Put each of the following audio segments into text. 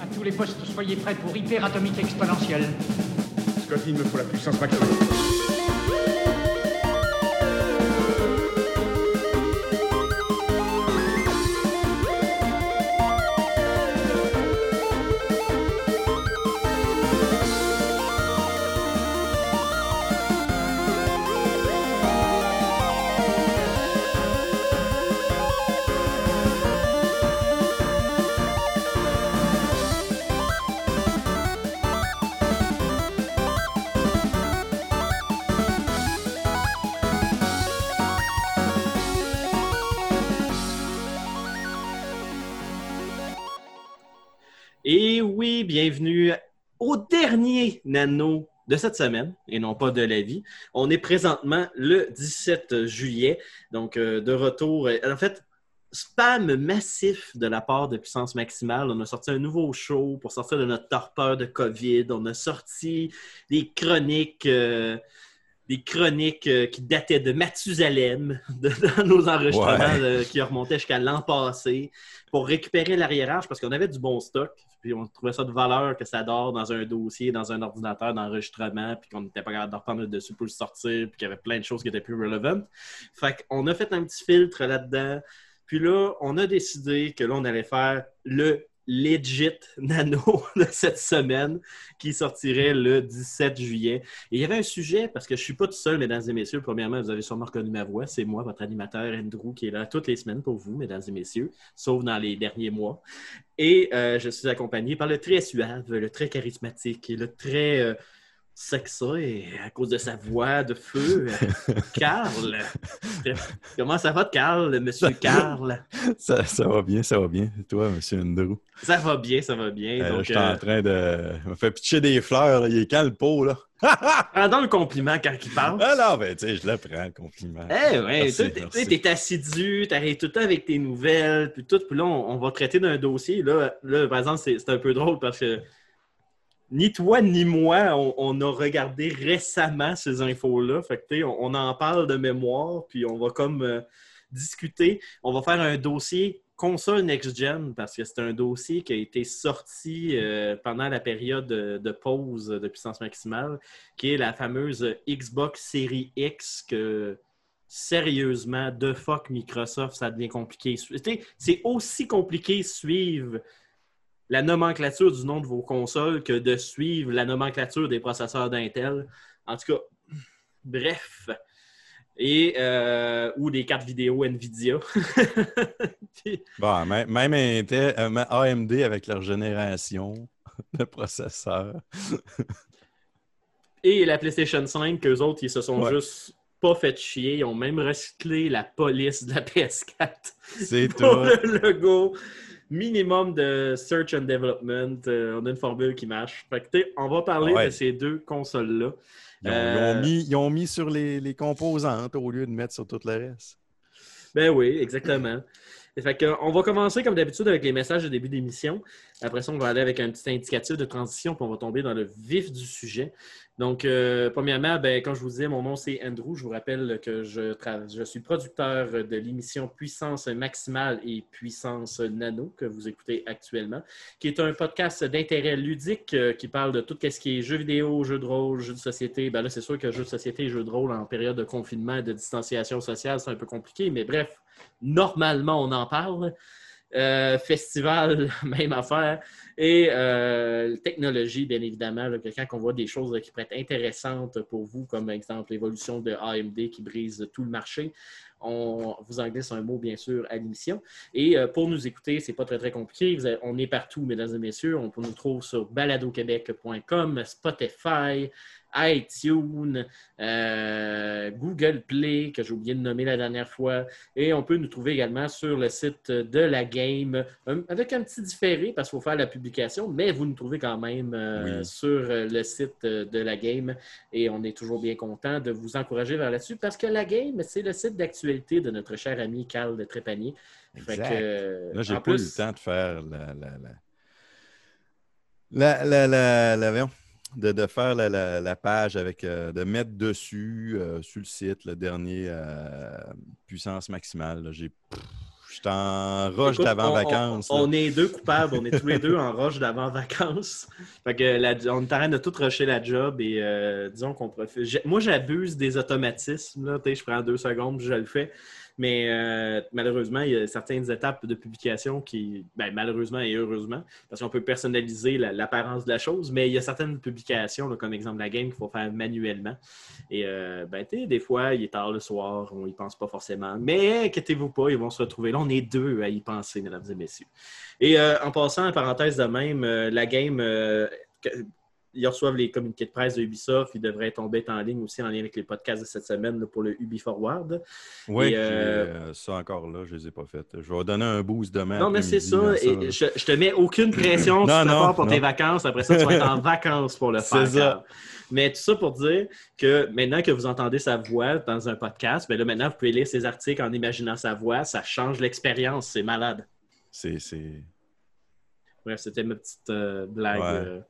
À tous les postes, soyez prêts pour hyper atomique exponentielle. Scott, il me faut la puissance maximale. Bienvenue au dernier nano de cette semaine, et non pas de la vie. On est présentement le 17 juillet, donc euh, de retour. En fait, spam massif de la part de Puissance Maximale. On a sorti un nouveau show pour sortir de notre torpeur de COVID. On a sorti des chroniques. euh, des chroniques euh, qui dataient de Mathusalem, de, dans nos enregistrements Ouais. euh, qui remontaient jusqu'à l'an passé, pour récupérer l'arriérage parce qu'on avait du bon stock. Puis on trouvait ça de valeur que ça dort dans un dossier, dans un ordinateur d'enregistrement, puis qu'on n'était pas capable de reprendre le dessus pour le sortir, puis qu'il y avait plein de choses qui étaient plus relevant. Fait qu'on a fait un petit filtre là-dedans. Puis là, on a décidé que là, on allait faire le legit nano de cette semaine qui sortirait le 17 juillet. Et il y avait un sujet, parce que je suis pas tout seul, mesdames et messieurs. Premièrement, vous avez sûrement reconnu ma voix. C'est moi, votre animateur Andrew, qui est là toutes les semaines pour vous, mesdames et messieurs, sauf dans les derniers mois. Et euh, je suis accompagné par le très suave, le très charismatique et le très euh, sexy, à cause de sa voix de feu, euh, Carl. Comment ça va, Carl, monsieur Carl? Ça, ça va bien, ça va bien. Et toi, monsieur Andrew? Ça va bien, ça va bien. Euh, Donc, je suis euh, en train de. M'a fait pitcher des fleurs. là. Il est quand le pot, là? prends le compliment quand il parle. Ah non, ben, tu sais, je le prends, le compliment. Eh ouais, Merci, toi, t'es- assidu, t'arrives tout le temps avec tes nouvelles, puis tout, puis là, on, on va traiter d'un dossier. Là, là, par exemple, c'est un peu drôle parce que ni toi ni moi, on, a regardé récemment ces infos-là. Fait que, on, on en parle de mémoire, puis on va comme euh, discuter. On va faire un dossier console next-gen parce que c'est un dossier qui a été sorti euh, pendant la période de, de pause de puissance maximale, qui est la fameuse Xbox Series X que sérieusement, de fuck Microsoft, ça devient compliqué. C'est aussi compliqué suivre la nomenclature du nom de vos consoles que de suivre la nomenclature des processeurs d'Intel. En tout cas, bref. Et, euh, ou des cartes vidéo NVIDIA. Puis, Bon, même, même Intel- euh, AMD avec leur génération de processeurs. et la PlayStation 5, qu'eux autres, ils se sont Ouais. juste pas fait chier. Ils ont même recyclé la police de la PS4. C'est pour tout. le logo. Minimum de search and development. Euh, on a une formule qui marche. Fait que, on va parler Ouais. de ces deux consoles-là. Ils ont, ils Euh, ont mis, ils ont mis sur les, les composantes au lieu de mettre sur tout le reste. Ben oui, exactement. On va commencer comme d'habitude avec les messages de début d'émission. Après ça, on va aller avec un petit indicatif de transition, puis on va tomber dans le vif du sujet. Donc, euh, premièrement, ben, comme je vous disais, mon nom c'est Andrew. Je vous rappelle que je, je suis producteur de l'émission Puissance maximale et Puissance nano que vous écoutez actuellement, qui est un podcast d'intérêt ludique euh, qui parle de tout ce qui est jeux vidéo, jeux de rôle, jeux de société. Ben là, c'est sûr que jeux de société et jeux de rôle en période de confinement et de distanciation sociale, c'est un peu compliqué, mais bref, normalement, on en parle. Euh, festival, même affaire. Et euh, technologie, bien évidemment, quand on voit des choses qui pourraient être intéressantes pour vous, comme exemple l'évolution de AMD qui brise tout le marché, on vous en glisse un mot, bien sûr, à l'émission. Et euh, pour nous écouter, c'est pas très, très compliqué. On est partout, mesdames et messieurs. On nous trouver sur baladoquebec.com, Spotify, iTunes, euh, Google Play, que j'ai oublié de nommer la dernière fois. Et on peut nous trouver également sur le site de la game, euh, avec un petit différé parce qu'il faut faire la publication, mais vous nous trouvez quand même euh, Oui. sur euh, le site euh, de la game. Et on est toujours bien content de vous encourager vers là-dessus parce que la game, c'est le site d'actualité de notre cher ami Carl de Trépanier. Fait Exact. que, euh, Là, j'ai eu plus- le temps de faire la. la, la... La, la, la, la- voyons, de, de faire la, la- la page avec, euh, de mettre dessus, euh, sur le site, le dernier euh, puissance maximale. J'ai, Je suis en roche d'avant-vacances. On, est deux coupables, on est tous les deux en roche d'avant-vacances. Fait que la- on est en train de tout rusher la job et disons qu'on profite. Moi, j'abuse des automatismes. Là, je prends deux secondes, je le fais. Mais euh, malheureusement, il y a certaines étapes de publication qui, ben, malheureusement et heureusement, parce qu'on peut personnaliser la- l'apparence de la chose, mais il y a certaines publications, comme exemple la game, qu'il faut faire manuellement. Et euh, ben, des fois, il est tard le soir, on y pense pas forcément. Mais inquiétez-vous pas, ils vont se retrouver là. On est deux à y penser, mesdames et messieurs. Et euh, en passant, en parenthèse de même, euh, la game, ils reçoivent les communiqués de presse de Ubisoft. Ils devraient tomber en ligne aussi en lien avec les podcasts de cette semaine là, pour le Ubi Forward. Oui, euh, euh, ça encore là, je les ai pas faites. Je vais donner un boost demain. non, mais c'est ça. Et je, je te mets aucune pression. Non, non, prépares pour tes non. vacances. Après ça, tu vas être en vacances pour le C'est faire. ça. Mais tout ça pour dire que maintenant que vous entendez sa voix dans un podcast, ben là, maintenant, vous pouvez lire ses articles en imaginant sa voix. Ça change l'expérience. C'est malade. C'est, c'est... Bref, c'était ma petite euh, blague. Ouais. euh,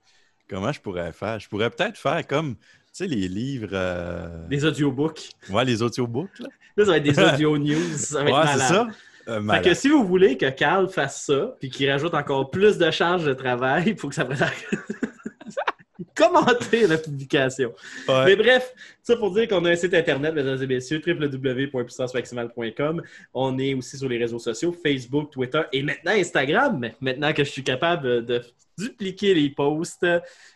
Comment je pourrais faire? Je pourrais peut-être faire comme, tu sais, les livres... euh, des audiobooks. Ouais, les audiobooks, là. Là, ça va être des audio news. Ça va être Ouais, c'est ça. Euh, Fait que si vous voulez que Carl fasse ça, puis qu'il rajoute encore plus de charges de travail, il faut que ça prenne commenter la publication. Ouais. Mais bref, ça pour dire qu'on a un site internet, mesdames et messieurs, www.puissancemaximale.com. On est aussi sur les réseaux sociaux, Facebook, Twitter et maintenant Instagram. Maintenant que je suis capable de dupliquer les posts.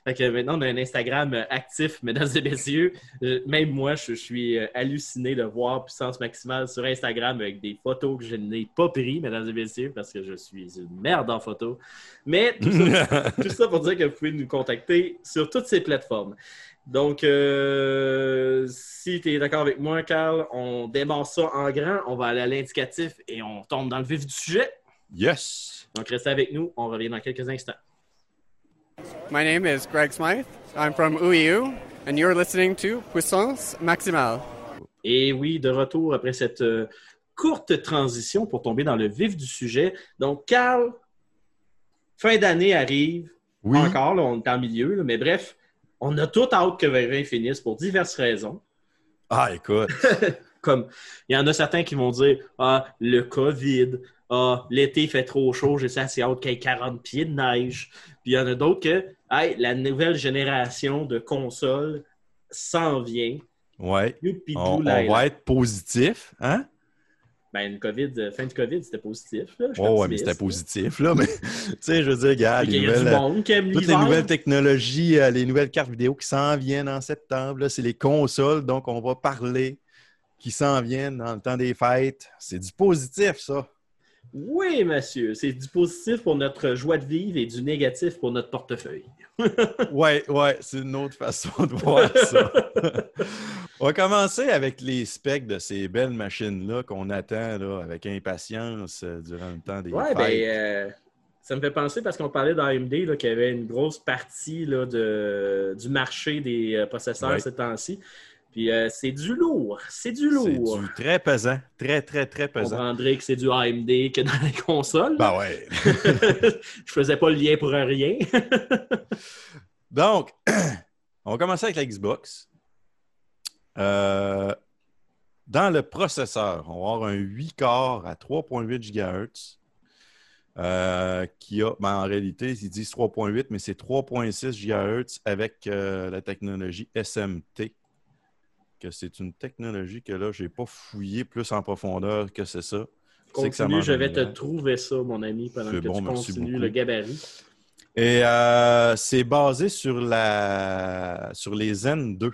Fait que maintenant, on a un Instagram euh, actif, mesdames et messieurs. Euh, Même moi, je, je suis euh, halluciné de voir Puissance Maximale sur Instagram avec des photos que je n'ai pas pris, mesdames et messieurs, parce que je suis une merde en photo. Mais tout ça, tout ça pour dire que vous pouvez nous contacter sur toutes ces plateformes. Donc, euh, si tu es d'accord avec moi, Carl, on démarre ça en grand, on va aller à l'indicatif et on tombe dans le vif du sujet. Yes! Donc, restez avec nous, on revient dans quelques instants. My name is Greg Smythe. I'm from UEU, and you're listening to Puissance Maximale. Et oui, de retour après cette euh, courte transition pour tomber dans le vif du sujet. Donc, Carl, fin d'année arrive. Oui. Encore, là, on est en milieu, là, mais bref, on a tout hâte que 2020 finisse pour diverses raisons. Ah, écoute. Comme il y en a certains qui vont dire Ah, le COVID, ah, l'été fait trop chaud, j'ai assez hâte qu'il y ait 40 pieds de neige. Puis il y en a d'autres que hey, la nouvelle génération de consoles s'en vient. Ouais. Youpi On, va être positif, hein? Ben, une COVID, euh, fin de COVID, c'était positif. Là. Je Oh, ouais, mais c'était positif, là. Mais, tu sais, je veux dire, regarde, les qu'il y a du nouvelles, toutes les nouvelles technologies, euh, les nouvelles cartes vidéo qui s'en viennent en septembre, c'est les consoles, donc on va parler qui s'en viennent dans le temps des fêtes. C'est du positif, ça. Oui, monsieur. C'est du positif pour notre joie de vivre et du négatif pour notre portefeuille. Ouais, ouais, c'est une autre façon de voir ça. On va commencer avec les specs de ces belles machines-là qu'on attend là, avec impatience euh, durant le temps des Ouais, fêtes. ben, euh, ça me fait penser parce qu'on parlait d'AMD qu'il y avait une grosse partie là, de, du marché des euh, processeurs Ouais. ces temps-ci. Puis euh, c'est du lourd. C'est du c'est lourd. du très pesant, très, très, très On pesant. comprendrait que c'est du AMD que dans les consoles. Ben ouais. Je faisais pas le lien pour rien. Donc, on va commencer avec la Xbox. Euh, dans le processeur, on va avoir un 8 corps à 3.8 GHz. euh, qui a, ben, en réalité, ils disent 3.8, mais c'est 3.6 GHz avec euh, la technologie SMT. Que c'est une technologie que là, je n'ai pas fouillé plus en profondeur que c'est ça. Que Continue, je vais te trouver ça, mon ami, pendant C'est que bon, tu continues le gabarit. Et euh, c'est basé sur, la, sur les Zen 2,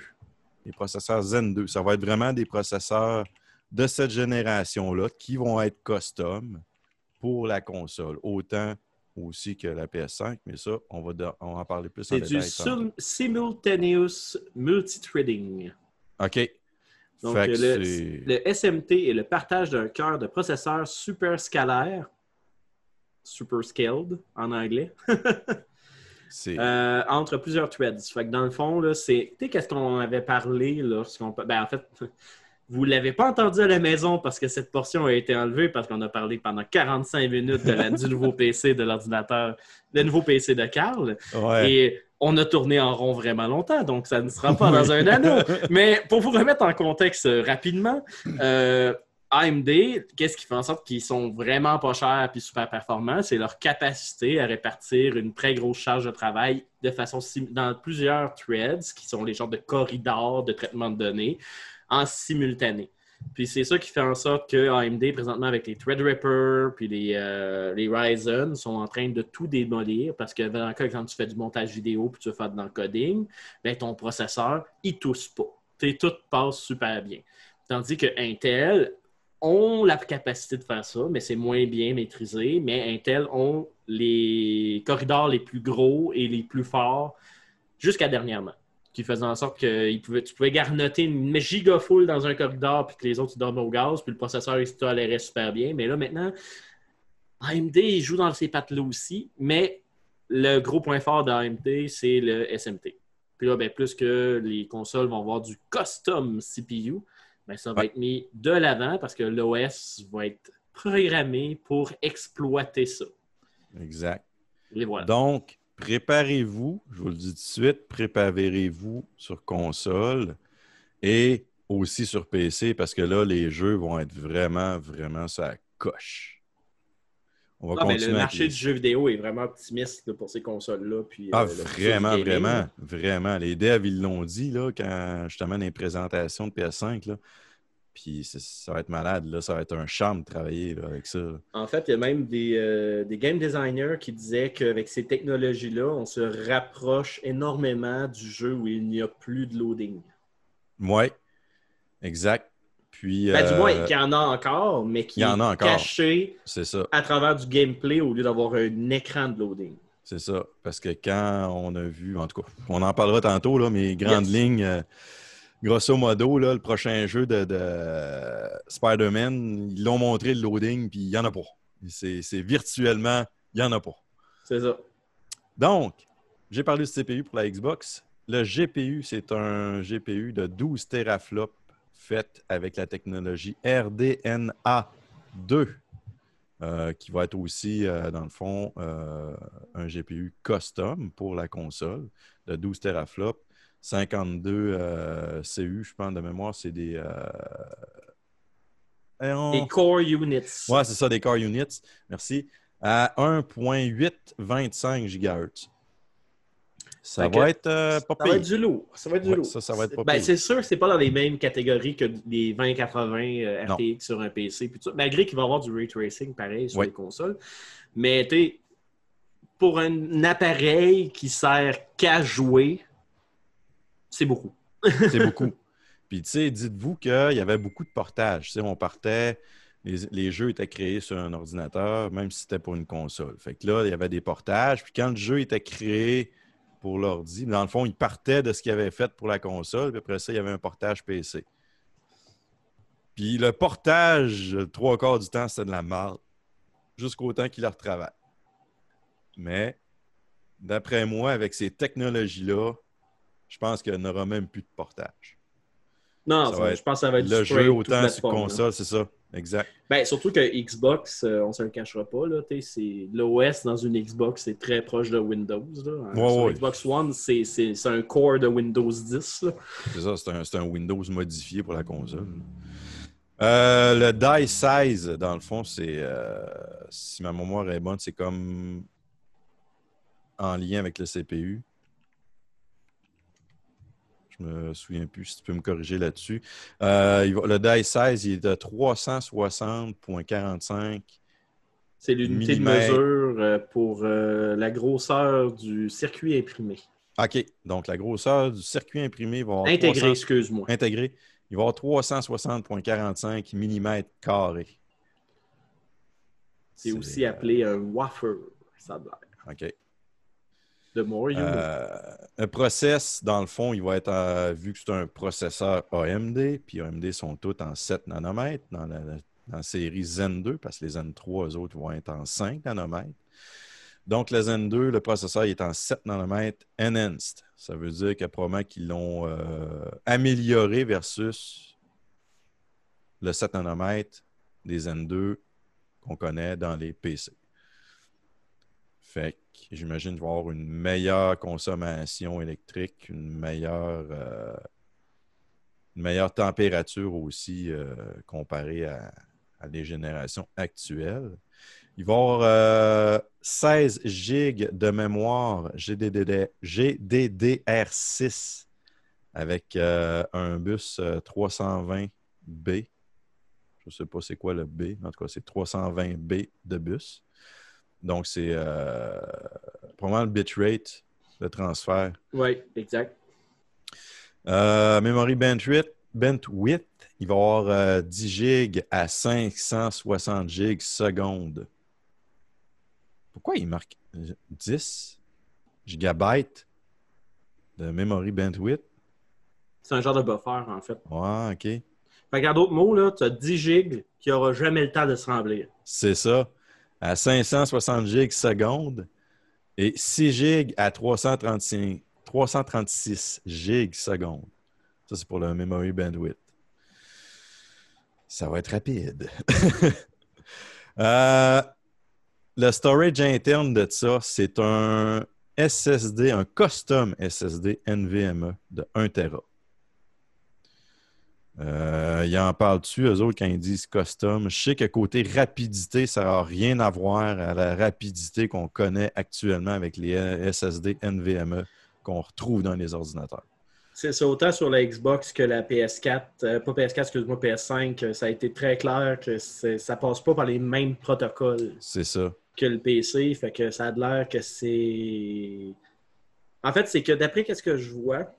les processeurs Zen 2. Ça va être vraiment des processeurs de cette génération-là qui vont être custom pour la console, autant aussi que la PS5, mais ça, on va, de- on va en parler plus en C'est du détail. tantôt. sim- simultaneous multithreading. OK. Donc, Fait le, le SMT est le partage d'un cœur de processeur super scalaire, super scaled en anglais, euh, entre plusieurs threads. Fait que dans le fond, là, c'est. Tu sais, qu'est-ce qu'on avait parlé lorsqu'on. Ben, en fait, vous ne l'avez pas entendu à la maison parce que cette portion a été enlevée parce qu'on a parlé pendant 45 minutes de la- du nouveau PC de l'ordinateur, le nouveau PC de Carl. ouais. Et on a tourné en rond vraiment longtemps, donc ça ne sera pas dans un anneau. Mais pour vous remettre en contexte euh, rapidement, euh, AMD, qu'est-ce qui fait en sorte qu'ils sont vraiment pas chers et super performants? C'est leur capacité à répartir une très grosse charge de travail de façon dans plusieurs threads, qui sont les genres de corridors de traitement de données, en simultané. Puis c'est ça qui fait en sorte que AMD, présentement, avec les Threadripper puis les, euh, les Ryzen, sont en train de tout démolir parce que dans le cas quand tu fais du montage vidéo puis tu veux faire de l'encoding, ben, ton processeur, il tousse pas. T'sais, tout passe super bien. Tandis que Intel ont la capacité de faire ça, mais c'est moins bien maîtrisé. Mais Intel ont les corridors les plus gros et les plus forts jusqu'à dernièrement qui faisait en sorte que il pouvait, tu pouvais garnoter une giga full dans un corridor puis que les autres ils dorment au gaz, puis le processeur il se tolérait super bien. Mais là, maintenant, AMD il joue dans ces pattes-là aussi, mais le gros point fort d'AMD, c'est le SMT. Puis là, ben, plus que les consoles vont avoir du custom CPU, ben, ça va Ouais. être mis de l'avant parce que l'OS va être programmé pour exploiter ça. Exact. Et voilà. Donc, préparez-vous, je vous le dis tout de suite, préparez-vous sur console et aussi sur PC parce que là, les jeux vont être vraiment, vraiment la coche. On va Ah, mais continuer le marché les- du jeu vidéo est vraiment optimiste là, pour ces consoles-là. Ah, euh, futur vraiment, gaming, vraiment, là. vraiment. Les devs, ils l'ont dit, là, quand justement dans les présentations de PS5, là. Puis ça va être malade, là. Ça va être un charme de travailler là, avec ça. En fait, il y a même des, euh, des game designers qui disaient qu'avec ces technologies-là, on se rapproche énormément du jeu où il n'y a plus de loading. Ouais, exact. Puis, Ben, du moins, euh, qu'il y en a encore, mais qui il y en a est encore. caché ça. à travers du gameplay au lieu d'avoir un écran de loading. C'est ça. Parce que quand on a vu, en tout cas, on en parlera tantôt, là, mais grandes Yes. lignes, euh, grosso modo, là, le prochain jeu de, de Spider-Man, ils l'ont montré le loading, puis il n'y en a pas. C'est c'est virtuellement, il n'y en a pas. C'est ça. Donc, j'ai parlé du CPU pour la Xbox. Le GPU, c'est un GPU de 12 teraflops fait avec la technologie RDNA2, euh, qui va être aussi, euh, dans le fond, euh, un GPU custom pour la console de 12 teraflops. 52 euh, CU, je pense, de mémoire, c'est des... euh, on- Les core units. Ouais, c'est ça, des core units. Merci. À 1.825 GHz. Ça que va être euh, pas Ça va être du lourd. Ça va être du Ouais, lourd. ça, ça va être pas Ben, c'est sûr que c'est pas dans les mêmes catégories que les 2080 euh, Non. RTX sur un PC. Puis tout ça. Malgré qu'il va y avoir du ray tracing pareil sur Ouais. les consoles. Mais tu sais, pour un appareil qui sert qu'à jouer, c'est beaucoup. C'est beaucoup. Puis, tu sais, dites-vous qu'il y avait beaucoup de portage. Tu sais, on partait, les, les jeux étaient créés sur un ordinateur, même si c'était pour une console. Fait que là, il y avait des portages. Puis, quand le jeu était créé pour l'ordi, dans le fond, il partait de ce qu'il avait fait pour la console. Puis après ça, il y avait un portage PC. Puis, le portage, trois quarts du temps, c'était de la merde. Jusqu'au temps qu'il le retravaille. Mais, d'après moi, avec ces technologies-là, je pense qu'il n'y aura même plus de portage. Non, Ça je pense que ça va être Le jeu autant sur console, c'est ça. Exact. Ben, surtout que Xbox, euh, on ne se le cachera pas, l'OS dans une Xbox, c'est très proche de Windows. Là. Euh, Ouais, sur ouais. Xbox One, c'est un core de Windows 10. là. C'est ça, c'est un, un Windows modifié pour la console. Euh, le die size, dans le fond, c'est. euh, si ma mémoire est bonne, c'est comme en lien avec le CPU. Je me souviens plus si tu peux me corriger là-dessus. Euh, le die size, il est de 360.45. C'est l'unité de mesure euh, pour euh, la grosseur du circuit imprimé. OK. Donc, la grosseur du circuit imprimé va avoir. Intégré, 300 excuse-moi. intégré. Il va avoir 360,45 mm carrés. C'est aussi appelé un wafer, ça a l'air. OK. The more you. Euh, un process, dans le fond, il va être, euh, vu que c'est un processeur AMD, puis AMD sont tous en 7 nanomètres dans la, série Zen 2, parce que les Zen 3, eux autres, vont être en 5 nanomètres. Donc, le Zen 2, le processeur est en 7 nanomètres enhanced. Ça veut dire que probablement qu'ils l'ont euh, amélioré versus le 7 nanomètres des Zen 2 qu'on connaît dans les PC. Fait j'imagine avoir une meilleure consommation électrique, une meilleure, euh, une meilleure température aussi euh, comparée à, à des générations actuelles. Il va y avoir euh, 16 gigs de mémoire GDDR, GDDR6 avec euh, un bus euh, 320B. Je ne sais pas c'est quoi le B. En tout cas, c'est 320B de bus. Donc, c'est euh, probablement le bitrate de transfert. Oui, exact. Euh, memory bandwidth, bandwidth, il va y avoir euh, 10 gigs à 560 gigs secondes. Pourquoi il marque 10 gigabytes de memory bandwidth? C'est un genre de buffer, en fait. Ouais, OK. Fait qu'en d'autres mots, là, tu as 10 gigs qui n'aura jamais le temps de se remplir. C'est ça. À 560 gigs secondes et 6 gigs à 335, 336 gigs secondes. Ça, c'est pour le memory bandwidth. Ça va être rapide. Euh, le storage interne de ça, c'est un SSD, un custom SSD NVMe de 1 Tera. Euh, ils en parlent dessus, eux autres, quand ils disent custom. Je sais que côté rapidité, ça n'a rien à voir à la rapidité qu'on connaît actuellement avec les SSD NVMe qu'on retrouve dans les ordinateurs. C'est ça, autant sur la Xbox que la PS4, euh, pas PS4, excuse-moi, PS5, euh, ça a été très clair que ça passe pas par les mêmes protocoles C'est ça. que le PC, fait que ça a l'air que c'est... En fait, c'est que d'après ce que je vois,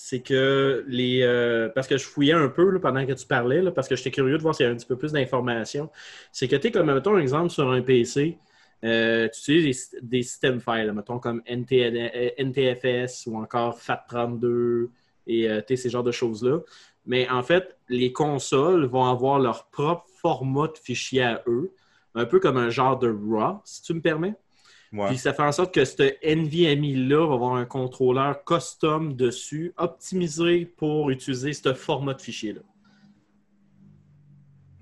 c'est que les... euh, parce que je fouillais un peu là, pendant que tu parlais, là, parce que j'étais curieux de voir s'il y avait un petit peu plus d'informations, c'est que tu es comme, mettons un exemple sur un PC, euh, tu utilises des, des système files, mettons comme NT- NTFS ou encore FAT32 et euh, ces genres de choses-là. Mais en fait, les consoles vont avoir leur propre format de fichier à eux, un peu comme un genre de RAW, si tu me permets. Ouais. Puis ça fait en sorte que ce NVMe-là va avoir un contrôleur custom dessus, optimisé pour utiliser ce format de fichier-là.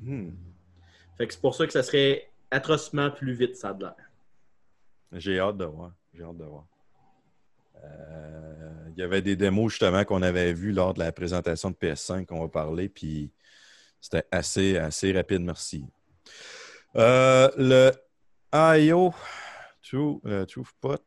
Hmm. Fait que c'est pour ça que ça serait atrocement plus vite, ça a de l'air. J'ai hâte de voir. J'ai hâte de voir. Euh, il y avait des démos justement qu'on avait vues lors de la présentation de PS5 qu'on va parler, puis c'était assez, assez rapide, merci. Euh, le IO True, euh, TruePot,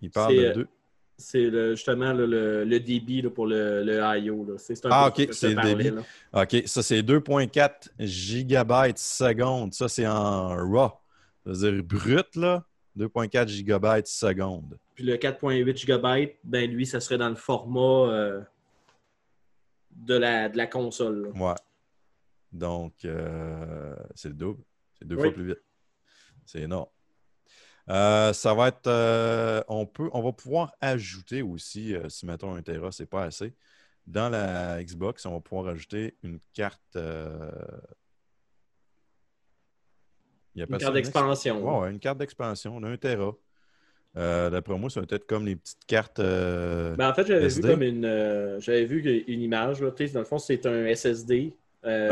il parle de euh, deux. C'est justement là, le, le débit là, pour le, le I.O. C'est un Ah, ok, ça c'est le débit. là. OK, ça c'est 2.4 gigabytes seconde. Ça c'est en RAW. C'est-à-dire brut, là. 2.4 gigabytes seconde. Puis le 4.8 GB, ben lui, ça serait dans le format euh, de, la, de la console. là. Ouais. Donc, euh, c'est le double. C'est deux Oui. fois plus vite. C'est énorme. Euh, ça va être. euh, on, peut, on va pouvoir ajouter aussi, euh, si mettons un Tera, c'est pas assez. Dans la Xbox, on va pouvoir ajouter une carte. il Une appelle ça carte d'expansion. Ouais, ouais, une carte d'expansion d'un Tera. D'après moi, ça va être comme les petites cartes. Ben, en fait, j'avais vu comme une, j'avais vu une image. Là, dans le fond, c'est un SSD euh,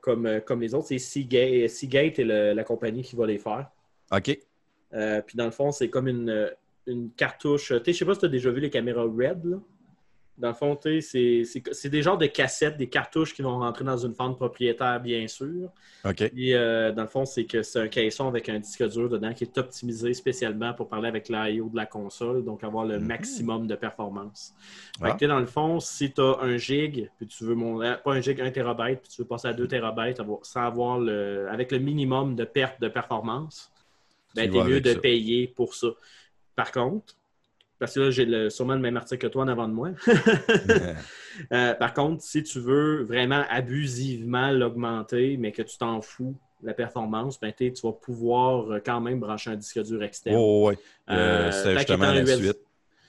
comme, euh, comme les autres. C'est Seagate, Seagate est le- la compagnie qui va les faire. OK. Euh, puis dans le fond, c'est comme une, une cartouche. Tu sais, je sais pas si tu as déjà vu les caméras RED. Là. Dans le fond, c'est- des genres de cassettes, des cartouches qui vont rentrer dans une fente propriétaire, bien sûr. OK. Et euh, dans le fond, c'est que c'est un caisson avec un disque dur dedans qui est optimisé spécialement pour parler avec l'IO de la console, donc avoir le Mhm. maximum de performance. Fait Ah. que, dans le fond, si tu as un gig, puis tu veux mon, euh, pas un gig, un terabyte, puis tu veux passer à 2 terabytes sans avoir le, avec le minimum de perte de performance, ben, Tu vas mieux de ça. payer pour ça. Par contre, parce que là, j'ai le- sûrement le même article que toi en avant de moi. Euh, par contre, si tu veux vraiment abusivement l'augmenter, mais que tu t'en fous de la performance, ben, tu vas pouvoir euh, quand même brancher un disque dur externe. Oh, ouais. Euh, tant justement la suite.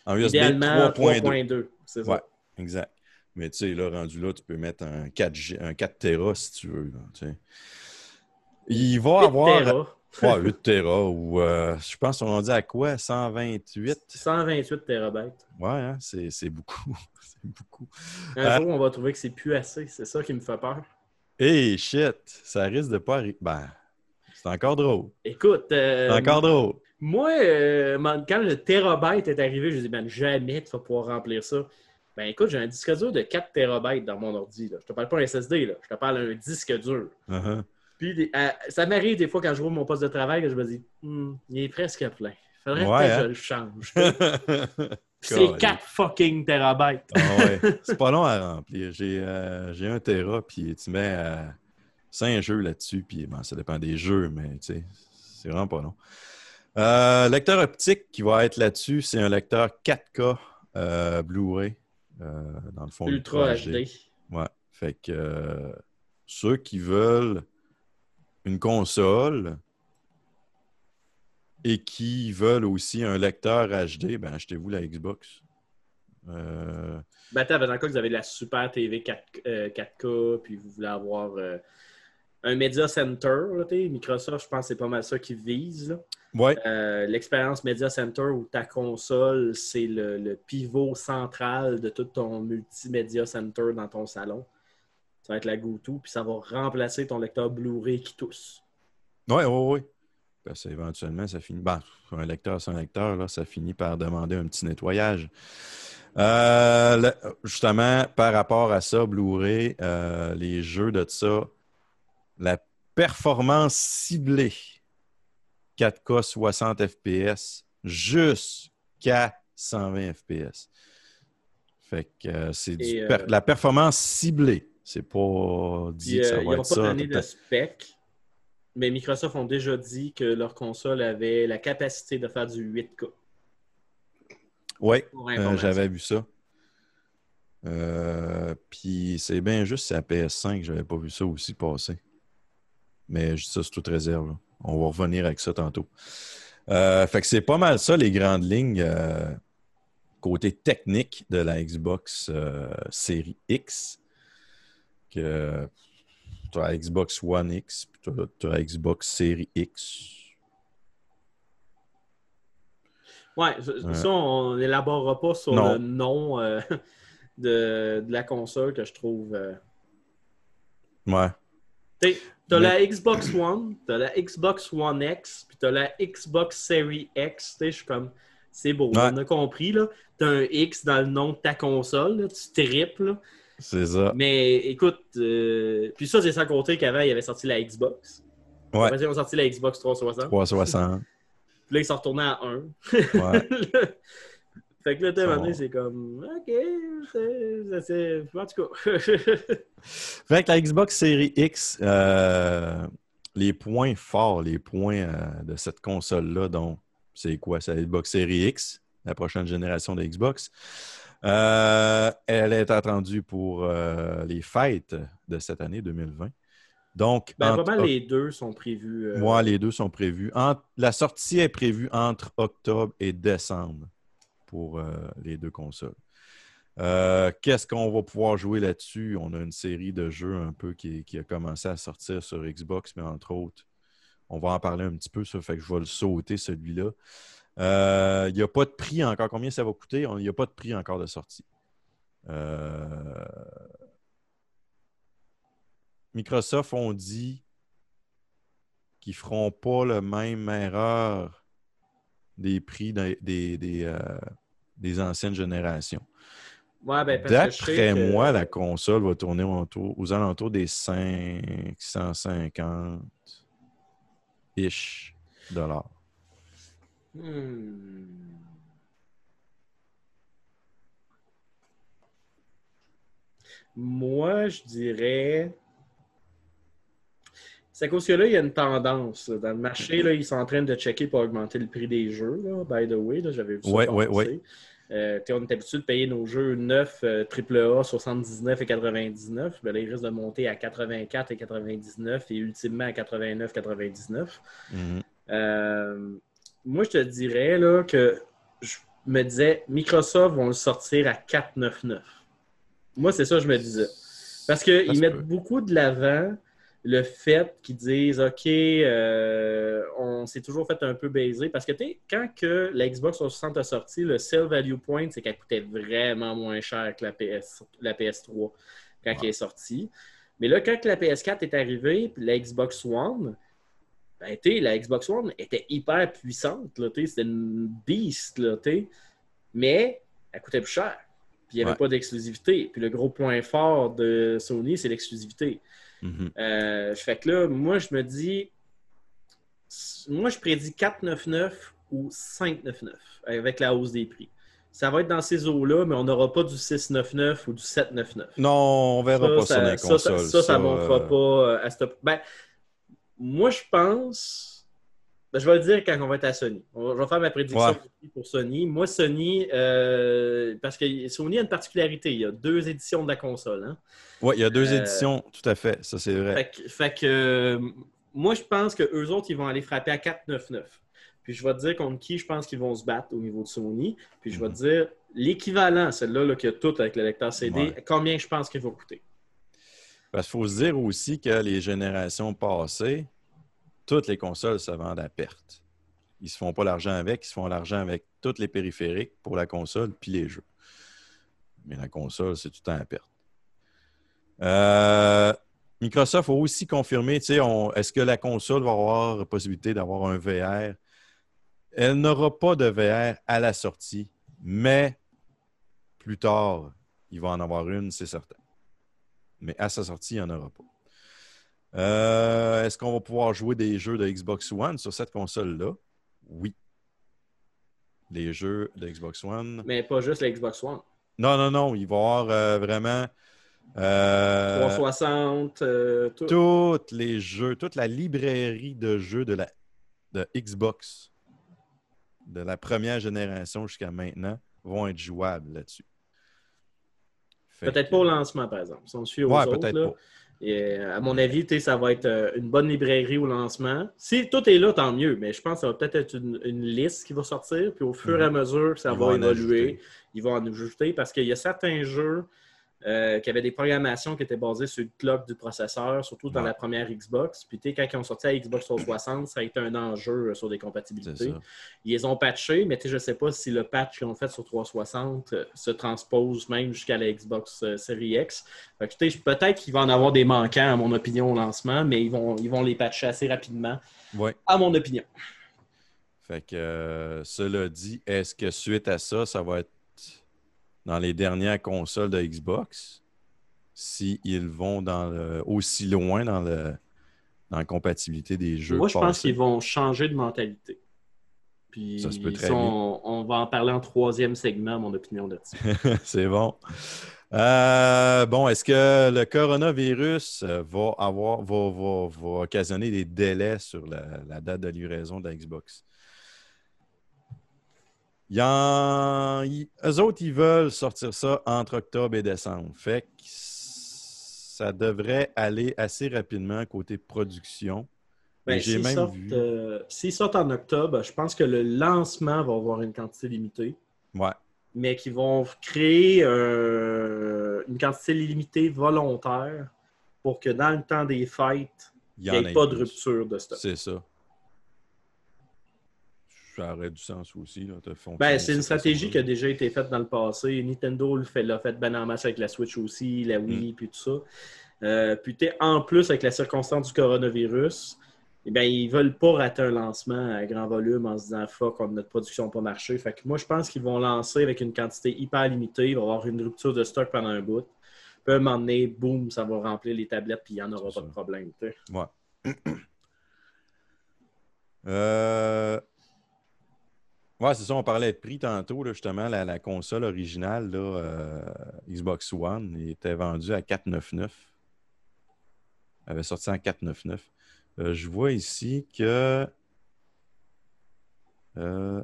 En USB Idéalement, 3.2. 3.2. C'est ça. Ouais, exact. Mais tu sais, là, rendu là, tu peux mettre un 4, G- un 4 Tera si tu veux. là. Il va 8 avoir. Tera, Ouais, 8 Tera ou euh, je pense qu'on dit à quoi? 128 128 terabytes. Ouais, hein, c'est c'est beaucoup. c'est beaucoup. Un Euh, jour, on va trouver que c'est plus assez. C'est ça qui me fait peur. Hey, shit, ça risque de pas arriver. Ben, c'est encore drôle. Écoute, euh, C'est encore drôle. moi, euh, quand le terabyte est arrivé, je me dis, ben, jamais tu vas pouvoir remplir ça. Ben écoute, j'ai un disque dur de 4 TB dans mon ordi. Là. Je te parle pas un SSD, là. je te parle d'un disque dur. Uh-huh. Puis à- ça m'arrive des fois quand je vois mon poste de travail que je me dis, Hmm, il est presque plein. Faudrait Ouais, peut-être que hein? je le change. C'est 4 fucking terabytes. Ah ouais. C'est pas long à remplir. J'ai euh, un Tera, puis tu mets euh, 5 jeux là-dessus, puis bon, ça dépend des jeux, mais tu sais, c'est vraiment pas long. Euh, lecteur optique qui va être là-dessus, c'est un lecteur 4K euh, Blu-ray, euh, dans le fond. Ultra HD. Ouais. Fait que euh, ceux qui veulent une console et qui veulent aussi un lecteur HD, ben achetez-vous la Xbox. Euh, Ben, attends, dans le cas que vous avez la super TV 4, euh, 4K, puis vous voulez avoir euh, un Media Center, là, Microsoft, je pense que c'est pas mal ça qu'ils visent. ouais, L'expérience Media Center où ta console, c'est le, le pivot central de tout ton multimédia center dans ton salon. Ça va être la GoTo, puis ça va remplacer ton lecteur Blu-ray qui tousse. ouais. Parce que éventuellement, ça finit. Ben, un lecteur, c'est un lecteur, là, ça finit par demander un petit nettoyage. Euh, justement, par rapport à ça, Blu-ray, euh, les jeux de ça, la performance ciblée 4K 60 FPS jusqu'à 120 FPS. Fait que euh, c'est per- la performance ciblée. C'est pas dit que ça euh, va ils n'ont être pas ça. donné tout de à- spec, mais Microsoft ont déjà dit que leur console avait la capacité de faire du 8K. Ouais, Pour Euh, j'avais vu ça. Euh, Puis c'est bien juste, c'est la PS5, j'avais pas vu ça aussi passer. Mais je dis ça, c'est toute réserve. là. On va revenir avec ça tantôt. Euh, fait que c'est pas mal ça, les grandes lignes côté technique de la Xbox série X. Que tu as la Xbox One X, puis tu as la Xbox série X. Ouais, ça, on n'élaborera pas sur Non. le nom euh, de, de la console que je trouve. euh, Ouais. T'as Mais- la Xbox One, t'as la Xbox One X, puis t'as la Xbox Series X. Je suis comme, c'est beau, Ouais. on a compris. là. T'as un X dans le nom de ta console, là, tu triples. C'est ça. Mais écoute, euh, puis ça, c'est sans compter qu'avant, il avait sorti la Xbox. Ouais. Après, ils ont sorti la Xbox 360. 360. Puis là, ils sont retournés à 1. Ouais. fait que là, t'as c'est comme, OK, c'est- En tout cas. Fait que la Xbox Series X, euh, les points forts, les points euh, de cette console-là, donc, c'est quoi? C'est la Xbox Series X, la prochaine génération de Xbox. Euh, elle est attendue pour euh, les fêtes de cette année 2020. Donc, ben, pas mal les deux sont prévus. euh, moi, les deux sont prévus. Entre- la sortie est prévue entre octobre et décembre pour euh, les deux consoles. Euh, Qu'est-ce qu'on va pouvoir jouer là-dessus? On a une série de jeux un peu qui, qui a commencé à sortir sur Xbox, mais entre autres, on va en parler un petit peu, ça fait que je vais le sauter, celui-là. Euh, Il n'y a pas de prix encore. Combien ça va coûter? Il n'y a pas de prix encore de sortie. Euh, Microsoft ont dit qu'ils ne feront pas la même erreur des prix des, des, des, euh, des anciennes générations. Ouais, ben, D'après que- moi, la console va tourner autour- aux alentours des 550-ish dollars. Hmm. Moi, je dirais. C'est que là, il y a une tendance. Dans le marché, là, ils sont en train de checker pour augmenter le prix des jeux. Là. By the way, là, j'avais vu ça. Ouais. Euh, t'sais, on est habitué de payer nos jeux neufs euh, AAA 79 et 99. Ben là, ils risquent de monter à 84 et 99 et ultimement à 89 99. Mhm. Euh, moi, je te dirais là, que je me disais, Microsoft vont le sortir à 4,99. Moi, c'est ça que je me disais. Parce qu'ils mettent peut. beaucoup de l'avant le fait qu'ils disent OK, euh, on s'est toujours fait un peu baiser. Parce que tu sais, quand que la Xbox 360 a sorti, le sell value point, c'est qu'elle coûtait vraiment moins cher que la, PS, la PS3 quand elle est sortie. Mais là, quand que la PS4 est arrivée, puis la Xbox One, ben, la Xbox One était hyper puissante. C'était une beast. Là, mais elle coûtait plus cher. Puis il n'y avait Ouais. pas d'exclusivité. Puis le gros point fort de Sony, c'est l'exclusivité. Euh, fait que là, moi, je me dis. Moi, je prédis 4,99 ou 5,99 avec la hausse des prix. Ça va être dans ces eaux-là, mais on n'aura pas du 6,99 ou du 7,99. Non, on verra pas ça, les ça, consoles. ça, ça, ne montera euh, pas euh, à stop. Ben, moi, je pense. ben, je vais le dire quand on va être à Sony. On va- je vais faire ma prédiction Ouais. pour Sony. Moi, Sony, euh, parce que Sony a une particularité. Il y a deux éditions de la console. Hein? Ouais, il y a deux Euh, éditions, tout à fait. Ça, c'est vrai. Fait que, fait que, euh, moi, je pense qu'eux autres, ils vont aller frapper à 4,99. Puis je vais te dire contre qui je pense qu'ils vont se battre au niveau de Sony. Puis je vais te dire l'équivalent, celle-là là, qui a tout avec le lecteur CD, Ouais. combien je pense qu'il va coûter. Parce qu'il faut se dire aussi que les générations passées, toutes les consoles se vendent à perte. Ils se font pas l'argent avec, ils se font l'argent avec tous les périphériques pour la console puis les jeux. Mais la console, c'est tout le temps à perte. Euh, Microsoft a aussi confirmé, est-ce que la console va avoir la possibilité d'avoir un VR? Elle n'aura pas de VR à la sortie, mais plus tard, il va en avoir une, c'est certain. Mais à sa sortie, il n'y en aura pas. Euh, Est-ce qu'on va pouvoir jouer des jeux de Xbox One sur cette console-là? Oui. Les jeux de Xbox One. Mais pas juste la Xbox One. Non, non, non. Il va y avoir euh, vraiment euh, 360, euh, tout. tous les jeux, toute la librairie de jeux de la de Xbox de la première génération jusqu'à maintenant vont être jouables là-dessus. Peut-être que- pas au lancement, par exemple. Si on suit aux Ouais, autres, là, pas. et, euh, à mon avis, ça va être euh, une bonne librairie au lancement. Si tout est là, tant mieux. Mais je pense que ça va peut-être être une, une liste qui va sortir. Puis au fur et à mesure ça Ils va évoluer, ils vont en ajouter parce qu'il y a certains jeux euh, qui avaient des programmations qui étaient basées sur le clock du processeur, surtout dans Ouais. la première Xbox. Puis quand ils ont sorti la Xbox 360, ça a été un enjeu euh, sur des compatibilités. Ils les ont patchés, mais tu sais, je ne sais pas si le patch qu'ils ont fait sur 360 euh, se transpose même jusqu'à la Xbox Series X. Peut-être qu'il va en avoir des manquants, à mon opinion, au lancement, mais ils vont, ils vont les patcher assez rapidement, Ouais. à mon opinion. Fait que euh, cela dit, est-ce que suite à ça, ça va être dans les dernières consoles de Xbox? S'ils vont dans le- aussi loin dans, le, dans la compatibilité des jeux. Moi, je pense qu'ils vont changer de mentalité. Puis, Ça se peut très sont- on va en parler en troisième segment, mon opinion là-dessus. C'est bon. Euh, bon, est-ce que le coronavirus euh, va avoir va, va- va occasionner des délais sur la, la date de livraison de la Xbox? En, ils- eux autres, ils veulent sortir ça entre octobre et décembre. Fait que ça devrait aller assez rapidement côté production. Ben, s'ils sortent, vu. euh, s'ils sortent en octobre, je pense que le lancement va avoir une quantité limitée. Ouais. mais qui vont créer euh, une quantité limitée volontaire pour que dans le temps des fêtes, Il n'y ait pas de rupture de stock. C'est ça. Ça aurait du sens aussi. Là, Ben, c'est une stratégie qui a déjà été faite dans le passé. Nintendo le fait- l'a fait ben en masse avec la Switch aussi, la Wii, puis tout ça. Euh, puis t'es- en plus, avec la circonstance du coronavirus, eh ben, ils veulent pas rater un lancement à grand volume en se disant fuck, on- notre production n'a pas marché. Fait que moi, je pense qu'ils vont lancer avec une quantité hyper limitée. Il va y avoir une rupture de stock pendant un bout. Puis à un moment donné, boum, ça va remplir les tablettes, puis il n'y en aura pas de problème. Ouais. Euh, Ouais, c'est ça, on parlait de prix tantôt, là, justement. La, la console originale, là, euh, Xbox One, était vendue à 499. Elle avait sorti en 499. Euh, je vois ici que. Euh...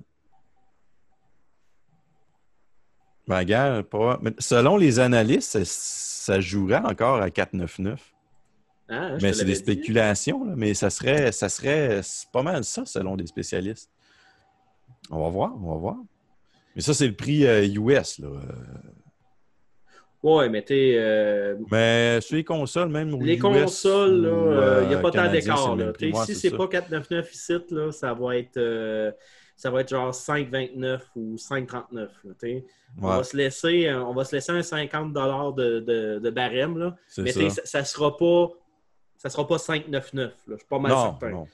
Ben, regarde, pas- mais selon les analystes, ça, ça jouerait encore à 499. Hein, je Mais c'est des spéculations, là, mais ça serait, ça serait pas mal ça selon des spécialistes. On va voir, on va voir. Mais ça, c'est le prix euh, US. Là. Euh, Ouais, mais t'es. euh, Mais sur les consoles, même. Les US consoles, il n'y a euh, pas tant d'écart. là. Ouais, si c'est pas 4,99 ici, là, ça va être euh, ça va être genre 5,29 ou 5,39. là, t'sais. On, Ouais, va se laisser, euh, on va se laisser un 50 de, de, de barème. Là. Mais ça. t'sais, ça ne sera pas. Ça sera pas 5,99. là. Je suis pas mal Non, certain. non.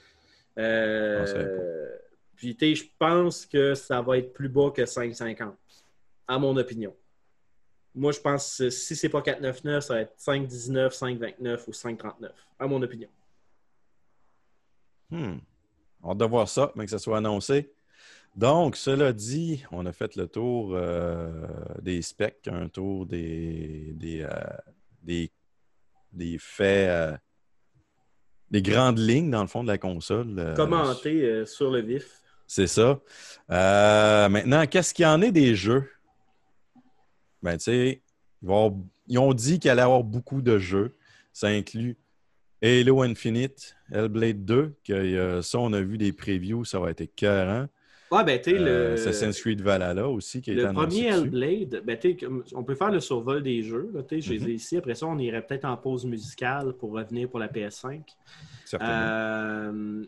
Euh, penserais puis, je pense que ça va être plus bas que 5,50, à mon opinion. Moi, je pense que si c'est pas 4,99, ça va être 5,19, 5,29 ou 5,39, à mon opinion. Hmm. On doit voir ça, mais que ça soit annoncé. Donc, cela dit, on a fait le tour euh, des specs, un tour des, des, euh, des, des faits, euh, des grandes lignes dans le fond de la console. Commenter sur le vif. C'est ça. Euh, maintenant, qu'est-ce qu'il y en est des jeux? Ben, tu sais, ils, vont avoir- ils ont dit qu'il allait y avoir beaucoup de jeux. Ça inclut Halo Infinite, Hellblade 2, que euh, ça, on a vu des previews, ça va être écœurant. Ouais, ben, tu sais, Euh, le. Assassin's Creed Valhalla aussi, qui été Le premier. Hellblade, ben, tu sais, comme- on peut faire le survol des jeux. Là, tu sais, je les Mhm. ai ici. Après ça, on irait peut-être en pause musicale pour revenir pour la PS5. Certainement. Euh,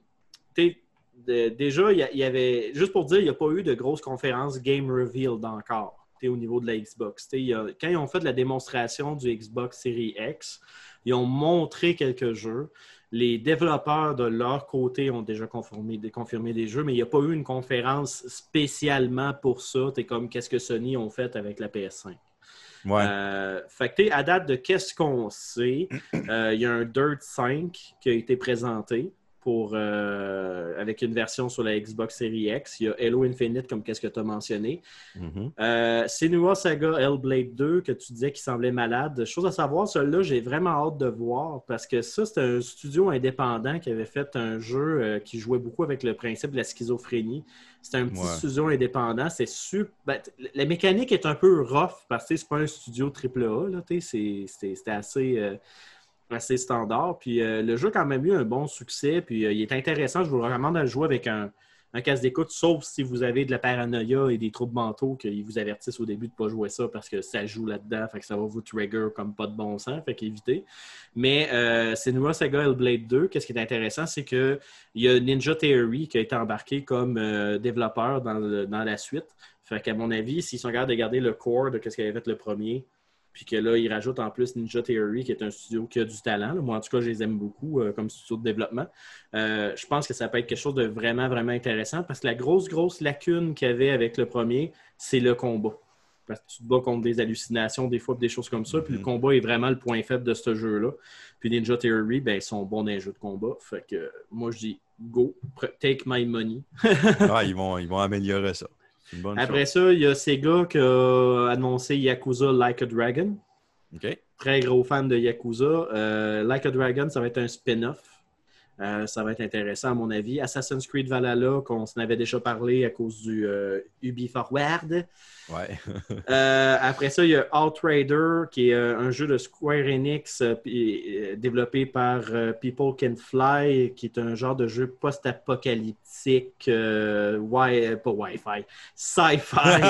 tu sais, de- déjà, il y, avait, juste pour dire, il n'y a pas eu de grosse conférence Game Revealed encore au niveau de la Xbox. Y a- quand ils ont fait la démonstration du Xbox Series X, ils ont montré quelques jeux. Les développeurs de leur côté ont déjà confirmé, confirmé des jeux, mais il n'y a pas eu une conférence spécialement pour ça. Tu comme qu'est-ce que Sony ont fait avec la PS5. ouais. Euh, fait que, à date de qu'est-ce qu'on sait, euh, il y a un Dirt 5 qui a été présenté pour, euh, avec une version sur la Xbox Series X. Il y a Halo Infinite, comme qu'est-ce que tu as mentionné. Euh, Senua Saga Hellblade 2, que tu disais qui semblait malade. Chose à savoir, celui-là, j'ai vraiment hâte de voir parce que ça, c'est un studio indépendant qui avait fait un jeu euh, qui jouait beaucoup avec le principe de la schizophrénie. C'est un petit Ouais. studio indépendant. C'est super. ben, la mécanique est un peu rough parce que c'est pas un studio AAA. C'était assez. euh, assez standard. Puis euh, le jeu a quand même eu un bon succès. Puis euh, il est intéressant. Je vous recommande de le jouer avec un, un casque d'écoute, sauf si vous avez de la paranoïa et des troubles mentaux, qu'ils vous avertissent au début de ne pas jouer ça parce que ça joue là-dedans, fait que ça va vous trigger comme pas de bon sens, fait qu'évitez. Mais euh, Senua Saga Hellblade 2, qu'est-ce qui est intéressant, c'est qu'il y a Ninja Theory qui a été embarqué comme euh, développeur dans la suite. Fait qu'à mon avis, s'ils sont capables de garder le core de ce qu'avait fait le premier, puis que là, ils rajoutent en plus Ninja Theory, qui est un studio qui a du talent. là. Moi, en tout cas, je les aime beaucoup euh, comme studio de développement. Euh, je pense que ça peut être quelque chose de vraiment, vraiment intéressant parce que la grosse, grosse lacune qu'il y avait avec le premier, c'est le combat. Parce que tu te bats contre des hallucinations, des fois, des choses comme ça. Puis le Mhm. combat est vraiment le point faible de ce jeu-là. Puis Ninja Theory, ben, ils sont bons dans les jeux de combat. Fait que moi, je dis go, take my money. Ah, ils, vont, ils vont améliorer ça. Après chose. ça, il y a Sega qui a annoncé Yakuza Like a Dragon. Très gros fan de Yakuza. Euh, like a Dragon, ça va être un spin-off. Euh, ça va être intéressant, à mon avis. Assassin's Creed Valhalla, qu'on s'en avait déjà parlé à cause du euh, Ubi Forward. Ouais. Euh, après ça, il y a Outrider, qui est euh, un jeu de Square Enix développé par People Can Fly, qui est un genre de jeu post-apocalyptique, wi- pas Wi-Fi, sci-fi.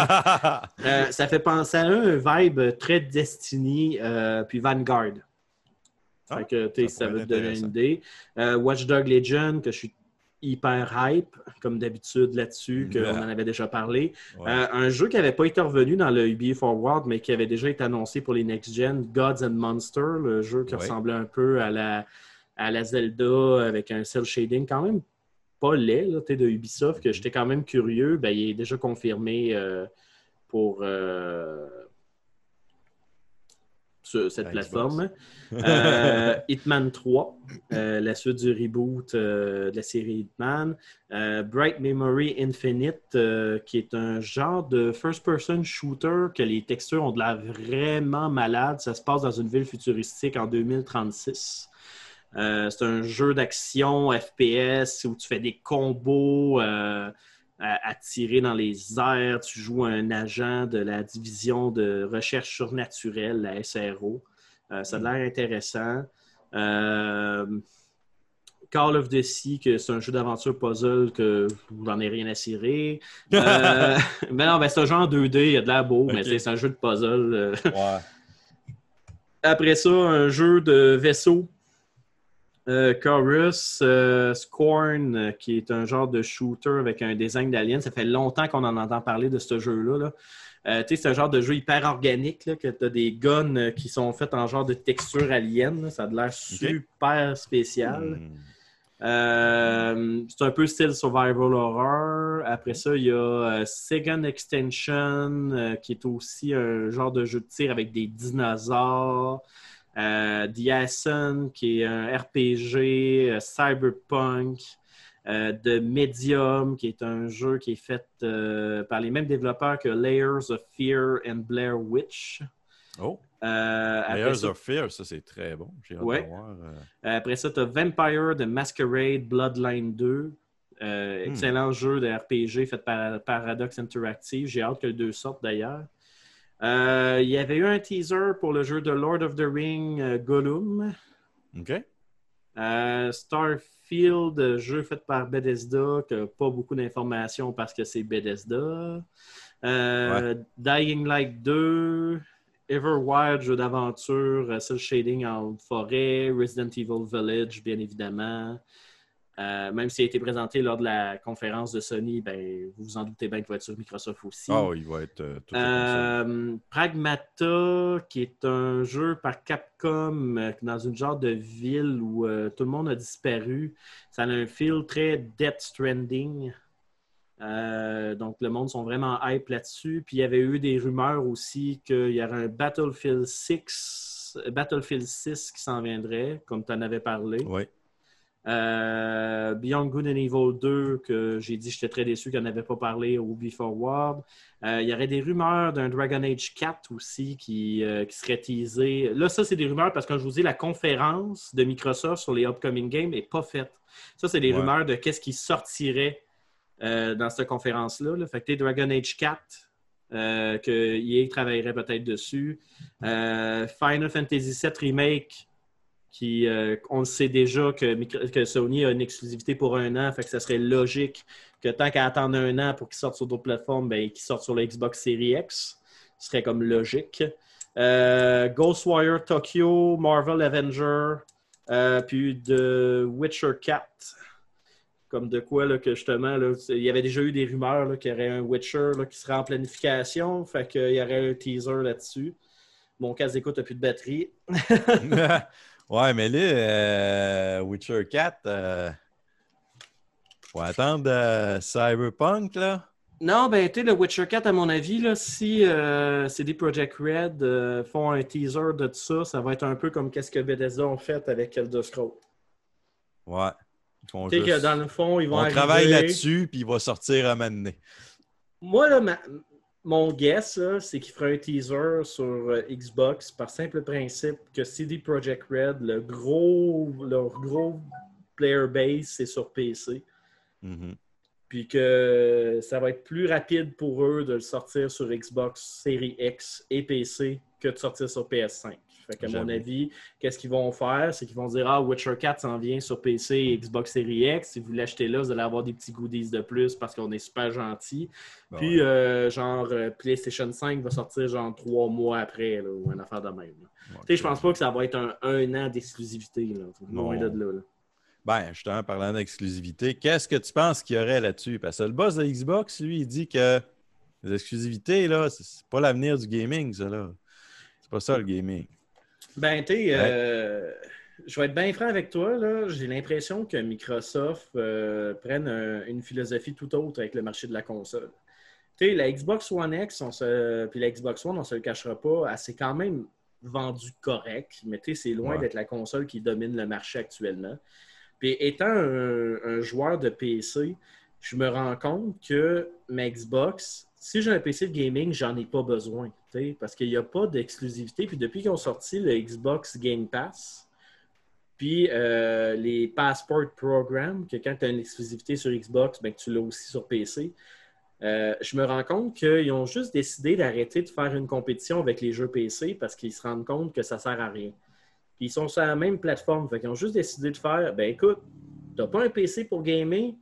Ça fait penser à un vibe très Destiny, puis Vanguard. Ah, Fait que, ça ça, va te donner une idée. Euh, Watch Dog Legend, que je suis hyper hype, comme d'habitude là-dessus, qu'on Yeah. en avait déjà parlé. Ouais. Euh, un jeu qui n'avait pas été revenu dans le UBA Forward, mais qui avait déjà été annoncé pour les Next Gen, Gods and Monsters, le jeu qui Ouais. ressemblait un peu à la, à la Zelda avec un cel shading quand même pas laid là, de Ubisoft, Mhm. que j'étais quand même curieux. Ben, il est déjà confirmé euh, pour euh, ce- cette Xbox. plateforme. Euh, Hitman 3, euh, la suite du reboot euh, de la série Hitman. Bright Memory Infinite, qui est un genre de first-person shooter que les textures ont de l'air vraiment malade. Ça se passe dans une ville futuristique en 2036. Euh, c'est un jeu d'action FPS où tu fais des combos à, à tirer dans les airs. Tu joues un agent de la division de recherche surnaturelle, la SRO. Euh, ça a l'air intéressant. Euh, Call of Duty, que c'est un jeu d'aventure puzzle que j'en ai rien à cirer. Euh, mais non, ben, c'est un genre 2D, il y a de l'air beau, mais c'est un jeu de puzzle. Ouais. Après ça, un jeu de vaisseau. Euh, Chorus, euh, Scorn, euh, qui est un genre de shooter avec un design d'alien. Ça fait longtemps qu'on en entend parler de ce jeu-là. là. Euh, c'est un genre de jeu hyper organique, là, que tu as des guns qui sont faits en genre de texture alien. là. Ça a de l'air super spécial. Hmm. C'est un peu style survival horror. Après ça, il y a Second Extension, qui est aussi un genre de jeu de tir avec des dinosaures. Euh, The Ascent, qui est un RPG, euh, Cyberpunk. Euh, The Medium, qui est un jeu qui est fait euh, par les mêmes développeurs que Layers of Fear and Blair Witch. Oh, Euh, Layers ça- of Fear, ça c'est très bon. J'ai hâte Ouais. de voir. Après ça, tu as Vampire de Masquerade Bloodline 2. Euh, Hmm. Excellent jeu de RPG fait par Paradox Interactive. J'ai hâte que le 2 sorte d'ailleurs. Euh, il y avait eu un teaser pour le jeu de Lord of the Ring euh, Gollum. OK. Euh, Starfield, jeu fait par Bethesda, pas beaucoup d'informations parce que c'est Bethesda. Euh, Dying Light 2, Everwild, jeu d'aventure, cel shading en forêt, Resident Evil Village, bien évidemment. Euh, même s'il a été présenté lors de la conférence de Sony, ben, vous vous en doutez bien qu'il va être sur Microsoft aussi. Ah, il va être euh, tout à Euh, Pragmata, qui est un jeu par Capcom euh, dans une genre de ville où euh, tout le monde a disparu. Ça a un feel très Death Stranding. Donc, le monde sont vraiment hype là-dessus. Puis, il y avait eu des rumeurs aussi qu'il y aurait un Battlefield 6, Battlefield 6 qui s'en viendrait, comme tu en avais parlé. Oui. Euh, Beyond Good and Evil 2, que j'ai dit j'étais très déçu qu'on n'avait pas parlé au Before World. Euh, il y aurait des rumeurs d'un Dragon Age 4 aussi qui, euh, qui serait teasé. Là, ça, c'est des rumeurs parce que je vous dis, la conférence de Microsoft sur les upcoming games n'est pas faite. Ça, c'est des Ouais. rumeurs de qu'est-ce qui sortirait dans cette conférence-là. là. Fait que Dragon Age 4, euh, que EA travaillerait peut-être dessus. Final Fantasy VII Remake, qui, euh, on le sait déjà que, Sony a une exclusivité pour un an, fait que ça serait logique que tant qu'à attendre un an pour qu'il sorte sur d'autres plateformes, ben, qu'il sorte sur la Xbox Series X. Ce serait comme logique. Euh, Ghostwire Tokyo, Marvel Avenger, euh, puis The Witcher 4. Comme de quoi, là, que justement, là, il y avait déjà eu des rumeurs qu'il y aurait un Witcher là, qui serait en planification. Fait qu'il y aurait un teaser là-dessus. Mon casque d'écoute n'a plus de batterie. ouais, mais là, euh, Witcher 4, euh, faut attendre euh, Cyberpunk, là. Non, ben, tu sais, le Witcher 4, à mon avis, là, si euh, CD Projekt Red font un teaser de tout ça, ça va être un peu comme qu'est-ce que Bethesda ont fait avec Elder Scrolls. Ouais. Tu sais juste- que dans le fond, ils vont On arriver- travaille là-dessus, puis il va sortir à m'amener. Moi, là, ma- mon guess, c'est qu'ils feraient un teaser sur euh, Xbox par simple principe que CD Projekt Red, le gros, leur gros player base, c'est sur PC. Mhm. Puis que ça va être plus rapide pour eux de le sortir sur Xbox Series X et PC que de sortir sur PS5. Fait qu'à mon avis, qu'est-ce qu'ils vont faire? C'est qu'ils vont dire Ah, Witcher 4 s'en vient sur PC et Xbox Series X. Si vous l'achetez là, vous allez avoir des petits goodies de plus parce qu'on est super gentil. Bon, Puis, euh, genre, euh, PlayStation 5 va sortir genre trois mois après, là, ou une affaire de même. ouais, Tu sais, je pense pas que ça va être un, un an d'exclusivité. Loin de là. là. Ben, justement, parlant d'exclusivité, qu'est-ce que tu penses qu'il y aurait là-dessus? Parce que le boss de Xbox, lui, il dit que les exclusivités, là, c'est c'est pas l'avenir du gaming, ça, là. C'est pas ça, le gaming. Ben, tu sais, euh, je vais être bien franc avec toi. là. J'ai l'impression que Microsoft euh, prenne un- une philosophie tout autre avec le marché de la console. Tu sais, la Xbox One X, on se, puis la Xbox One, on se le cachera pas, elle s'est quand même vendue correct, mais tu sais, c'est loin Ouais. d'être la console qui domine le marché actuellement. Puis étant un, un joueur de PC, je me rends compte que ma Xbox, si j'ai un PC de gaming, j'en ai pas besoin. Tu Parce qu'il n'y a pas d'exclusivité. Puis depuis qu'ils ont sorti le Xbox Game Pass, puis euh, les Passport Program, que quand tu as une exclusivité sur Xbox, ben, tu l'as aussi sur PC. euh, je me rends compte qu'ils ont juste décidé d'arrêter de faire une compétition avec les jeux PC parce qu'ils se rendent compte que ça sert à rien. Puis ils sont sur la même plateforme. Fait qu'ils ont juste décidé de faire ben écoute, t'as pas un PC pour gamer,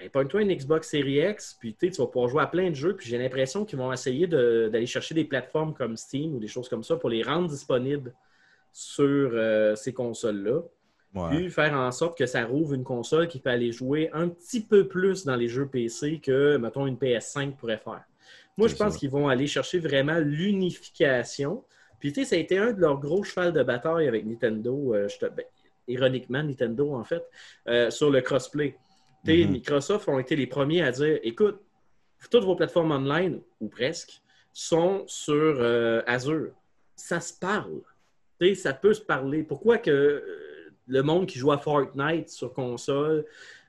ben pogne-toi une Xbox Series X, puis tu vas pouvoir jouer à plein de jeux. Puis j'ai l'impression qu'ils vont essayer de- d'aller chercher des plateformes comme Steam ou des choses comme ça pour les rendre disponibles sur euh, ces consoles-là. Ouais. Puis faire en sorte que ça rouvre une console qui peut aller jouer un petit peu plus dans les jeux PC que, mettons, une PS5 pourrait faire. Moi, je pense qu'ils vont aller chercher vraiment l'unification. Puis, tu sais, ça a été un de leurs gros chevals de bataille avec Nintendo. Euh, je te- ben, ironiquement, Nintendo, en fait, euh, sur le crossplay. Mhm. Microsoft ont été les premiers à dire écoute, toutes vos plateformes online, ou presque, sont sur euh, Azure. Ça se parle. Ça peut se parler. Pourquoi que euh, le monde qui joue à Fortnite sur console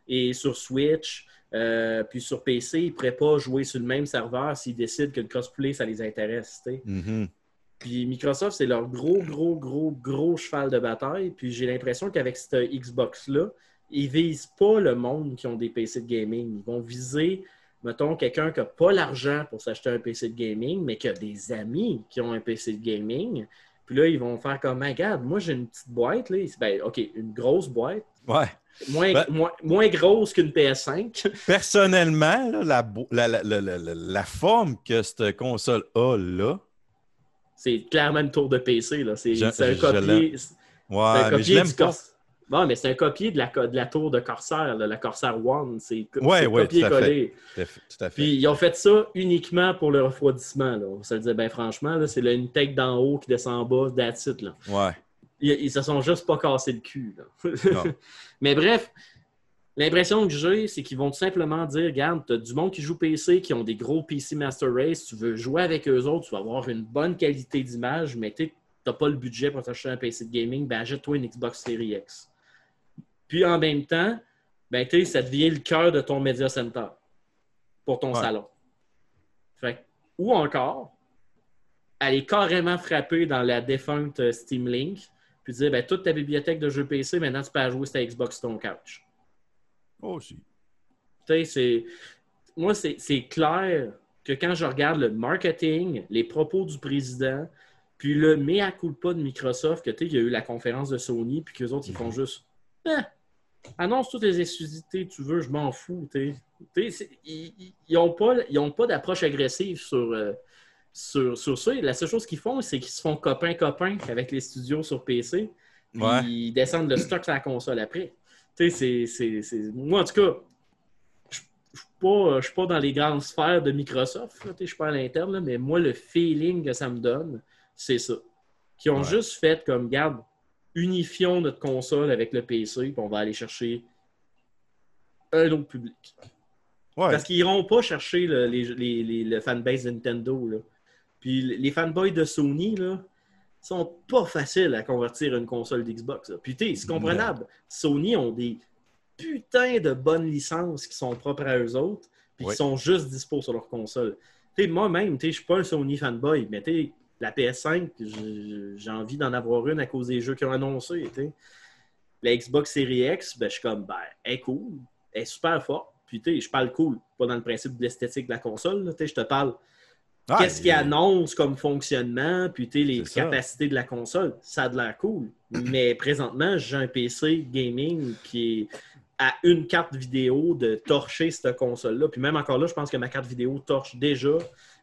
et sur Switch, euh, puis sur PC, ils ne pourraient pas jouer sur le même serveur s'ils décident que le crossplay, ça les intéresse. Mhm. Puis Microsoft, c'est leur gros, gros, gros, gros cheval de bataille. Puis j'ai l'impression qu'avec cette Xbox-là, ils visent pas le monde qui ont des PC de gaming. Ils vont viser, mettons, quelqu'un qui n'a pas l'argent pour s'acheter un PC de gaming, mais qui a des amis qui ont un PC de gaming. Puis là, ils vont faire comme, regarde, moi j'ai une petite boîte. Là. Ben, OK, une grosse boîte, Ouais. moins, Ben- moins, moins grosse qu'une PS5. Personnellement, là, la, la, la- la- la- la- la forme que cette console a là, C'est clairement une tour de PC. là. C'est Je- un je copier. ouais, un mais je copier l'aime du pas. Bon, mais c'est un copier de la, de la tour de Corsair, là, la Corsair One. C'est Ouais, ouais, tout à copier-coller. Tout à fait. tout à fait. Puis ils ont fait ça uniquement pour le refroidissement. Là. On se le dire, ben franchement, c'est le Intech d'en haut qui descend en bas, that's it, là. Ouais. Ils, ils se sont juste pas cassé le cul. là. Mais bref, l'impression que j'ai, c'est qu'ils vont tout simplement dire Regarde, tu as du monde qui joue PC, qui ont des gros PC Master Race, tu veux jouer avec eux autres, tu vas avoir une bonne qualité d'image, mais tu n'as pas le budget pour t'acheter un PC de gaming, ben achète-toi une Xbox Series X. Puis en même temps, ben, ça devient le cœur de ton Media Center pour ton Ouais. salon. Fait ou encore, aller carrément frapper dans la défunte euh, Steam Link, puis dire ben, toute ta bibliothèque de jeux PC, maintenant tu peux jouer sur ta Xbox ton couch. Oh, si. Tu sais, c'est. Moi, c'est clair que quand je regarde le marketing, les propos du président, puis le mea culpa de Microsoft, que tu il y a eu la conférence de Sony, puis qu'eux autres, ils font juste. Ah, annonce toutes les exclusivités que tu veux, je m'en fous. Ils n'ont pas, pas d'approche agressive sur, euh, sur, sur ça. La seule chose qu'ils font, c'est qu'ils se font copain-copain avec les studios sur PC. Puis Ouais. ils descendent le stock sur la console après. Moi, en tout cas, je ne suis pas, je suis pas dans les grandes sphères de Microsoft. Je suis pas à l'interne, mais moi, le feeling que ça me donne, c'est ça. Qui ont Ouais. juste fait comme, garde, unifions notre console avec le PC, puis on va aller chercher un autre public. Ouais. Parce qu'ils n'iront pas chercher le, les, les- les- le fanbase de Nintendo. Là. Puis les fanboys de Sony, là, sont pas faciles à convertir une console d'Xbox. Puis c'est comprenable. Sony ont des putains de bonnes licences qui sont propres à eux autres, puis qui sont juste dispo sur leur console. Moi-même, je suis pas un Sony fanboy, mais tu sais, la PS5, j'ai envie d'en avoir une à cause des jeux qu'ils ont annoncés. La Xbox Series X, ben, je suis comme, ben, elle est cool, elle est super forte. Puis, je parle cool, pas dans le principe de l'esthétique de la console. je te parle Ah, qu'est-ce il- qu'ils annoncent comme fonctionnement, puis tu sais, les ça. capacités de la console. Ça a de l'air cool. Mais présentement, j'ai un PC gaming qui est à une carte vidéo de torcher cette console-là. Puis même encore là, je pense que ma carte vidéo torche déjà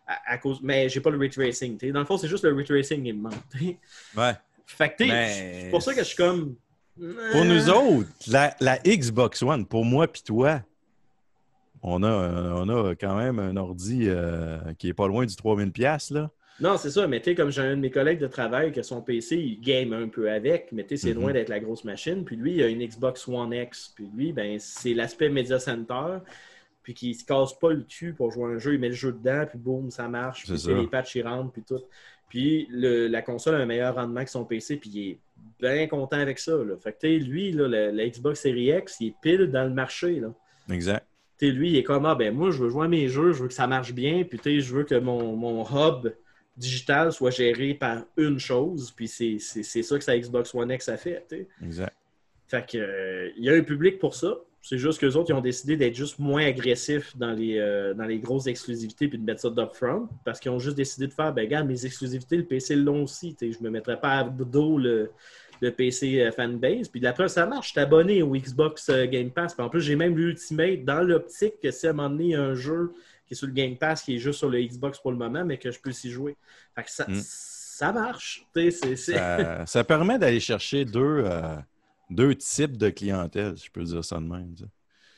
à, à cause. Mais j'ai pas le ray tracing. tu sais. Dans le fond, c'est juste le ray tracing qui me manque. Ouais. Fait que Mais- c'est pour ça que je suis comme. Pour nous autres, la, la Xbox One, pour moi puis toi, on a, on a quand même un ordi euh, qui est pas loin du 3000$, piastres, là. Non, c'est ça, mais tu sais, comme j'ai un de mes collègues de travail qui a son PC, il game un peu avec, mais tu sais, c'est Mhm. loin d'être la grosse machine. Puis lui, il a une Xbox One X. Puis lui, ben, c'est l'aspect Media Center. Puis qu'il se casse pas le cul pour jouer à un jeu, il met le jeu dedans, puis boum, ça marche. Puis ça. les patchs, ils rentrent, puis tout. Puis le- la console a un meilleur rendement que son PC, puis il est bien content avec ça. Là. Fait que lui, là, la, la Xbox Series X, il est pile dans le marché. Là. Exact. Tu sais, lui, il est comme, ah, ben moi, je veux jouer à mes jeux, je veux que ça marche bien, puis je veux que mon, mon hub digital soit géré par une chose, puis c'est c'est- c'est ça que sa Xbox One X a fait. Exact. Fait que, euh, il y a un public pour ça. C'est juste qu'eux autres, ils ont décidé d'être juste moins agressifs dans les, euh, dans les grosses exclusivités puis de mettre ça d'upfront parce qu'ils ont juste décidé de faire, ben regarde, mes exclusivités, le PC l'ont aussi. sais, Je me mettrais pas à dos le, le PC euh, fanbase. Puis de la preuve, ça marche. Je suis abonné au Xbox euh, Game Pass. Puis en plus, j'ai même l'Ultimate dans l'optique que si à un moment donné, il y a un jeu qui est sur le Game Pass qui est juste sur le Xbox pour le moment, mais que je peux s'y jouer. Fait que ça, Mm. ça marche. Ça, ça permet d'aller chercher deux, deux types de clientèle, si je peux dire ça de même.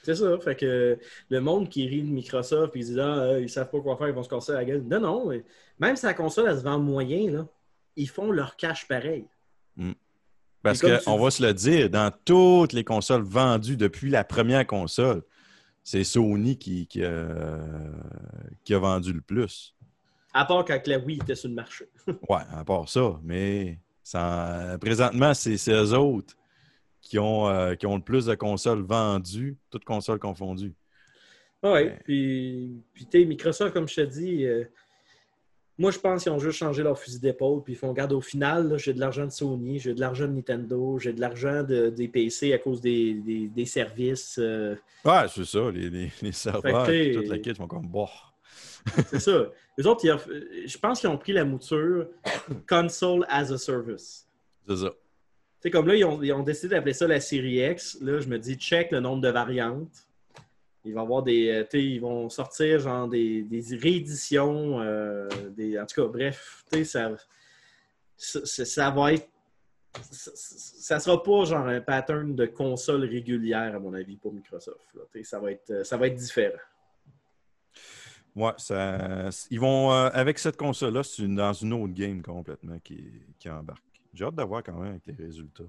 C'est ça. Fait que le monde qui rit de Microsoft et ils disent Ah, euh, ils savent pas quoi faire, ils vont se casser la gueule. Non, non. mais Même si la console, elle se vend moyen, là, ils font leur cash pareil. Mm. Parce qu'on va se le dire, dans toutes les consoles vendues depuis la première console, c'est Sony qui, qui, a- qui a vendu le plus. À part quand la Wii était sur le marché. Ouais, à part ça. Mais ça- présentement, c'est c'est eux autres qui ont, euh, qui ont le plus de consoles vendues, toutes consoles confondues. Oui, Ouais. puis, puis tu sais, Microsoft, comme je te dis, euh, moi, je pense qu'ils ont juste changé leur fusil d'épaule, puis ils font, regarde, au final, j'ai de l'argent de Sony, j'ai de l'argent de Nintendo, j'ai de l'argent de- des PC à cause des, des- des services. euh, Ouais, c'est ça. Les, les, les serveurs, puis toute la kit, ils font comme bon. c'est ça. Les autres, ils je pense qu'ils ont pris la mouture console as a service. C'est ça. Sais, comme là, ils ont, décidé d'appeler ça la série X. Là, je me dis, check le nombre de variantes. Ils vont avoir des. euh, ils vont sortir genre des, des rééditions. euh, des, en tout cas, bref, ça, ça, ça- va être. Ça, ça sera pas genre un pattern de console régulière, à mon avis, pour Microsoft. là. Ça va, être, ça va être différent. Ouais, ils vont, euh, avec cette console-là, c'est dans une autre game complètement qui, qui embarque. J'ai hâte de voir quand même avec les résultats.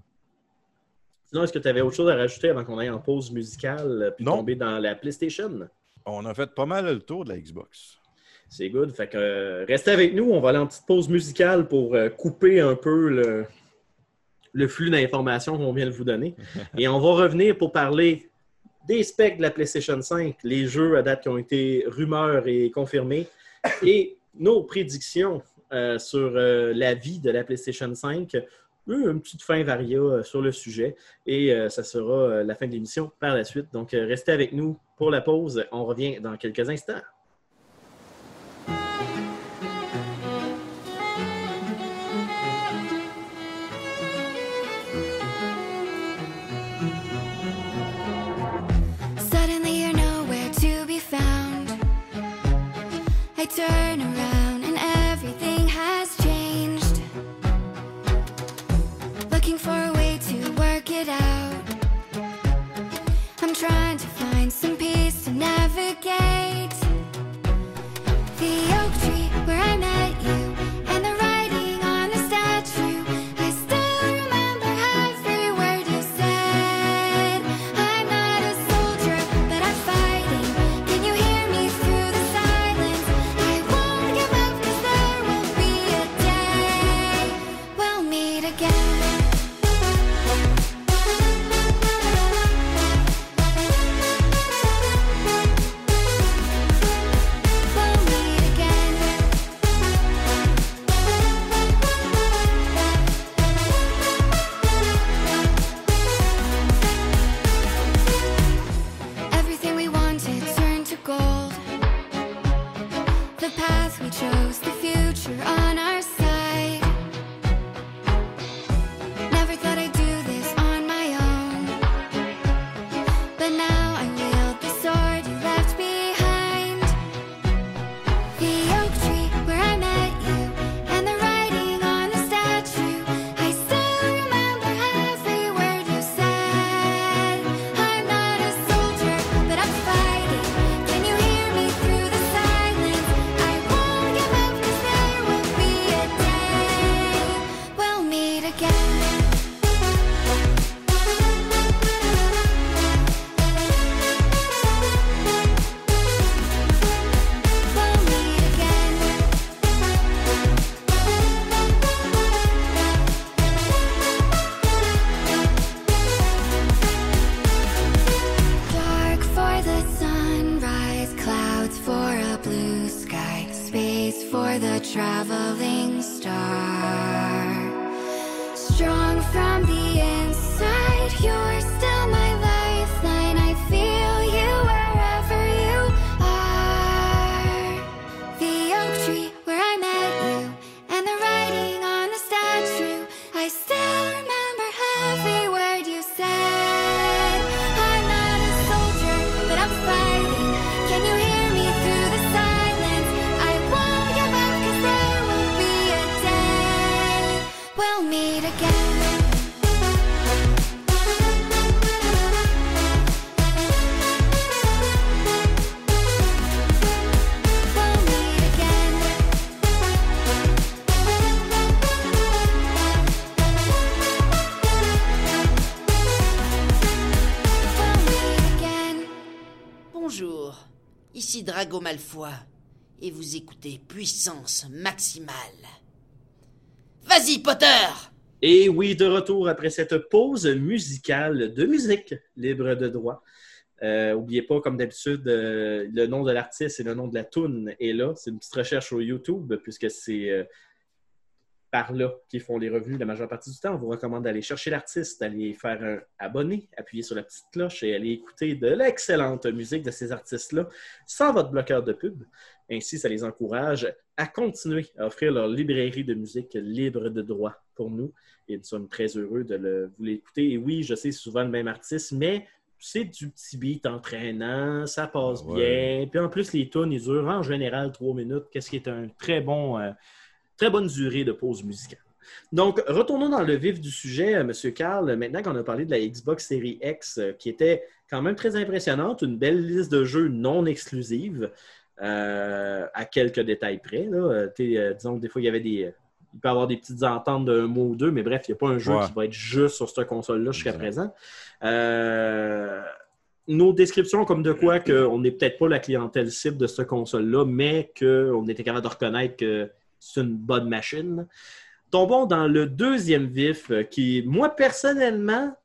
Sinon, est-ce que tu avais autre chose à rajouter avant qu'on aille en pause musicale euh, puis Non. tomber dans la PlayStation? On a fait pas mal le tour de la Xbox. C'est good. Fait que euh, restez avec nous. On va aller en petite pause musicale pour euh, couper un peu le, le flux d'informations qu'on vient de vous donner. Et on va revenir pour parler des specs de la PlayStation 5, les jeux à date qui ont été rumeurs et confirmés, et nos prédictions euh, sur euh, la vie de la PlayStation 5. Euh, Une petite fin varia sur le sujet et ça sera la fin de l'émission par la suite. Donc, restez avec nous pour la pause. On revient dans quelques instants. Turn around peace to Malfoy et vous écoutez Puissance Maximale. Vas-y, Potter Et oui, de retour après cette pause musicale de musique libre de droit. Euh, N'oubliez pas, comme d'habitude, euh, le nom de l'artiste et le nom de la tune est là. C'est une petite recherche sur YouTube, puisque c'est euh, par là qu'ils font les revenus la majeure partie du temps. On vous recommande d'aller chercher l'artiste, d'aller faire un abonné, appuyer sur la petite cloche et aller écouter de l'excellente musique de ces artistes-là sans votre bloqueur de pub. Ainsi, ça les encourage à continuer à offrir leur librairie de musique libre de droit pour nous. Et nous sommes très heureux de le- vous l'écouter. Et oui, je sais, c'est souvent le même artiste, mais c'est du petit beat entraînant, ça passe Ah ouais. bien. Puis en plus, les tunes, ils durent en général trois minutes, qu'est-ce qui est un très bon, euh, très bonne durée de pause musicale. Donc, retournons dans le vif du sujet, euh, M. Carl. Maintenant qu'on a parlé de la Xbox Series X, euh, qui était quand même très impressionnante, une belle liste de jeux non exclusives, euh, à quelques détails près. Là. Euh, disons que des fois, il y avait des. Il peut y avoir des petites ententes d'un mot ou deux, mais bref, il n'y a pas un jeu Ouais. qui va être juste sur cette console-là jusqu'à présent. Euh, nos descriptions comme de quoi qu'on n'est peut-être pas la clientèle cible de cette console-là, mais qu'on était capable de reconnaître que c'est une bonne machine. Tombons dans le deuxième vif, euh, qui, moi, personnellement,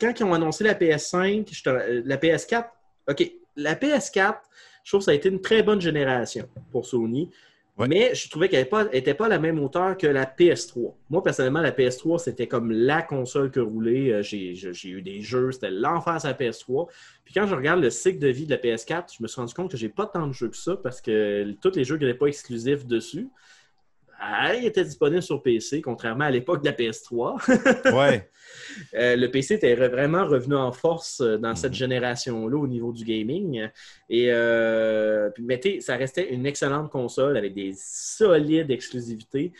quand ils ont annoncé la PS5, je te- euh, la PS4, OK, la PS4, je trouve que ça a été une très bonne génération pour Sony. Mais je trouvais qu'elle n'était pas, la même hauteur que la PS3. Moi, personnellement, la PS3, c'était comme la console que roulait. Euh, J'ai eu des jeux, c'était l'enfer sur la PS3. Puis quand je regarde le cycle de vie de la PS4, je me suis rendu compte que j'ai pas tant de jeux que ça parce que tous les jeux n'étaient pas exclusifs dessus, ils étaient disponibles sur PC, contrairement à l'époque de la PS3. Ouais. Euh, le PC était vraiment revenu en force euh, dans cette Mhm. génération-là au niveau du gaming. Et euh, puis, mais ça restait une excellente console avec des solides exclusivités.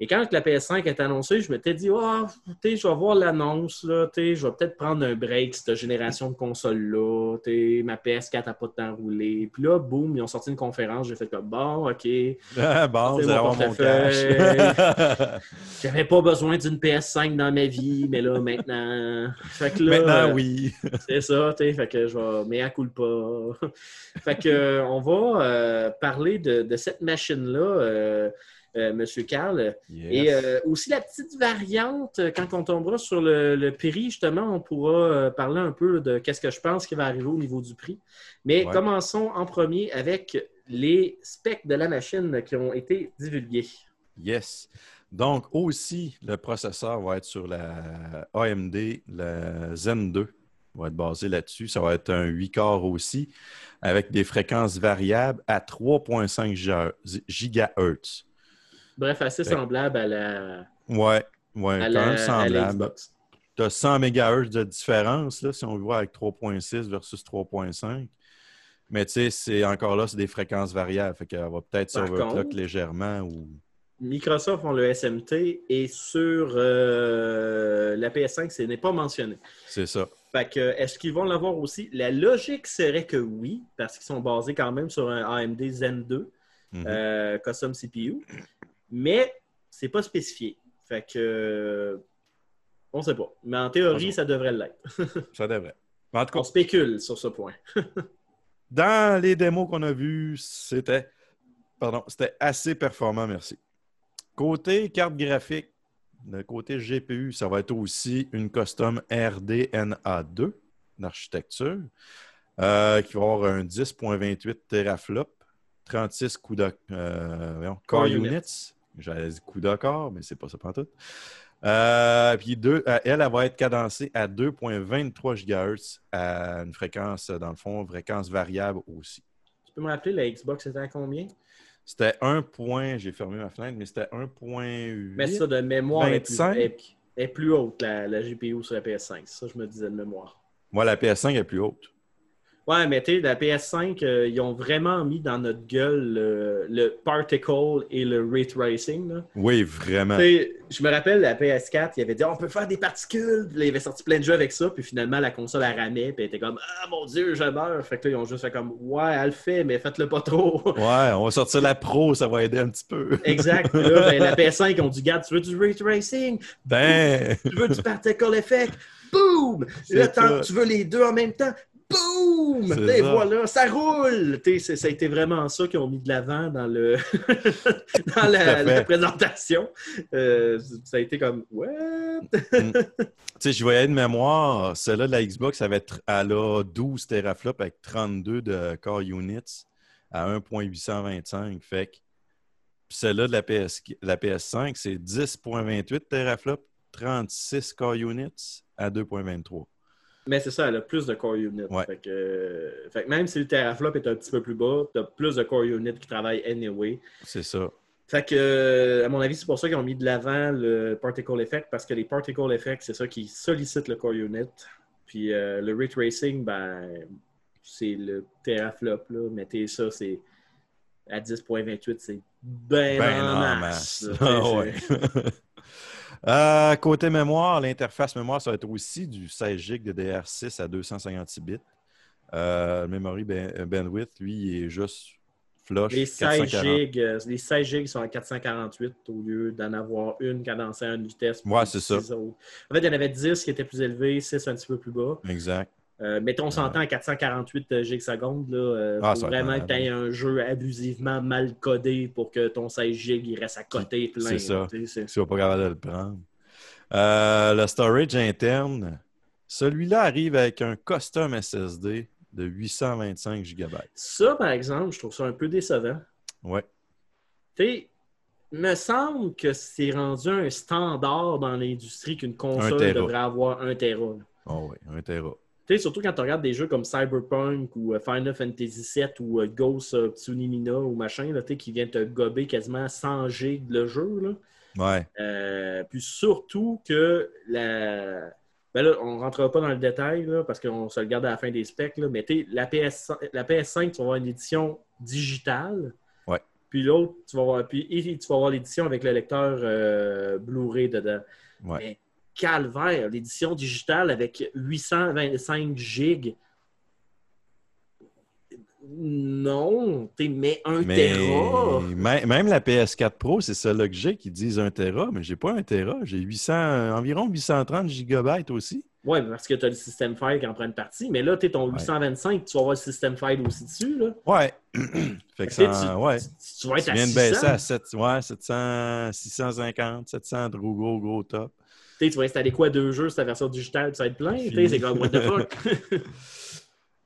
Et quand la PS5 est annoncée, je m'étais dit, oh, je vais voir l'annonce, je vais peut-être prendre un break, cette génération de consoles-là. Ma PS4 n'a pas de temps roulé. Puis là, boum, ils ont sorti une conférence. J'ai fait comme, bon, OK. Ah, bon, c'est mon avoir mon cash. J'avais pas besoin d'une PS5 dans ma vie, mais là, maintenant. Fait que là, Maintenant, euh, oui. c'est ça, tu fait que je vais, mais à coup pas. fait que, euh, on va euh, parler de, de cette machine-là, euh, Monsieur Carl. Et Yes. euh, aussi la petite variante, euh, quand on tombera sur le, le prix, justement, on pourra euh, parler un peu de qu'est-ce que je pense qui va arriver au niveau du prix. Mais Ouais. commençons en premier avec les specs de la machine qui ont été divulgués. Yes. Donc, aussi, le processeur va être sur la AMD, la Zen 2 va être basé là-dessus. Ça va être un 8 corps aussi, avec des fréquences variables à 3,5 giga- gigahertz. Bref, assez semblable à la, Ouais, ouais, quand la, même semblable. Tu as 100 MHz de différence, là, si on voit avec 3.6 versus 3.5. Mais tu sais, c'est encore là, c'est des fréquences variables. Fait qu'elle va peut-être s'overclock légèrement ou. Microsoft ont le SMT et sur euh, la PS5, ce n'est pas mentionné. C'est ça. Fait que, est-ce qu'ils vont l'avoir aussi? La logique serait que oui, parce qu'ils sont basés quand même sur un AMD Zen 2, Mhm. euh, custom CPU, mais c'est pas spécifié. Fait que, euh, on sait pas. Mais en théorie, ça devrait l'être. Ça devrait. Mais en tout On cas, spécule sur ce point. dans les démos qu'on a vues, c'était. Pardon, c'était assez performant, merci. Côté carte graphique, le côté GPU, ça va être aussi une custom RDNA2 d'architecture euh, qui va avoir un 10.28 teraflop, 36 coups de, euh, core Core units. units. J'allais dire coups de corps, mais c'est pas ça pantoute. Euh, puis deux, euh, elle, elle va être cadencée à 2.23 GHz à une fréquence, dans le fond, fréquence variable aussi. Tu peux me rappeler, la Xbox, c'était à combien? C'était 1 point, j'ai fermé ma fenêtre, mais c'était 1.8. Mais ça, de mémoire, est plus, 25. est, est plus haute, la, la GPU sur la PS5. Ça, je me disais de mémoire. Moi, la PS5 est plus haute. Ouais, mais tu sais, la PS5, euh, ils ont vraiment mis dans notre gueule le, le particle et le ray tracing. là. Oui, vraiment. Je me rappelle, la PS4, il avait dit on peut faire des particules. Puis là, il avait sorti plein de jeux avec ça. Puis finalement, la console, elle ramait. Puis elle était comme Ah mon Dieu, je meurs. Fait que là, ils ont juste fait comme Ouais, elle le fait, mais faites-le pas trop. Ouais, on va sortir la Pro, ça va aider un petit peu. exact. Là, ben, la PS5, ils ont dit Garde, tu veux du ray tracing? Ben, Tu veux du particle effect? Boom C'est Là, tu veux les deux en même temps? Boum! Et ça. voilà, ça roule! Ça a été vraiment ça qu'ils ont mis de l'avant dans, le dans la, présentation. Euh, ça a été comme, ouais. Tu sais, je voyais de mémoire, celle-là de la Xbox, elle, avait elle a 12 teraflops avec 32 de core units à 1.825. Fait que celle-là de la, PS, la PS5, c'est 10.28 teraflops, 36 core units à 2.23. Mais c'est ça, elle a plus de core. Ouais. Fait, que, euh, fait que même si le teraflop est un petit peu plus bas, tu as plus de core units qui travaillent anyway. C'est ça. Fait que, à mon avis, c'est pour ça qu'ils ont mis de l'avant le particle effect, parce que les particle effects, c'est ça qui sollicite le core unit. Puis euh, le ray tracing, ben, c'est le teraflop, là. Mettez ça, c'est à 10.28, c'est ben, Ben en masse. masse. Ah ouais. Euh, côté mémoire, l'interface mémoire, ça va être aussi du 16 GB de DR6 à 256 bits. Euh, le memory ben- euh, bandwidth, lui, il est juste flush. Les 16 440. gigs, euh, les 16 gigs sont à 448 au lieu d'en avoir une cadencée à une vitesse. Ouais, c'est ça. autres. En fait, il y en avait 10 qui étaient plus élevés, 6 un petit peu plus bas. Exact. Euh, mettons, on s'entend à 448 gigs secondes. Là, euh, Ah, faut vraiment que tu aies un jeu abusivement mal codé pour que ton 16 gigs il reste à côté plein. C'est ça. tu sais, Si on pas capable de le prendre. Euh, le storage interne, celui-là arrive avec un custom SSD de 825 GB. Ça, par exemple, je trouve ça un peu décevant. Ouais. Tu sais, me semble que c'est rendu un standard dans l'industrie qu'une console devrait avoir un Tera. Oh oui, un Tera. Tu sais, surtout quand tu regardes des jeux comme Cyberpunk ou euh, Final Fantasy VII ou euh, Ghost of Tsunimina ou machin, là, qui vient te gober quasiment 100 gigs le jeu. Là. Ouais. Euh, puis surtout que la. Ben là, on ne rentrera pas dans le détail là, parce qu'on se le garde à la fin des specs, là, mais la, PS... la PS5, tu vas avoir une édition digitale. Ouais. Puis l'autre, tu vas avoir, puis, tu vas avoir l'édition avec le lecteur euh, Blu-ray dedans. Ouais. Mais calvaire, l'édition digitale avec 825 gigs. Non, mets un Mais Tera. mê- même la PS4 Pro, c'est celle-là que j'ai qui disent 1 Tera, mais j'ai pas un Tera. J'ai 800, environ 830 GB aussi. Oui, parce que tu as le système file qui en prend une partie, mais là, tu ton 825, tu vas avoir le système file aussi dessus. Là. Ouais. fait que ça, tu, ouais. tu- tu vas être Tu à viens de 600. baisser à 7, ouais, 700, 650, 700 de gros, gros, gros top. Tu sais, tu vas installer quoi deux jeux sur ta version digitale, ça va être plein. C'est comme what the fuck?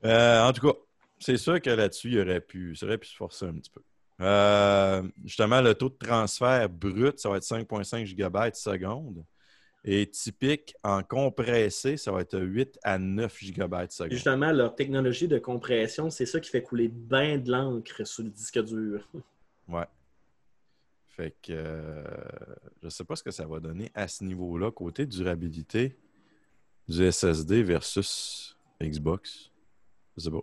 Euh, en tout cas, c'est sûr que là-dessus, il aurait pu, ça aurait pu se forcer un petit peu. Euh, justement, le taux de transfert brut, ça va être 5,5 GB seconde. Et typique en compressé, ça va être 8 à 9 GB seconde. Justement, leur technologie de compression, c'est ça qui fait couler bien de l'encre sur le disque dur. Ouais. Fait que euh, je ne sais pas ce que ça va donner à ce niveau-là, côté durabilité du SSD versus Xbox. Je sais pas.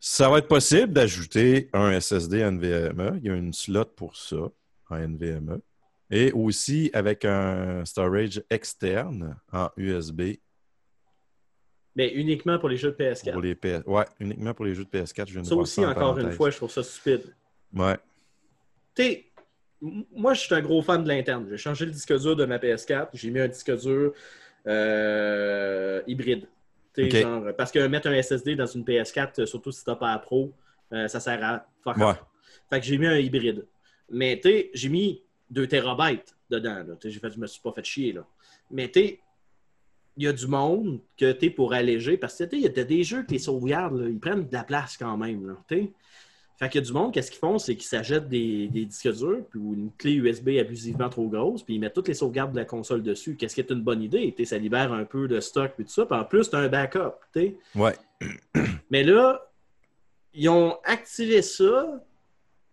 Ça va être possible d'ajouter un SSD NVMe. Il y a une slot pour ça en NVMe. Et aussi avec un storage externe en USB Mais uniquement pour les jeux de PS4. pour les PS. Ouais, uniquement pour les jeux de PS4. Je viens Ça aussi, en encore une fois, je trouve ça stupide. Ouais. Tu sais, moi, je suis un gros fan de l'interne. J'ai changé le disque dur de ma PS4. J'ai mis un disque dur euh, hybride. Tu sais, Ok. genre, parce que mettre un SSD dans une PS4, euh, surtout si tu n'as pas la Pro, euh, ça sert à fuck Ouais. Fait que j'ai mis un hybride. Mais tu j'ai mis 2 TB dedans. là. J'ai fait, je me suis pas fait chier. Là. Mais tu sais, il y a du monde que tu pour alléger, parce que il y a des jeux que les sauvegardes, là, ils prennent de la place quand même. Là. Fait qu'il y a du monde, qu'est-ce qu'ils font? C'est qu'ils s'achètent des, des disques durs puis, ou une clé USB abusivement trop grosse, puis ils mettent toutes les sauvegardes de la console dessus. Qu'est-ce qui est une bonne idée? Ça libère un peu de stock puis tout ça. Puis en plus, tu as un backup. tu sais. Ouais. Mais là, ils ont activé ça,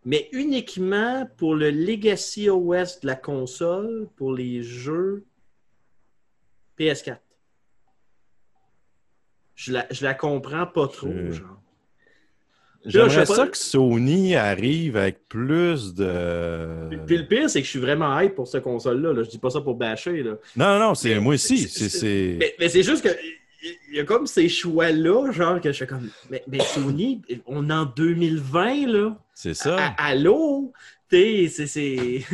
mais uniquement pour le Legacy OS de la console, pour les jeux PS4. Je la, je la comprends pas trop, Je- genre. J'aimerais ça que Sony arrive avec plus de. Puis- Puis le pire, c'est que je suis vraiment hype pour cette console-là. Là. Je dis pas ça pour bâcher. Là. Non, non, c'est moi aussi. c'est- Mais, mais c'est juste que il y a comme ces choix-là, genre que je suis comme. Mais, mais Sony, on est en 2020, là. c'est ça. À- Allô? C'est. c'est- Tu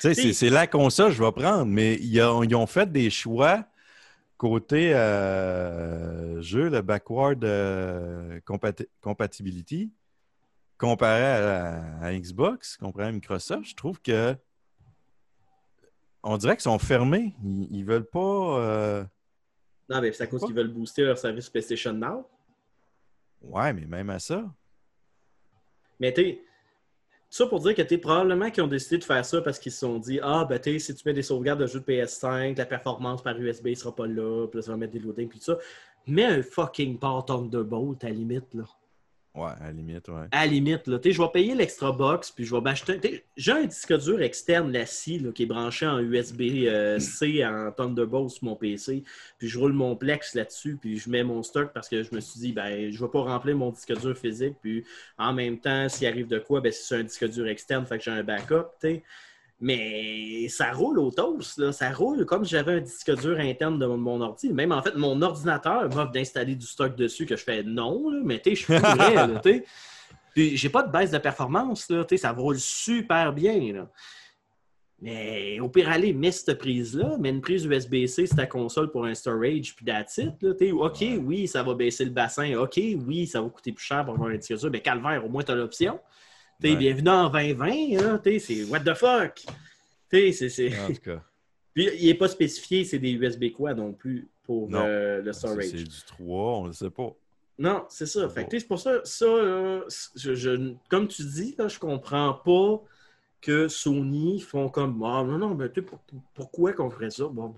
sais, c'est, c'est la console que je vais prendre, mais ils ont, ils ont fait des choix côté euh, jeu, le backward euh, compati- compatibility, comparé à, à Xbox, comparé à Microsoft, je trouve que on dirait qu'ils sont fermés. Ils, ils veulent pas. euh, Non, mais c'est à cause qu'ils veulent booster leur service PlayStation Now. Ouais, mais même à ça. Mais tu ça pour dire que t'es probablement qu'ils ont décidé de faire ça parce qu'ils se sont dit Ah, ben tu si tu mets des sauvegardes de jeux de PS5, la performance par USB sera pas là, puis là, ça va mettre des loadings, puis tout ça. Mets un fucking port Thunderbolt à la limite, là. Ouais, à la limite, ouais. À la limite, là. Je vais payer l'extra box, puis je vais m'acheter. J'ai un disque dur externe, la scie, là, qui est branché en USB-C en Thunderbolt sur mon PC, puis je roule mon Plex là-dessus, puis je mets mon stock parce que je me suis dit, ben, je vais pas remplir mon disque dur physique, puis en même temps, s'il arrive de quoi, ben, c'est un disque dur externe, fait que j'ai un backup, tu sais. Mais ça roule au toast, là. ça roule comme si j'avais un disque dur interne de mon, ordi. Même en fait, mon ordinateur m'offre d'installer du stock dessus que je fais non, là, mais tu je suis sais. Puis j'ai pas de baisse de performance, là, ça roule super bien. Là. Mais au pire, aller, mets cette prise-là, mets une prise USB-C sur ta console pour un storage, puis that's it, là. OK, oui, ça va baisser le bassin. OK, oui, ça va coûter plus cher pour avoir un disque dur. Mais calvaire, au moins, tu as l'option. Ouais. bienvenue en 2020, là, t'sais, c'est what the fuck? T'sais, c'est, c'est... En tout cas, Puis il n'est pas spécifié, c'est des USB quoi non plus pour Non. euh, le c'est storage. c'est du 3, on le sait pas. Non, c'est ça. Fait que, c'est pour ça, ça là, je, je- comme tu dis, là, je comprends pas que Sony font comme Ah, non, non, mais pour- pour- pourquoi qu'on ferait ça? Bon,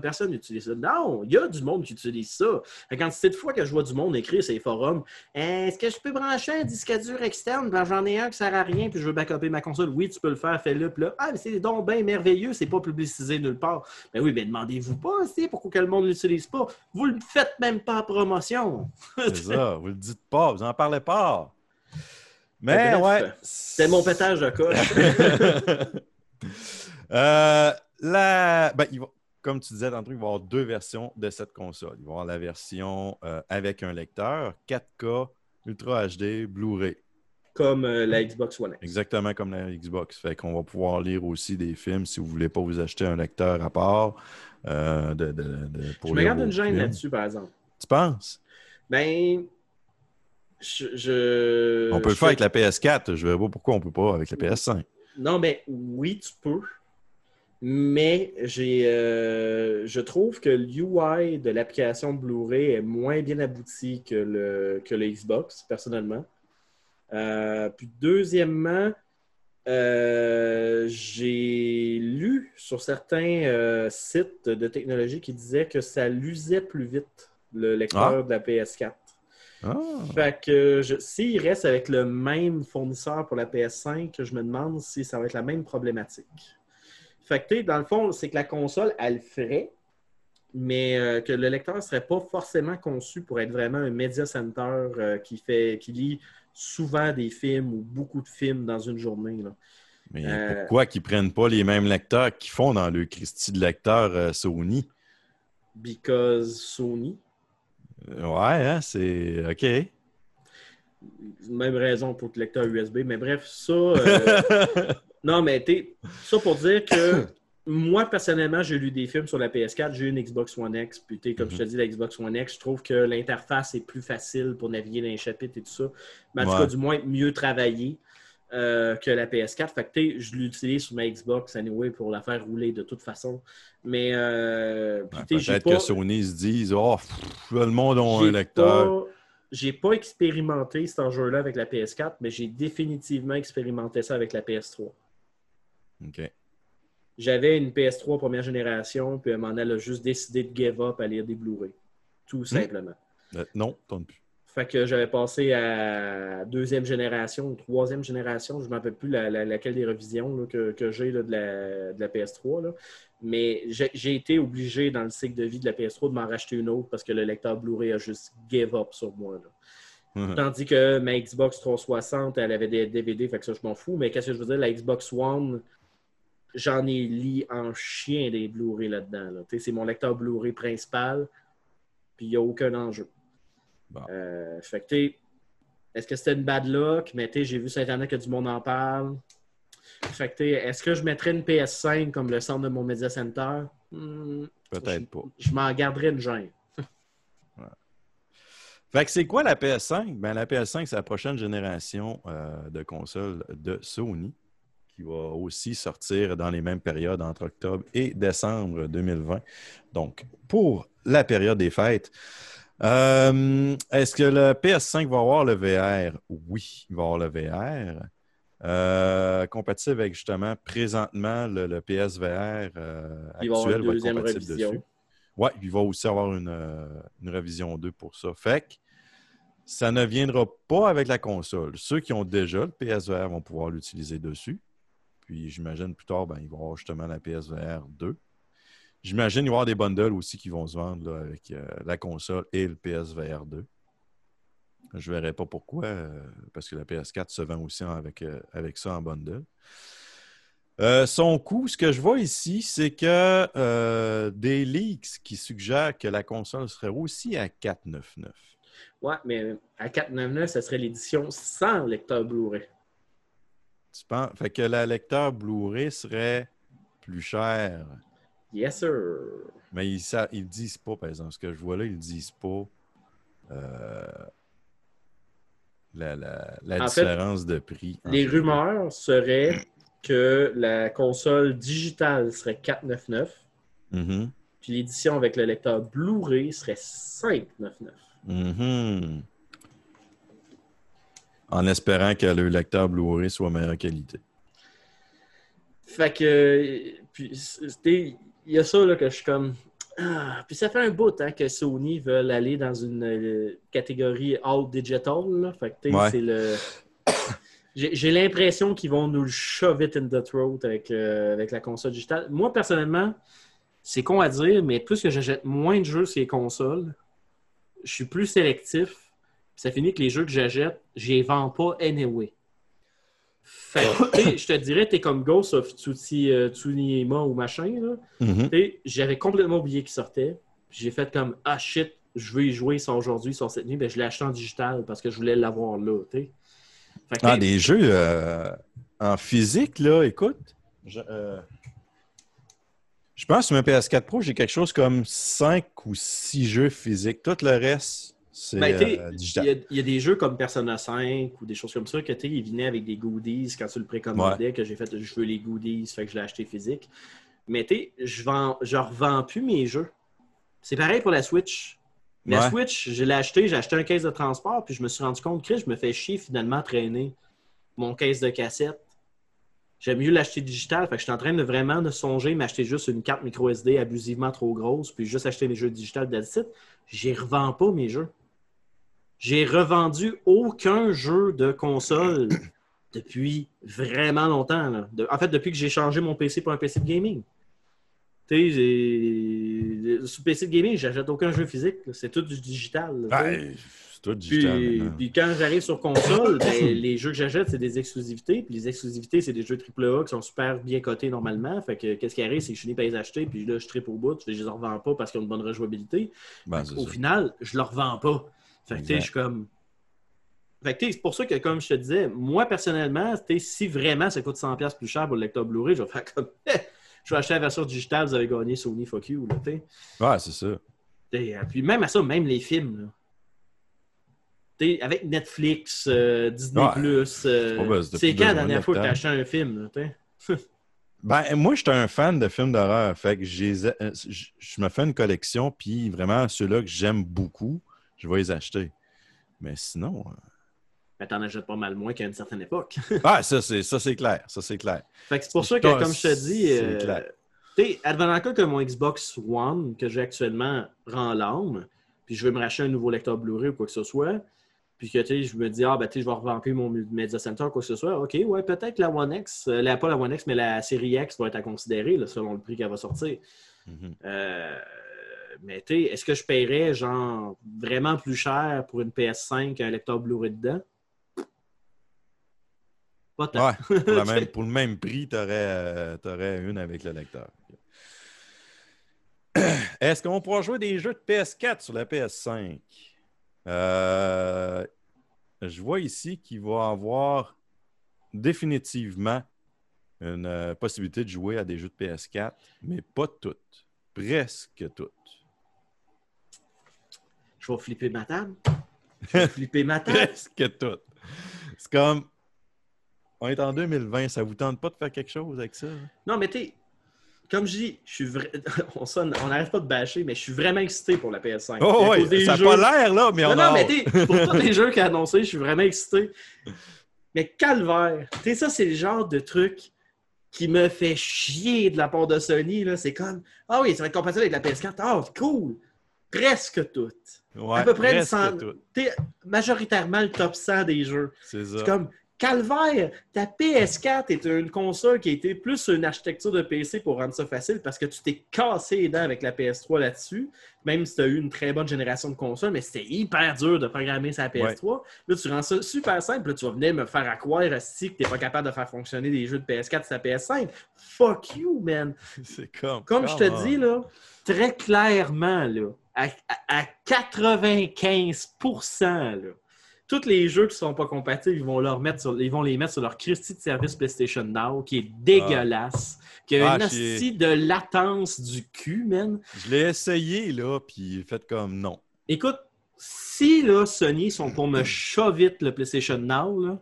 personne n'utilise ça. Non, il y a du monde qui utilise ça. La quantité de fois que je vois du monde écrire sur les forums Est-ce que je peux brancher un disque dur externe? Ben, j'en ai un qui sert à rien, puis je veux backuper ma console. Oui, tu peux le faire, fais-le. Là, ah, mais c'est donc bien merveilleux, c'est pas publicisé nulle part. Ben oui, ben demandez-vous pas, c'est pourquoi que le monde ne l'utilise pas. Vous le faites même pas en promotion. C'est ça, vous le dites pas, vous en parlez pas. Mais Bref, ouais. C'est mon pétage de coche. Euh, la... ben, va- Comme tu disais tantôt, il va y avoir deux versions de cette console. Il va y avoir la version euh, avec un lecteur, 4K, Ultra HD, Blu-ray. Comme euh, la Xbox One X. Exactement comme la Xbox. Fait qu'on va pouvoir lire aussi des films si vous voulez pas vous acheter un lecteur à part. euh, de, de- de- pour Je me garde une gêne là-dessus, par exemple. Tu penses? Ben, je. je- On peut le faire fais- avec la PS4. Je ne verrai pas pourquoi on peut pas avec la PS5. Non, mais oui, tu peux. Mais j'ai, euh, je trouve que l'UI de l'application Blu-ray est moins bien abouti que le, que le Xbox, personnellement. Euh, puis deuxièmement, euh, j'ai lu sur certains sites de technologie qui disaient que ça l'usait plus vite, le lecteur Ah. de la PS4. Ah, Fait que s'il reste avec le même fournisseur pour la PS5, je me demande si ça va être la même problématique. Fait que, tu sais, dans le fond, c'est que la console, elle le ferait, mais euh, que le lecteur ne serait pas forcément conçu pour être vraiment un media center euh, qui, fait, qui lit souvent des films ou beaucoup de films dans une journée. là. mais Euh, pourquoi qu'ils prennent pas les mêmes lecteurs qu'ils font dans le Christie de lecteur Sony? Because Sony. Ouais, hein, c'est OK. Même raison pour le lecteur USB. Mais bref, ça. euh, Non, mais t'es ça pour dire que moi, personnellement, j'ai lu des films sur la PS4, j'ai eu une Xbox One X, puis t'es, comme je te dis, la Xbox One X, je trouve que l'interface est plus facile pour naviguer dans les chapitres et tout ça. Mais en tout cas, du moins, mieux travaillé euh, que la PS4. Fait que je l'utilise sur ma Xbox anyway pour la faire rouler de toute façon. Mais euh, j'ai Peut-être pas- que Sony se dise Oh, pff, le monde a un lecteur. J'ai pas expérimenté cet enjeu-là avec la PS4, mais j'ai définitivement expérimenté ça avec la PS3. OK. J'avais une PS3 première génération, puis à un moment donné, elle a juste décidé de give up à lire des Blu-ray. Tout simplement. Euh, non, plus. Fait que j'avais passé à deuxième génération ou troisième génération, je ne me rappelle plus la- la- laquelle des revisions là, que, que j'ai de, la, de la PS3. là. Mais j'ai été obligé dans le cycle de vie de la PS3 de m'en racheter une autre parce que le lecteur Blu-ray a juste give up sur moi. là. Tandis que ma Xbox 360, elle avait des DVD, fait que ça, je m'en fous. Mais qu'est-ce que je veux dire? La Xbox One, j'en ai lis en chien des Blu-ray là-dedans. là. C'est mon lecteur Blu-ray principal, puis il n'y a aucun enjeu. Bon. Euh, fait que, est-ce que c'était une bad luck? Mais j'ai vu sur Internet que du monde en parle. Fait que, est-ce que je mettrais une PS5 comme le centre de mon Media Center? Hmm, Peut-être pas. Je m'en garderais une gêne. Fait que c'est quoi la PS5? Ben, la PS5, c'est la prochaine génération euh, de consoles de Sony qui va aussi sortir dans les mêmes périodes entre octobre et décembre 2020. Donc, pour la période des fêtes. Euh, Est-ce que le PS5 va avoir le VR? Oui, il va avoir le VR. Euh, compatible avec justement présentement le, le PSVR euh, Il va avoir actuel une va deuxième révision. Oui, il va aussi avoir une, une révision 2 pour ça. Fait que ça ne viendra pas avec la console. Ceux qui ont déjà le PSVR vont pouvoir l'utiliser dessus. Puis j'imagine plus tard, ben, ils vont avoir justement la PSVR 2. J'imagine y avoir des bundles aussi qui vont se vendre là, avec euh, la console et le PSVR 2. Je ne verrai pas pourquoi, euh, parce que la PS4 se vend aussi avec, euh, avec ça en bundle. Euh, son coût, ce que je vois ici, c'est que euh, des leaks qui suggèrent que la console serait aussi à 499. Ouais, mais à 499, ça serait l'édition sans lecteur Blu-ray. Tu penses? Fait que la lecteur Blu-ray serait plus cher. Yes, sir. Mais ils ne ils disent pas, par exemple. Ce que je vois là, ils ne disent pas euh, la, la- la fait, différence de prix. Les rumeurs seraient que la console digitale serait 499, Mhm. puis l'édition avec le lecteur Blu-ray serait 599. Mhm. En espérant que le lecteur Blu-ray soit meilleure qualité. Fait que, puis, il y a ça là, que je suis comme. Ah, puis ça fait un bout hein, que Sony veulent aller dans une euh, catégorie out digital. là. Fait que, Ouais. c'est le. J'ai l'impression qu'ils vont nous le shove it in the throat avec, euh, avec la console digitale. Moi, personnellement, c'est con à dire, mais plus que j'achète moins de jeux sur les consoles, je suis plus sélectif. Puis ça finit que les jeux que j'achète, je les vends pas anyway. Fait que, je te dirais, t'es comme Ghost of Tsuti- euh, Tsunima ou machin. Là. Mhm. Sais, J'avais complètement oublié qu'il sortait. J'ai fait comme Ah shit, je veux y jouer, sort aujourd'hui, sort cette nuit. Ben, je l'ai acheté en digital parce que je voulais l'avoir là. Fait que, Ah, des jeux euh, en physique, là, écoute. Je, euh, je pense que sur ma PS4 Pro, j'ai quelque chose comme 5 ou 6 jeux physiques. Tout le reste, c'est Ben, euh, Il y, digital. a, il y a des jeux comme Persona 5 ou des choses comme ça que tu ils venaient avec des goodies quand tu le précommandais, que j'ai fait je veux les goodies, fait que je l'ai acheté physique. Mais tu sais, je vends, je revends plus mes jeux. C'est pareil pour la Switch. La Ouais. Switch, je l'ai acheté, j'ai acheté un caisse de transport, puis je me suis rendu compte que je me fais chier finalement à traîner mon caisse de cassette. J'aime mieux l'acheter digital. Fait que je suis en train de vraiment de songer m'acheter juste une carte micro SD abusivement trop grosse, puis juste acheter les jeux digitales de site. J'y revends pas mes jeux. J'ai revendu aucun jeu de console depuis vraiment longtemps. là. De- en fait, depuis que j'ai changé mon PC pour un PC de gaming. Tu sais, sur PC de gaming, j'achète aucun jeu physique. C'est tout du digital. Ben, c'est tout digital. Puis, quand j'arrive sur console, ben, les jeux que j'achète, c'est des exclusivités. Puis les exclusivités, c'est des jeux AAA qui sont super bien cotés normalement. Fait que qu'est-ce qui arrive, c'est que je finis par les acheter, puis là, je tripe au bout. Je les revends pas parce qu'ils ont une bonne rejouabilité. Ben, Au ça. final, je leur revends pas. Fait que tu sais, Exact. je suis comme. Fait que c'est pour ça que, comme je te disais, moi personnellement, si vraiment ça coûte 100$ plus cher pour le lecteur Blu-ray, je vais faire comme. je vais acheter la version digitale, vous avez gagné Sony, fuck you. Là. Ouais, c'est ça. T'sais, euh, Puis même à ça, même les films. Là. T'sais, avec Netflix, euh, Disney, Ouais. Plus, euh, t'as c'est plus quand la dernière de fois que tu as temps. acheté un film? Là, t'sais? Ben, moi, je suis un fan de films d'horreur. Fait que j'ai- euh, je je me fais une collection, puis vraiment, ceux-là que j'aime beaucoup, je vais les acheter. Mais sinon. euh, Ben, t'en achètes pas mal moins qu'à une certaine époque. Ah, ça, c'est ça, c'est clair. Ça, c'est clair. fait que c'est pour ça que, comme je te dis, euh, t'sais, advenant cas que mon Xbox One, que j'ai actuellement, rend l'âme, puis je veux me racheter un nouveau lecteur Blu-ray ou quoi que ce soit, puis que t'sais, je me dis, ah, ben, t'sais, je vais revamper mon Media Center ou quoi que ce soit, ok, ouais, peut-être la One X, euh, la, pas la One X, mais la série X va être à considérer, là, selon le prix qu'elle va sortir. Mhm. Euh, mais tu sais, est-ce que je paierais genre vraiment plus cher pour une PS5 qu'un lecteur Blu-ray dedans? Pas tant. Ouais, pour, même- pour le même prix, tu aurais, une avec le lecteur. Est-ce qu'on pourra jouer des jeux de PS4 sur la PS5? Euh, je vois ici qu'il va avoir définitivement une euh, possibilité de jouer à des jeux de PS4, mais pas toutes. presque toutes. Je vais flipper ma table. Je vais flipper ma table. presque toutes. C'est comme. On est en 2020, ça vous tente pas de faire quelque chose avec ça? hein? Non, mais t'es. Comme je dis, je suis on sonne- on n'arrête pas de bâcher, mais je suis vraiment excité pour la PS5. Oh, des ça n'a jeux- pas l'air, là, mais on Non, non, a mais t'es, pour tous les jeux qu'il a annoncés, je suis vraiment excité. Mais calvaire, tu sais, ça, c'est le genre de truc qui me fait chier de la part de Sony. Là. C'est comme, ah oui, ça va être compatible avec la PS4. Ah, cool! Presque toutes. Ouais, à peu près une presque cent- toutes. T'es majoritairement le top 100 des jeux. C'est ça. Comme, calvaire, ta PS4 est une console qui a été plus une architecture de PC pour rendre ça facile parce que tu t'es cassé les dents avec la PS3 là-dessus, même si tu as eu une très bonne génération de consoles, mais c'était hyper dur de programmer sa PS3. Là, tu rends ça super simple. Là, tu vas venir me faire à croire si que tu n'es pas capable de faire fonctionner des jeux de PS4 sur ta PS5. Fuck you, man. C'est comme. Comme je te dis, là, très clairement, là, à, à- à 95%, là, tous les jeux qui ne sont pas compatibles, ils vont, leur mettre sur, ils vont les mettre sur leur Christie de service PlayStation Now, qui est dégueulasse, qui a Ah, une hostie de latence du cul, man. Je l'ai essayé, là, puis fait comme non. Écoute, si là, Sony sont pour me chavite le PlayStation Now, là,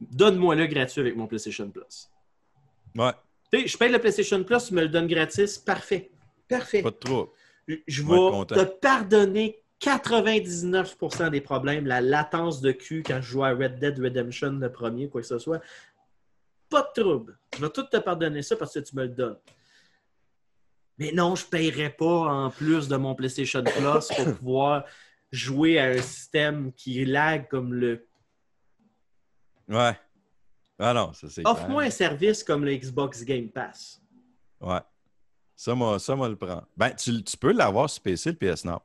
donne-moi-le gratuit avec mon PlayStation Plus. Ouais, Tu sais, je paye le PlayStation Plus, tu me le donnes gratis, parfait. Parfait. pas de trouble. Je- vais te pardonner 99% des problèmes, la latence de cul quand je joue à Red Dead Redemption, le premier, quoi que ce soit. Pas de trouble. Je vais tout te pardonner ça parce que tu me le donnes. Mais non, je ne paierai pas en plus de mon PlayStation Plus pour pouvoir jouer à un système qui lag comme le. Ouais. Ah non, ça c'est. Offre-moi un service comme le Xbox Game Pass. Ouais. Ça, moi, ça, moi, le prend. Ben, tu, tu peux l'avoir sur PC, le PS Now.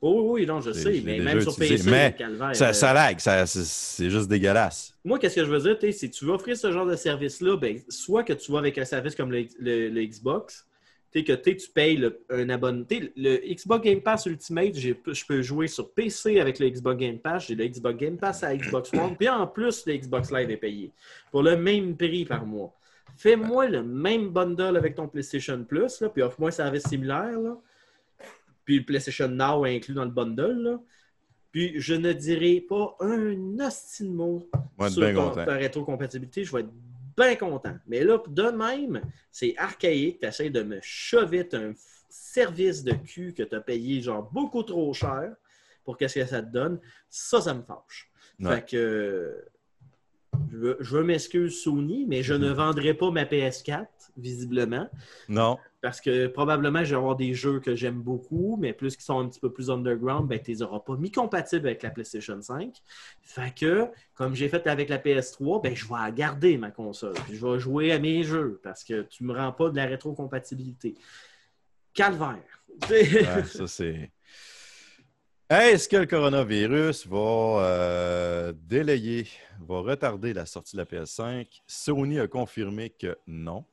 Oh oui, oui, non, je sais, mais même sur utilisé. PC, Mais calvaire, Ça, euh, ça lag, ça- c'est- juste dégueulasse. Moi, qu'est-ce que je veux dire, si tu veux offrir ce genre de service-là, ben, soit que tu vas avec un service comme le, le- le Xbox, que tu payes le- un abonnement. Le Xbox Game Pass Ultimate, je peux jouer sur PC avec le Xbox Game Pass, j'ai le Xbox Game Pass à Xbox One, puis en plus, le Xbox Live est payé pour le même prix par mois. Fais-moi le même bundle avec ton PlayStation Plus, là, puis offre-moi un service similaire. Là. Puis le PlayStation Now est inclus dans le bundle. Là. Puis je ne dirai pas un hostie de mot sur ton- ta rétrocompatibilité, je vais être bien content. Mais là, de même, c'est archaïque. Tu essaies de me choviter un service de cul que tu as payé genre beaucoup trop cher pour qu'est-ce que ça te donne. Ça, ça me fâche. Ouais. Fait que euh, je veux, je veux m'excuser Sony, mais je ne vendrai pas ma PS4, visiblement. Non. Parce que probablement, je vais avoir des jeux que j'aime beaucoup, mais plus qui sont un petit peu plus underground, ben, tu les auras pas mis compatibles avec la PlayStation 5. Fait que, comme j'ai fait avec la PS3, ben, je vais garder, ma console. Puis je vais jouer à mes jeux parce que tu me rends pas de la rétrocompatibilité. Calvaire. Ouais, ça, c'est. Est-ce que le coronavirus va euh, délayer, va retarder la sortie de la PS5? Sony a confirmé que non.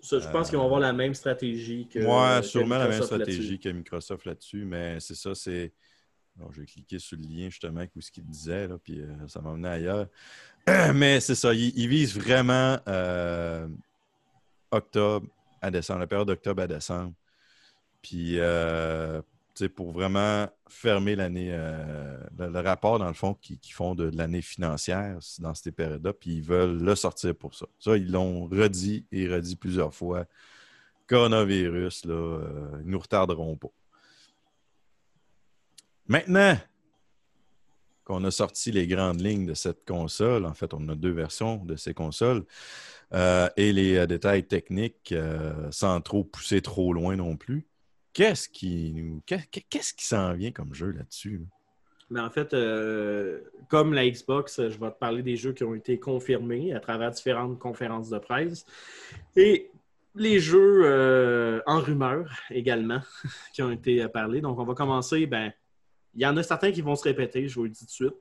Ça, je pense qu'ils vont avoir la même stratégie que. Moi, que sûrement la même Microsoft stratégie que Microsoft là-dessus, mais c'est ça, c'est. Bon, je vais cliquer sur le lien justement où ce qu'il disait, là, puis euh, ça m'emmenait ailleurs. mais c'est ça, ils il visent vraiment euh, octobre à décembre, la période d'octobre à décembre. Puis, euh, pour vraiment fermer l'année, euh, le, rapport, dans le fond, qu'ils qu'ils font de, l'année financière dans ces périodes-là, puis ils veulent le sortir pour ça. Ça, ils l'ont redit et redit plusieurs fois. Coronavirus, là, euh, ils nous retarderont pas. Maintenant qu'on a sorti les grandes lignes de cette console, en fait, on a deux versions de ces consoles, euh, et les détails techniques sans trop pousser trop loin non plus. Qu'est-ce qui nous. qu'est- Qu'est-ce qui s'en vient comme jeu là-dessus? là? Mais en fait, euh, comme la Xbox, je vais te parler des jeux qui ont été confirmés à travers différentes conférences de presse. Et les jeux euh, en rumeur également qui ont été euh, parlés. Donc, on va commencer. Ben, il y en a certains qui vont se répéter, je vous le dis tout de suite.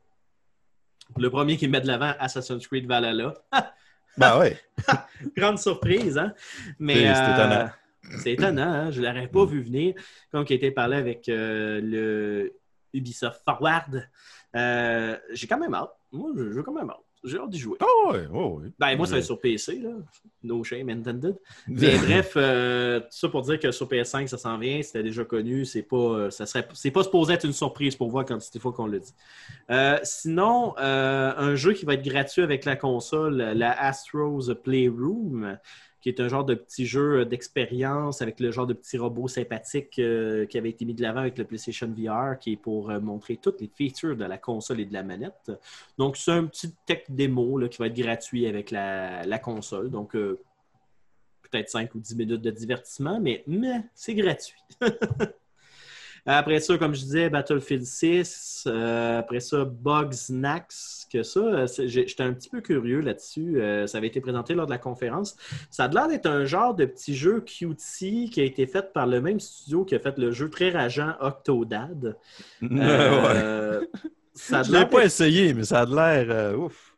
Le premier qui met de l'avant, Assassin's Creed Valhalla. Ben ouais. Grande surprise, hein? Mais C'est- c'est euh, étonnant. C'est étonnant, hein? je ne l'aurais pas vu venir. Comme qui a été parlé avec euh, le Ubisoft Forward. Euh, j'ai quand même hâte. Moi, j'ai j'ai quand même hâte. J'ai hâte d'y jouer. Ah ouais, ouais, ouais. Ben, moi, ça va être sur PC, là. No shame intended. Mais bref, euh, tout ça pour dire que sur PS5, ça s'en vient. C'était déjà connu. C'est pas, euh, ça serait, c'est pas supposé être une surprise pour voir quand c'était fois qu'on le dit. Euh, sinon, euh, un jeu qui va être gratuit avec la console, la Astro's Playroom, qui est un genre de petit jeu d'expérience avec le genre de petit robot sympathique euh, qui avait été mis de l'avant avec le PlayStation VR, qui est pour euh, montrer toutes les features de la console et de la manette. Donc, c'est un petit tech démo là, qui va être gratuit avec la, la console. Donc, euh, peut-être 5 ou 10 minutes de divertissement, mais c'est gratuit. Après ça, comme je disais, Battlefield 6. euh, après ça, Bugs Nax. Que ça, euh, j'étais un petit peu curieux là-dessus. Euh, ça avait été présenté lors de la conférence. Ça a l'air d'être un genre de petit jeu cutie qui a été fait par le même studio qui a fait le jeu très rageant Octodad. ouais. Ça a Je l'air l'ai pas essayé, mais ça a l'air ouf.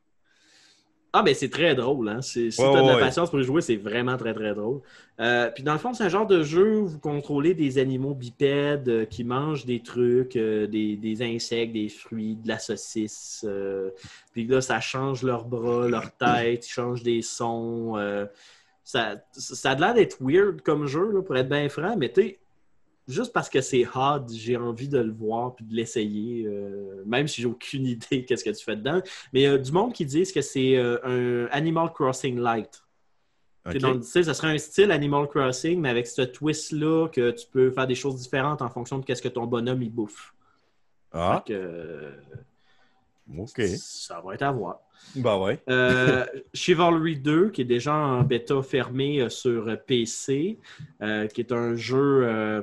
Ah, ben c'est très drôle. Hein? Si tu as de la patience pour y jouer, c'est vraiment très, très drôle. Euh, puis dans le fond, c'est un genre de jeu où vous contrôlez des animaux bipèdes euh, qui mangent des trucs, euh, des, des insectes, des fruits, de la saucisse. puis là, ça change leurs bras, leur tête, ils changent des sons. ça, ça a l'air d'être weird comme jeu, là, pour être bien franc, mais tu sais, juste parce que c'est hard, j'ai envie de le voir puis de l'essayer, euh, même si j'ai aucune idée qu'est-ce que tu fais dedans. Mais il y a du monde qui disent que c'est euh, un Animal Crossing light. Ok. Tu sais, donc, tu sais, ça serait un style Animal Crossing, mais avec ce twist-là que tu peux faire des choses différentes en fonction de qu'est-ce que ton bonhomme il bouffe. Ah, euh, ok. Ça va être à voir. Bah ouais. Euh, Chivalry 2, qui est déjà en bêta fermé euh, sur euh, PC, euh, qui est un jeu euh,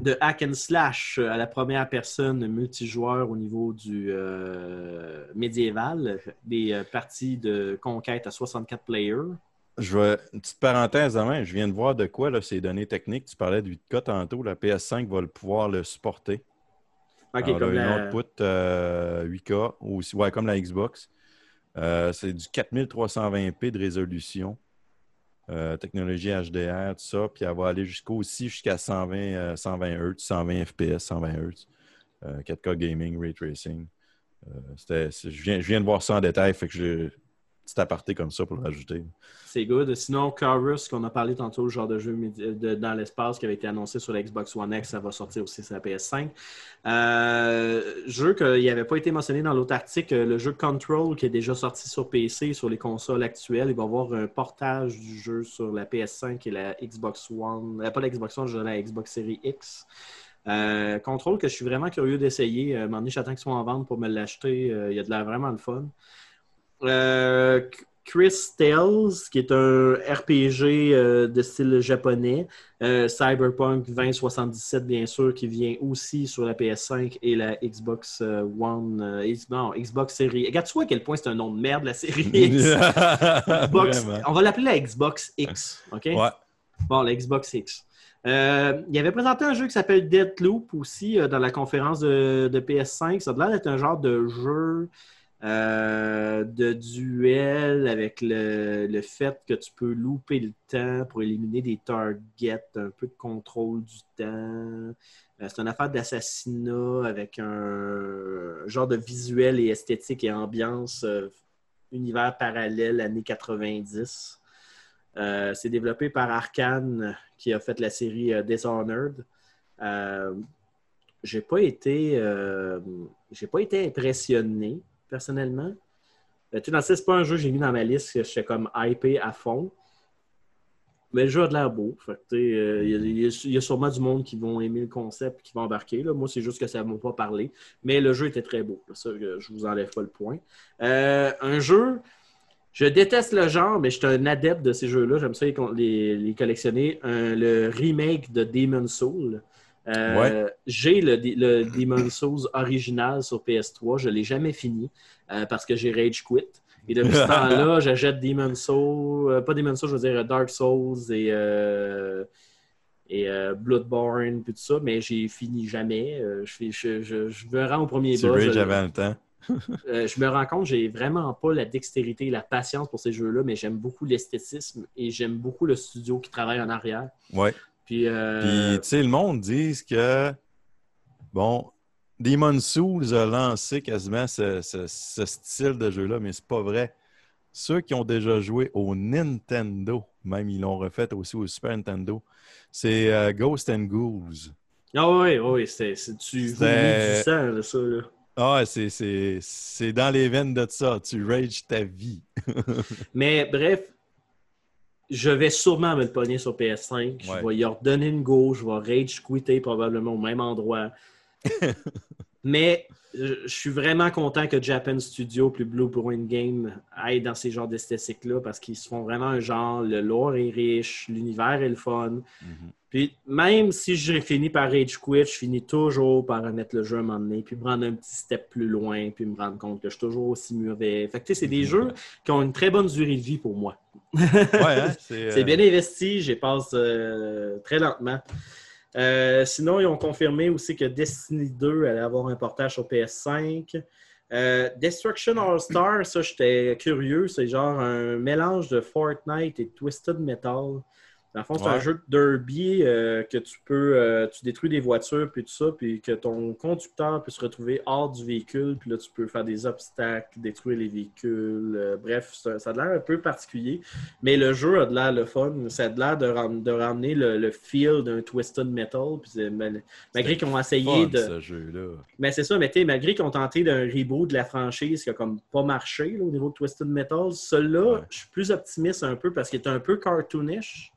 de hack and slash euh, à la première personne multijoueur au niveau du euh, médiéval, des euh, parties de conquête à 64 players. Je vais, une petite parenthèse demain, je viens de voir de quoi là, ces données techniques. Tu parlais de 8K tantôt, la PS5 va le pouvoir le supporter. Ok, Alors, comme là, la- une output euh, 8K, ou ouais, comme la Xbox. Euh, c'est du 4320p de résolution. Euh, technologie HDR, tout ça. Puis elle va aller jusqu'au aussi jusqu'à 120, euh, 120 Hz, 120 FPS, 120 Hz. Euh, 4K gaming, ray tracing. Euh, je, viens, je viens de voir ça en détail, fait que j'ai petit aparté comme ça pour le rajouter. C'est good. Sinon, Chorus, qu'on a parlé tantôt, le genre de jeu dans l'espace qui avait été annoncé sur la Xbox One X, ça va sortir aussi sur la PS5. Euh, jeu qui n'avait pas été mentionné dans l'autre article, le jeu Control qui est déjà sorti sur PC, sur les consoles actuelles. Il va y avoir un portage du jeu sur la PS5 et la Xbox One. euh, pas la Xbox One, je la Xbox Series X. Euh, Control que je suis vraiment curieux d'essayer. Euh, j'attends qu'ils soient en vente pour me l'acheter. Euh, il y a de l'air vraiment le fun. Euh, Chris Tales, qui est un RPG euh, de style japonais. Euh, Cyberpunk 2077, bien sûr, qui vient aussi sur la PS5 et la Xbox One. non, Xbox Series. Regarde, tu vois à quel point c'est un nom de merde, la série X? Xbox- on va l'appeler la Xbox X. OK? Ouais. Bon, la Xbox X. Euh, il avait présenté un jeu qui s'appelle Deathloop aussi euh, dans la conférence de, de PS5. Ça a l'air d'être un genre de jeu euh, de duel avec le, le fait que tu peux louper le temps pour éliminer des targets, un peu de contrôle du temps. Euh, c'est une affaire d'assassinat avec un genre de visuel et esthétique et ambiance euh, univers parallèle années 90. Euh, c'est développé par Arkane qui a fait la série Dishonored. J'ai pas été j'ai pas été impressionné personnellement. Euh, tu sais, c'est pas un jeu que j'ai mis dans ma liste que j'étais comme hypé à fond. Mais le jeu a de l'air beau. Il y, a- sûrement du monde qui vont aimer le concept qui vont embarquer. Là. Moi, c'est juste que ça ne m'a pas parlé. Mais le jeu était très beau. Je vous enlève pas le point. Euh, un jeu, je déteste le genre, mais je suis un adepte de ces jeux-là. J'aime ça les, les- collectionner. Le remake de Demon Soul. Euh, J'ai le, le Demon Souls original sur PS3. Je ne l'ai jamais fini euh, parce que j'ai Rage Quit. Et depuis ce temps-là, j'achète Demon Souls, euh, pas Demon Souls, je veux dire Dark Souls et, et Bloodborne, puis tout ça, mais j'ai fini jamais. Je, fais- je, je, je me rends au premier boss. rage avant le temps. euh, je me rends compte, j'ai vraiment pas la dextérité et la patience pour ces jeux-là, mais j'aime beaucoup l'esthétisme et j'aime beaucoup le studio qui travaille en arrière. Ouais. Puis, euh, Puis, tu sais, le monde dit que, bon, Demon Souls a lancé quasiment ce, ce- ce style de jeu-là, mais c'est pas vrai. Ceux qui ont déjà joué au Nintendo, même ils l'ont refait aussi au Super Nintendo, c'est euh, Ghost and Ghouls. Ah oui, oui, c'est du sang, là, ça. Là. Ah, c'est dans les veines de ça. Tu rages ta vie. Mais bref, je vais sûrement me le pogner sur PS5. Ouais. Je vais y redonner une go. Je vais rage quitter probablement au même endroit. Mais je je suis vraiment content que Japan Studio plus Blueprint Game aillent dans ces genres d'esthétiques-là parce qu'ils se font vraiment un genre. Le lore est riche, l'univers est le fun. Puis même si je finis par Rage Quit, je finis toujours par remettre le jeu à un moment donné, puis prendre un petit step plus loin, puis me rendre compte que je suis toujours aussi mauvais. Fait que tu sais, c'est des jeux qui ont une très bonne durée de vie pour moi. Ouais, hein? C'est C'est euh, bien investi, j'y passe euh, très lentement. Euh, sinon, ils ont confirmé aussi que Destiny 2 allait avoir un portage sur PS5. Euh, Destruction All-Star, ça, j'étais curieux. C'est genre un mélange de Fortnite et Twisted Metal. Dans le fond, c'est un jeu de derby euh, que tu peux, euh, tu détruis des voitures puis tout ça, puis que ton conducteur peut se retrouver hors du véhicule, puis là, tu peux faire des obstacles, détruire les véhicules. euh, bref, ça, ça a l'air un peu particulier, mais le jeu a de l'air le fun. Ça a de l'air de, ram- de ramener le, le feel d'un Twisted Metal, puis mal- malgré qu'ils ont essayé fun, de... ce jeu-là. Mais c'est ça, mais tu sais, malgré qu'ils ont tenté d'un reboot de la franchise qui a comme pas marché là, au niveau de Twisted Metal, celui-là, Ouais. je suis plus optimiste un peu parce qu'il est un peu cartoonish.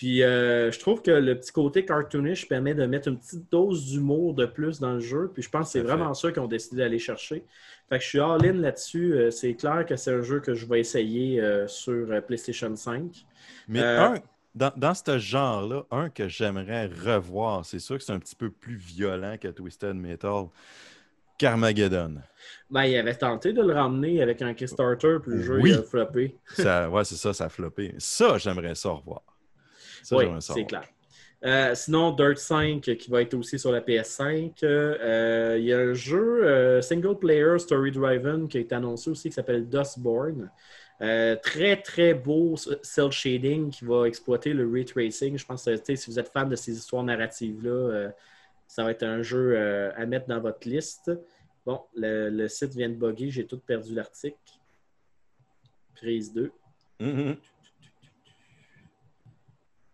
Puis euh, je trouve que le petit côté cartoonish permet de mettre une petite dose d'humour de plus dans le jeu. Puis je pense que c'est vraiment ça qu'ils ont décidé d'aller chercher. Fait que je suis all-in là-dessus. Euh, c'est clair que c'est un jeu que je vais essayer euh, sur PlayStation 5. Mais un, dans, dans ce genre-là, un que j'aimerais revoir, c'est sûr que c'est un petit peu plus violent que Twisted Metal. Carmageddon. Ben, il avait tenté de le ramener avec un Kickstarter, puis le jeu Oui. il a floppé. Ça, ouais, c'est ça, ça a floppé. Ça, j'aimerais ça revoir. Ça, Oui, c'est clair. Euh, sinon, Dirt 5 euh, qui va être aussi sur la PS5. Euh, Il y a un jeu euh, single player story driven qui a été annoncé aussi qui s'appelle Dustborn. Très très beau cell shading qui va exploiter le ray tracing. Je pense que si vous êtes fan de ces histoires narratives-là, euh, ça va être un jeu à mettre dans votre liste. Bon, le, le site vient de bugger, j'ai tout perdu l'article. Prise 2. Mhm.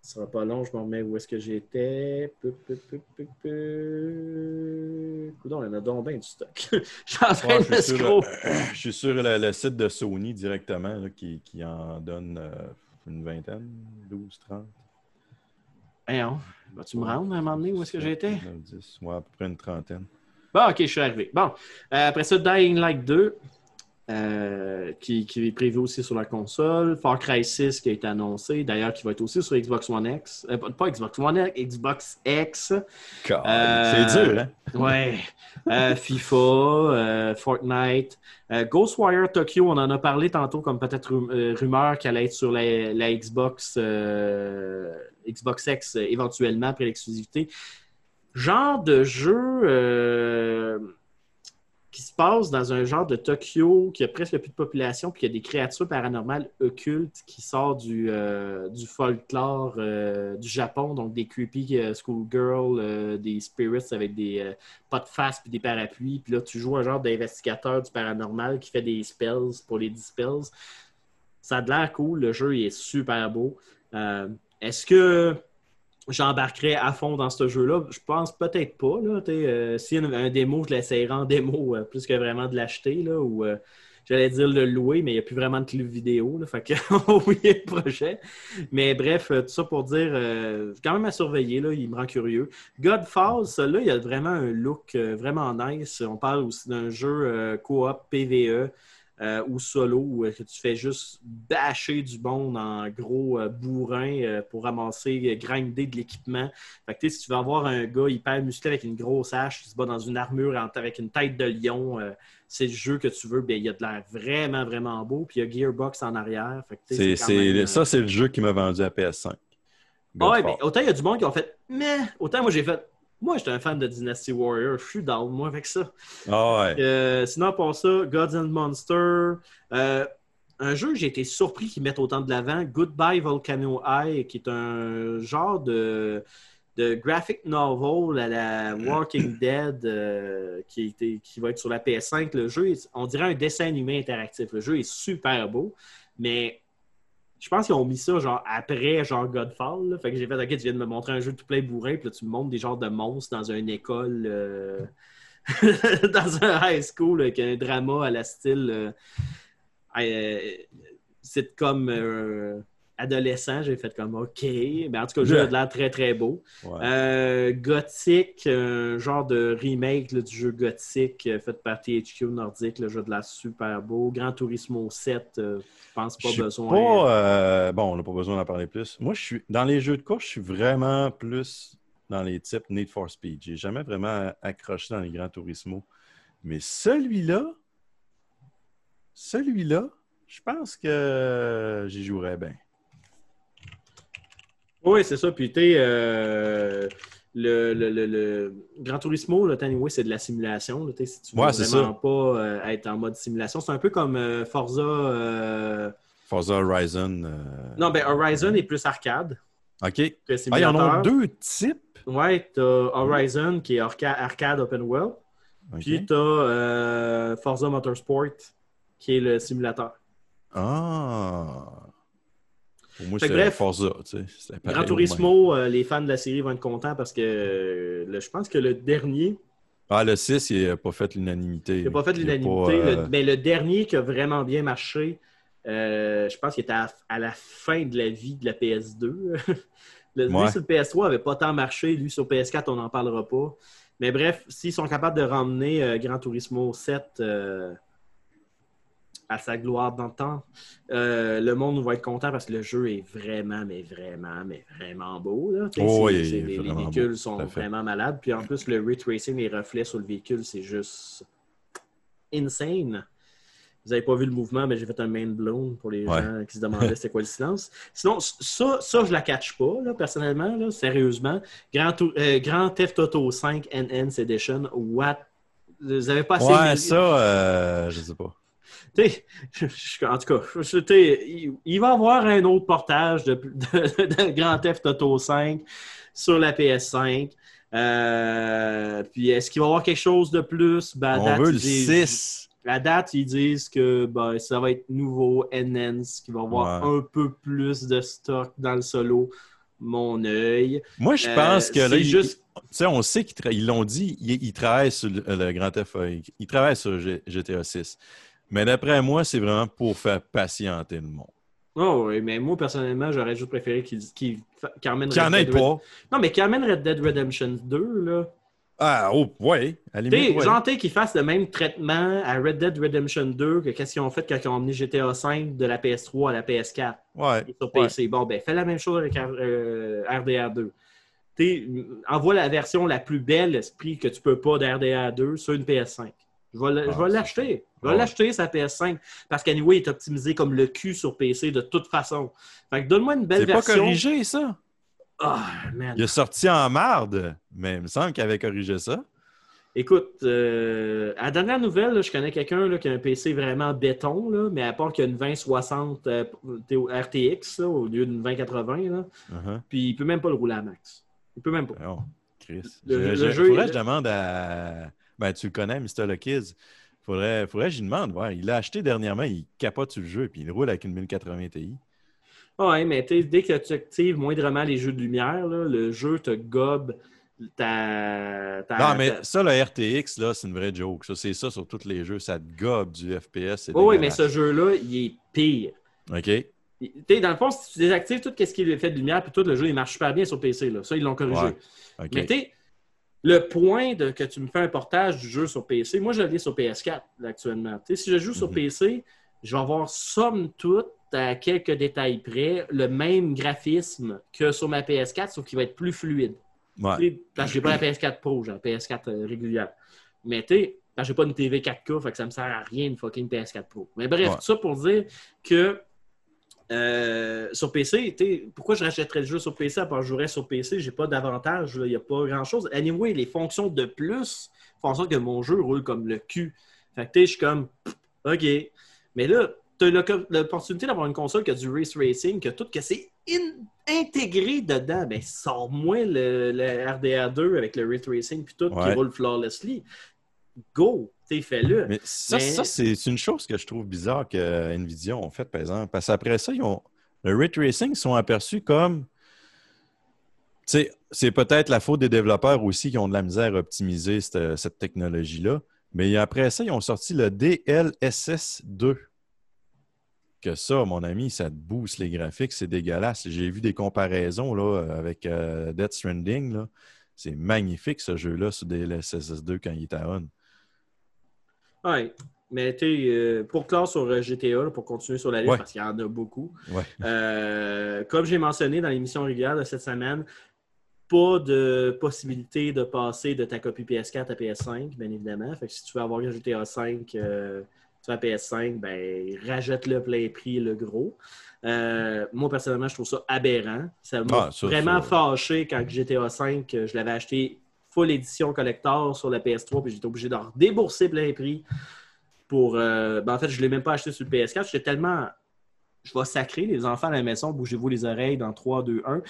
Ce sera pas long, je me remets où est-ce que j'étais. Coudon, il y en a donc bien du stock. je suis en train Ouais, je, suis sur, je suis sur le, le site de Sony directement là, qui, qui en donne euh, une vingtaine, 12, 30. Voyons, vas-tu me rendre à un moment donné où est-ce que j'étais? 9, 10, ouais, à peu près une trentaine. Bon, ok, je suis arrivé. Bon, euh, après ça, Dying Light 2, euh, qui, qui est prévu aussi sur la console. Far Cry 6 qui a été annoncé, d'ailleurs, qui va être aussi sur Xbox One X. Euh, pas- Xbox One X, Xbox X. Euh, C'est dur, hein? Ouais. Euh, FIFA, euh, Fortnite. Euh, Ghostwire Tokyo, on en a parlé tantôt comme peut-être rum- rumeur qu'elle allait être sur la, la Xbox, euh, Xbox X éventuellement après l'exclusivité. Genre de jeu euh, passe dans un genre de Tokyo qui a presque plus de population, puis il y a des créatures paranormales occultes qui sortent du, euh, du folklore euh, du Japon, donc des creepy euh, schoolgirls, des spirits avec des pas de face puis des parapluies. Puis là, tu joues un genre d'investigateur du paranormal qui fait des spells pour les dispels. Ça a de l'air cool, le jeu il est super beau. Est-ce que j'embarquerai à fond dans ce jeu-là? Je pense peut-être pas. Là, euh, a un, un démo, je l'essayerai en démo euh, plus que vraiment de l'acheter. Ou euh, j'allais dire le louer, mais il n'y a plus vraiment de club vidéo. Là, fait que on va oublier le projet. Mais bref, euh, tout ça pour dire, euh, quand même à surveiller, là, il me rend curieux. Godfall, celui-là, il a vraiment un look euh, vraiment nice. On parle aussi d'un jeu coop PVE. Euh, ou solo, où euh, que tu fais juste bâcher du monde en gros euh, bourrin pour ramasser, grinder de l'équipement. Fait que, si tu veux avoir un gars hyper musclé avec une grosse hache qui se bat dans une armure avec une tête de lion, c'est le jeu que tu veux. Ben, il y a de l'air vraiment, vraiment beau. Puis il y a Gearbox en arrière. Fait que, C'est, même, c'est- ça, c'est le jeu qui m'a vendu à PS5. ah ouais, mais autant il y a du monde qui ont fait mais autant moi j'ai fait moi j'étais un fan de Dynasty Warrior, je suis down moi avec ça. Ah ouais. Euh, sinon pour ça, Gods and Monsters, euh, un jeu que j'ai été surpris qu'ils mettent autant de l'avant, Goodbye Volcano High, qui est un genre de de graphic novel à la Walking Dead euh, qui, était- qui va être sur la PS5. Le jeu, on dirait un dessin animé interactif. Le jeu est super beau, mais je pense qu'ils ont mis ça genre après genre Godfall. Fait que j'ai fait OK, tu viens de me montrer un jeu tout plein bourrin, puis là, tu me montres des genres de monstres dans une école. euh, dans un high school avec un drama à la style euh, euh, sitcom euh, adolescent. J'ai fait comme OK. Mais en tout cas, le jeu a de l'air très très beau. Ouais. Euh, Gothic, un genre de remake là, du jeu Gothic euh, fait par THQ Nordic. Le jeu de l'air super beau. Gran Turismo 7, euh, je pense pas besoin. pas, euh, bon, on n'a pas besoin d'en parler plus. Moi, je suis dans les jeux de course, je suis vraiment plus dans les types Need for Speed. J'ai jamais vraiment accroché dans les Grands Turismo. Mais celui-là, celui-là, je pense que j'y jouerais bien. Oui, c'est ça. Puis, tu sais, euh, le, le, le, le Gran Turismo, là, anyway, c'est de la simulation. là, tu si tu veux Ouais, c'est vraiment ça. pas euh, être en mode simulation, c'est un peu comme euh, Forza. euh, Forza Horizon. Non, ben Horizon est plus arcade OK. que Ah, simulateur. en ont deux types? Ouais, t'as Horizon qui est arca- arcade open world. Puis t'as euh, Forza Motorsport qui est le simulateur. Ah. Pour moi, c'est Forza. Tu sais, Gran Turismo, euh, les fans de la série vont être contents parce que euh, le- je pense que le dernier. Ah, le 6, il n'a pas fait l'unanimité. il n'a pas fait l'unanimité, le- euh, mais le dernier qui a vraiment bien marché, je pense qu'il était à, à la fin de la vie de la PS2. le, lui, sur le PS3 n'avait pas tant marché. Lui, sur PS4, on n'en parlera pas. Mais bref, s'ils sont capables de ramener Gran Turismo 7 euh, à sa gloire dans le temps, euh, le monde va être content parce que le jeu est vraiment, mais vraiment, mais vraiment beau. là. Oh, oui, les, vraiment véhicules beau, sont vraiment malades. Puis en plus, le ray tracing, les reflets sur le véhicule, c'est juste insane. Vous n'avez pas vu le mouvement, mais j'ai fait un main blown pour les Ouais. gens qui se demandaient c'était quoi le silence. Sinon, ça, ça je la catch pas, là, personnellement, là, sérieusement. Grand, euh, Grand Theft Auto 5 NN's Edition, what? Vous avez pas assez... Ouais, ça, euh, je sais pas. En tout cas, il, il va y avoir un autre portage de, de- de Grand Theft Auto 5 sur la PS5. Euh, puis est-ce qu'il va y avoir quelque chose de plus? Ben, à On date, veut ils le disent- 6. À date, ils disent que ben, ça va être nouveau, NN's, qu'il va y avoir Ouais. un peu plus de stock dans le solo. Mon œil. Moi, je Euh, pense que là, juste- sais, on sait qu'ils l'ont dit, ils, travaillent sur le, le Grand Theft ils travaillent sur G- GTA 6. Mais d'après moi, c'est vraiment pour faire patienter le monde. Oh oui, mais moi, personnellement, j'aurais juste préféré qu'ils qu'ils fa- qu'ils emmènent Qu'il en ait Red- pas. Non, mais qu'ils emmènent Red Dead Redemption 2, là. Ah, oh, ouais, limite, sais, ouais. qu'ils fassent le même traitement à Red Dead Redemption 2 que qu'est-ce qu'ils ont fait quand ils ont emmené GTA 5 de la PS3 à la PS4 Ouais, et sur ouais. PC. Bon, ben, fais la même chose avec euh, RDR2. T'sais, envoie la version la plus belle esprit que tu peux pas d'RDR2 sur une PS5. Je vais Ah, l'acheter. Je vais Ouais. l'acheter, sa PS5. Parce qu'anyway, il est optimisé comme le cul sur PC de toute façon. Fait que donne-moi une belle C'est pas version. corrigé, ça. Ah, man. Il est sorti en marde, mais il me semble qu'il avait corrigé ça. Écoute, euh, à la dernière nouvelle, là, je connais quelqu'un qui a un PC vraiment béton, là, mais à part qu'il y a une 2060 euh, RTX là, au lieu d'une 2080, là, Uh-huh. puis il peut même pas le rouler à max. Il peut même pas. Oh, Chris. Le- Je- le je- jeu faudrait est- que je demande à. Ben, tu le connais, Mr. Luckies. Faudrait, faudrait que j'y demande. Ouais, il l'a acheté dernièrement, il capote sur le jeu, puis il roule avec une 1080 Ti. Ouais, mais dès que tu actives moindrement les jeux de lumière, là, le jeu te gobe ta. ta- non, mais ta- ça, le RTX, là, c'est une vraie joke. Ça, c'est ça sur tous les jeux. Ça te gobe du FPS. Ouais, ouais, mais ce jeu-là, il est pire. OK. Dans le fond, si tu désactives tout ce qui est fait de lumière, puis tout le jeu, il marche super bien sur PC. Là. Ça, ils l'ont corrigé. Ouais. OK. Mais tu sais, le point de que tu me fais un portage du jeu sur PC, moi je l'ai sur PS4 là, actuellement. Si je joue sur Mhm. PC, je vais avoir somme toute, à quelques détails près, le même graphisme que sur ma PS4, sauf qu'il va être plus fluide. Ouais. Parce que j'ai pas la PS4 Pro, j'ai la PS4 euh, régulière. Mais tu sais, j'ai pas une TV 4K, fait que ça me sert à rien une fucking PS4 Pro. Mais bref, Ouais. tout ça pour dire que euh, sur PC, pourquoi je rachèterais le jeu sur PC à part que je jouerais sur PC? J'ai pas d'avantage, il n'y a pas grand-chose. Anyway, les fonctions de plus font en sorte que mon jeu roule comme le cul. Fait que tu sais, je suis comme, OK. Mais là, tu as l'opportunité d'avoir une console qui a du race racing, que tout, que c'est in- intégré dedans. Ben, sors-moi le, le RDR2 avec le race racing puis tout qui roule flawlessly. Go! Mais ça, Mais- ça, c'est une chose que je trouve bizarre que Nvidia ont fait, par exemple. Parce qu'après ça, ils ont, le ray tracing ils sont aperçus comme. Tu sais, c'est peut-être la faute des développeurs aussi qui ont de la misère à optimiser cette, cette technologie-là. Mais après ça, ils ont sorti le DLSS 2. Que ça, mon ami, ça te booste les graphiques, c'est dégueulasse. J'ai vu des comparaisons là, avec euh, Death Stranding. C'est magnifique ce jeu-là sur DLSS 2 quand il est à on. Ouais. Mais tu sais, pour clore sur euh, GTA, là, pour continuer sur la liste, Ouais. parce qu'il y en a beaucoup, Ouais. euh, comme j'ai mentionné dans l'émission régulière de cette semaine, pas de possibilité de passer de ta copie PS4 à PS5, bien évidemment. Fait que si tu veux avoir un GTA 5 euh, sur la PS5, ben rajoute-le plein prix, le gros. Euh, moi, personnellement, je trouve ça aberrant. Ça m'a Ah, vraiment ça. fâché quand GTA 5, euh, je l'avais acheté full édition collector sur la PS3, puis j'étais obligé de débourser plein prix pour. euh, ben, en fait, je ne l'ai même pas acheté sur le PS4. J'étais tellement. Je vais sacrer les enfants à la maison, bougez-vous les oreilles dans 3, 2, 1.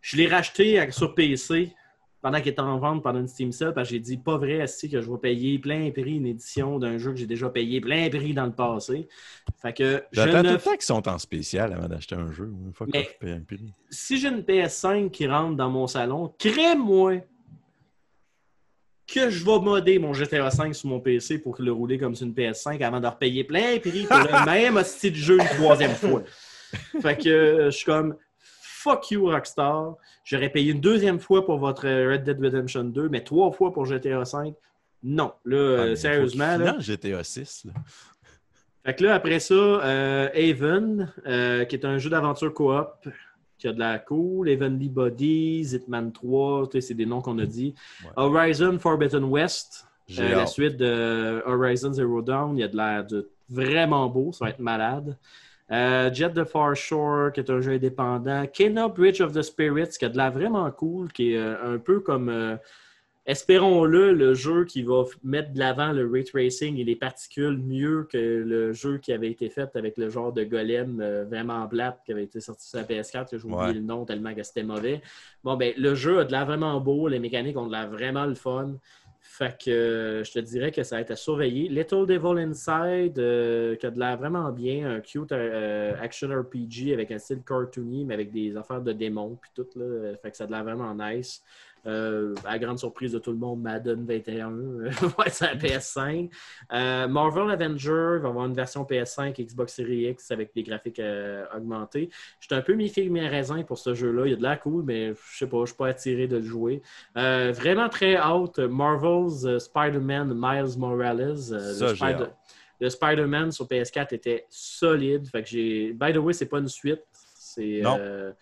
Je l'ai racheté sur PC pendant qu'il était en vente pendant une Steam Sale, parce que j'ai dit pas vrai aussi que je vais payer plein prix une édition d'un jeu que j'ai déjà payé plein prix dans le passé? Fait que je J'attends ne tout le temps qu'ils sont en spécial avant d'acheter un jeu. Une fois que je paye un prix. si j'ai une PS5 qui rentre dans mon salon, crée-moi que je vais modder mon GTA 5 sur mon PC pour le rouler comme sur une PS5 avant de repayer plein prix pour le même hostie de jeu une troisième fois. Fait que euh, je suis comme fuck you Rockstar. J'aurais payé une deuxième fois pour votre Red Dead Redemption 2, mais trois fois pour GTA 5. Non, là, euh, Ah, faut sérieusement, finance GTA 6. là. fait que là, après ça, euh, Haven, euh, qui est un jeu d'aventure coop, qui a de la cool. Heavenly Bodies, Hitman 3, tu sais, c'est des noms qu'on a dit. Ouais. Horizon Forbidden West, euh, la suite de Horizon Zero Dawn, il y a de l'air de vraiment beau, ça va être malade. Euh, Jet the Far Shore, qui est un jeu indépendant. Kena Bridge of the Spirits, qui a de l'air vraiment cool, qui est euh, un peu comme, euh, espérons-le, le jeu qui va mettre de l'avant le ray tracing et les particules mieux que le jeu qui avait été fait avec le genre de golem euh, vraiment plate qui avait été sorti sur la PS4, que j'ai oublié Ouais. le nom tellement que c'était mauvais. Bon, ben, le jeu a de l'air vraiment beau, les mécaniques ont de l'air vraiment le fun. Fait que euh, je te dirais que ça va être à surveiller. Little Devil Inside, euh, qui a de l'air vraiment bien, un cute action RPG avec un style cartoony, mais avec des affaires de démons puis tout. Là. Fait que ça a de l'air vraiment nice. Euh, à la grande surprise de tout le monde, Madden 21 euh, va être sur la PS5. Euh, Marvel Avenger va avoir une version PS5 Xbox Series X avec des graphiques euh, augmentés. J'étais un peu mi-figue, mi-raisin pour ce jeu-là. Il y a de la cool, mais je sais pas, je suis pas attiré de le jouer. Euh, vraiment très haute, Marvel's Spider-Man Miles Morales. Ça, le, Spider-Man sur PS4 était solide. Fait que j'ai. By the way, c'est pas une suite. Euh,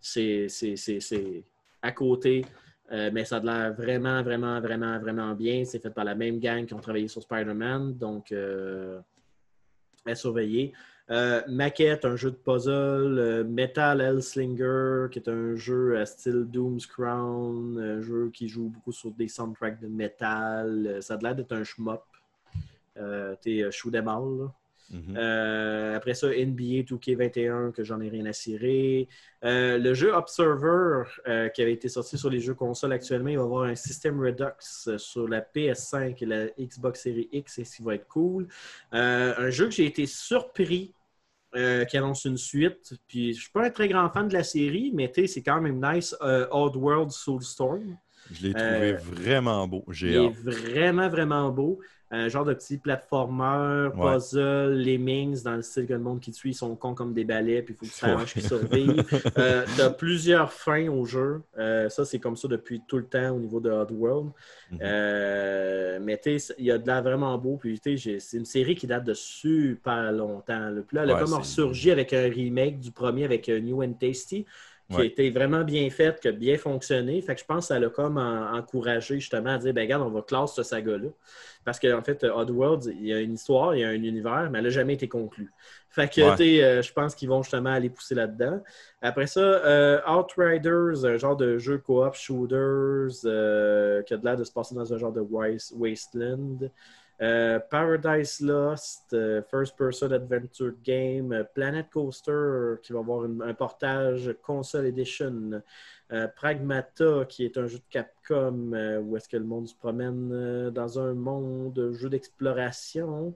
c'est- c'est à côté. Euh, mais ça a l'air vraiment, vraiment, vraiment, vraiment bien. C'est fait par la même gang qui ont travaillé sur Spider-Man. Donc, euh, à surveiller. Euh, Maquette, un jeu de puzzle. Metal Hellslinger, qui est un jeu à style Doom's Crown. Un jeu qui joue beaucoup sur des soundtracks de métal. Euh, ça a l'air d'être un shmup. T'es shoot 'em all, là. Mhm. Euh, après ça, NBA 2K21, que j'en ai rien à cirer. Euh, le jeu Observer, euh, qui avait été sorti sur les jeux consoles actuellement, il va avoir un système Redux sur la PS5 et la Xbox Series X, et ce qui va être cool. Un jeu que j'ai été surpris. euh, qui annonce une suite. Puis je suis pas un très grand fan de la série, mais c'est quand même nice. Euh, Oddworld Soulstorm. Je l'ai trouvé euh, vraiment beau. Il est vraiment, vraiment beau. Un genre de petit platformer, Ouais. puzzle, lemmings, dans le style que le monde qui suit, ils sont cons comme des balais, puis il faut que tu Ouais. t'arranges qu'ils survivent. euh, tu as plusieurs fins au jeu. Euh, ça, c'est comme ça depuis tout le temps au niveau de Oddworld. Mhm. Euh, mais tu sais, il y a de l'air vraiment beau. Puis tu sais, j'ai- c'est une série qui date de super longtemps. là. Puis là, elle a Ouais, comme ressurgi avec un remake du premier avec New and Tasty qui a été vraiment bien faite, qui a bien fonctionné. Fait que je pense que ça l'a comme en- encouragé justement à dire, ben regarde, on va classer ce saga-là. Parce qu'en fait, euh, Oddworld, il y a une histoire, il y a un univers, mais elle n'a jamais été conclue. Fait que, Ouais. euh, je pense qu'ils vont justement aller pousser là-dedans. Après ça, euh, Outriders, un genre de jeu coop shooters euh, qui a de l'air de se passer dans un genre de wasteland. Euh, Paradise Lost, euh, First Person Adventure Game, euh, Planet Coaster, qui va avoir un portage Console Edition, Pragmata, qui est un jeu de Capcom où est-ce que le monde se promène dans un monde, jeu d'exploration.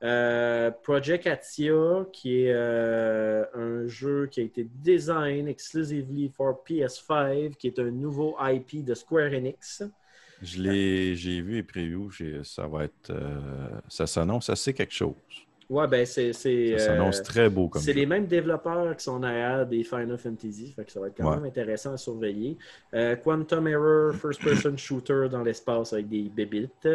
Project Atia, qui est un jeu qui a été design exclusively for PS5, qui est un nouveau IP de Square Enix. Je l'ai, j'ai vu les previews, j'ai- ça va être, euh, ça s'annonce assez quelque chose. Ouais, ben c'est. Ça s'annonce euh, très beau comme C'est les mêmes développeurs qui sont derrière des Final Fantasy, fait que ça va être quand Ouais. même intéressant à surveiller. Euh, Quantum Error, First Person Shooter dans l'espace avec des bébites.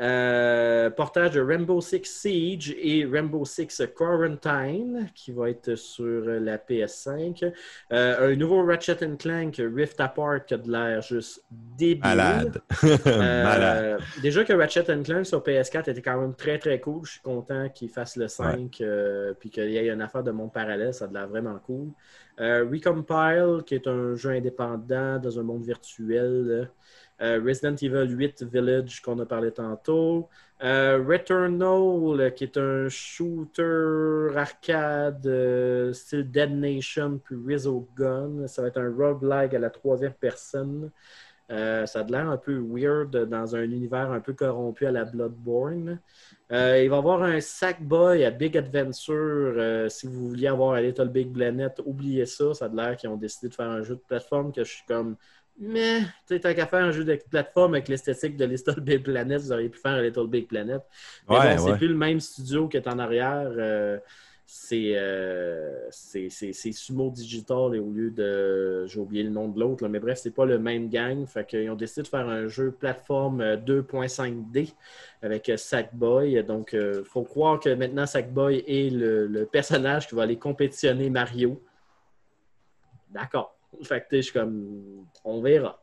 Euh, portage de Rainbow Six Siege et Rainbow Six Quarantine qui va être sur la PS5. Euh, un nouveau Ratchet Clank Rift Apart qui a de l'air juste débile. Malade. Euh, Malade. Déjà que Ratchet Clank sur PS4 était quand même très très cool. Je suis content qu'il fasse le 5 euh, puis qu'il y ait une affaire de monde parallèle. Ça a de l'air vraiment cool. Recompile, qui est un jeu indépendant dans un monde virtuel. Euh, Resident Evil 8 Village, qu'on a parlé tantôt. Euh, Returnal, qui est un shooter arcade euh, style Dead Nation puis Gun. Ça va être un roguelike à la troisième personne. Ça a l'air un peu weird dans un univers un peu corrompu à la Bloodborne. Il va y avoir un Sackboy à Big Adventure. Si vous vouliez avoir un Little Big Planet, oubliez ça. Ça a l'air qu'ils ont décidé de faire un jeu de plateforme que je suis comme. Mais, tu sais, tant qu'à faire un jeu de plateforme avec l'esthétique de Little Big Planet, vous auriez pu faire un Little Big Planet. Mais Ouais, bon, ouais. c'est plus le même studio qui est en arrière. euh, c'est euh, c'est- Sumo Digital et au lieu de. J'ai oublié le nom de l'autre, mais bref, c'est pas le même gang. Fait qu'ils ont décidé de faire un jeu plateforme euh, 2.5D avec euh, Sackboy. Donc, il faut croire que maintenant Sackboy est le, le personnage qui va aller compétitionner Mario. D'accord. Fait que tu sais, je suis comme. On verra.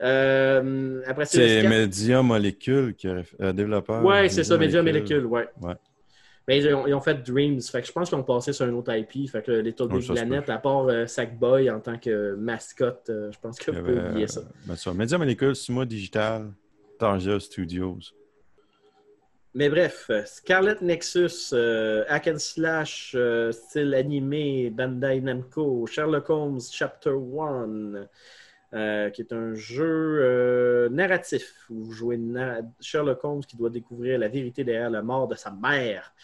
Euh, après C'est Media Molecule qui a euh, développeur. Ouais, c'est ça, Media Molecule, ouais. Ouais. Mais ils ont, ils ont fait Dreams, fait que je pense qu'ils ont passé sur un autre IP, fait que ça se Planet, peut. à part euh, Sackboy en tant que mascotte, euh, je pense que vous pouvez oublier ça. ben ça, Media Molecule, Sumo Digital, Tarja Studios. Mais bref, euh, Scarlet Nexus, euh, Hack and Slash, euh, style animé, Bandai Namco, Sherlock Holmes Chapter 1, euh, qui est un jeu narratif où vous jouez Sherlock Holmes qui doit découvrir la vérité derrière la mort de sa mère.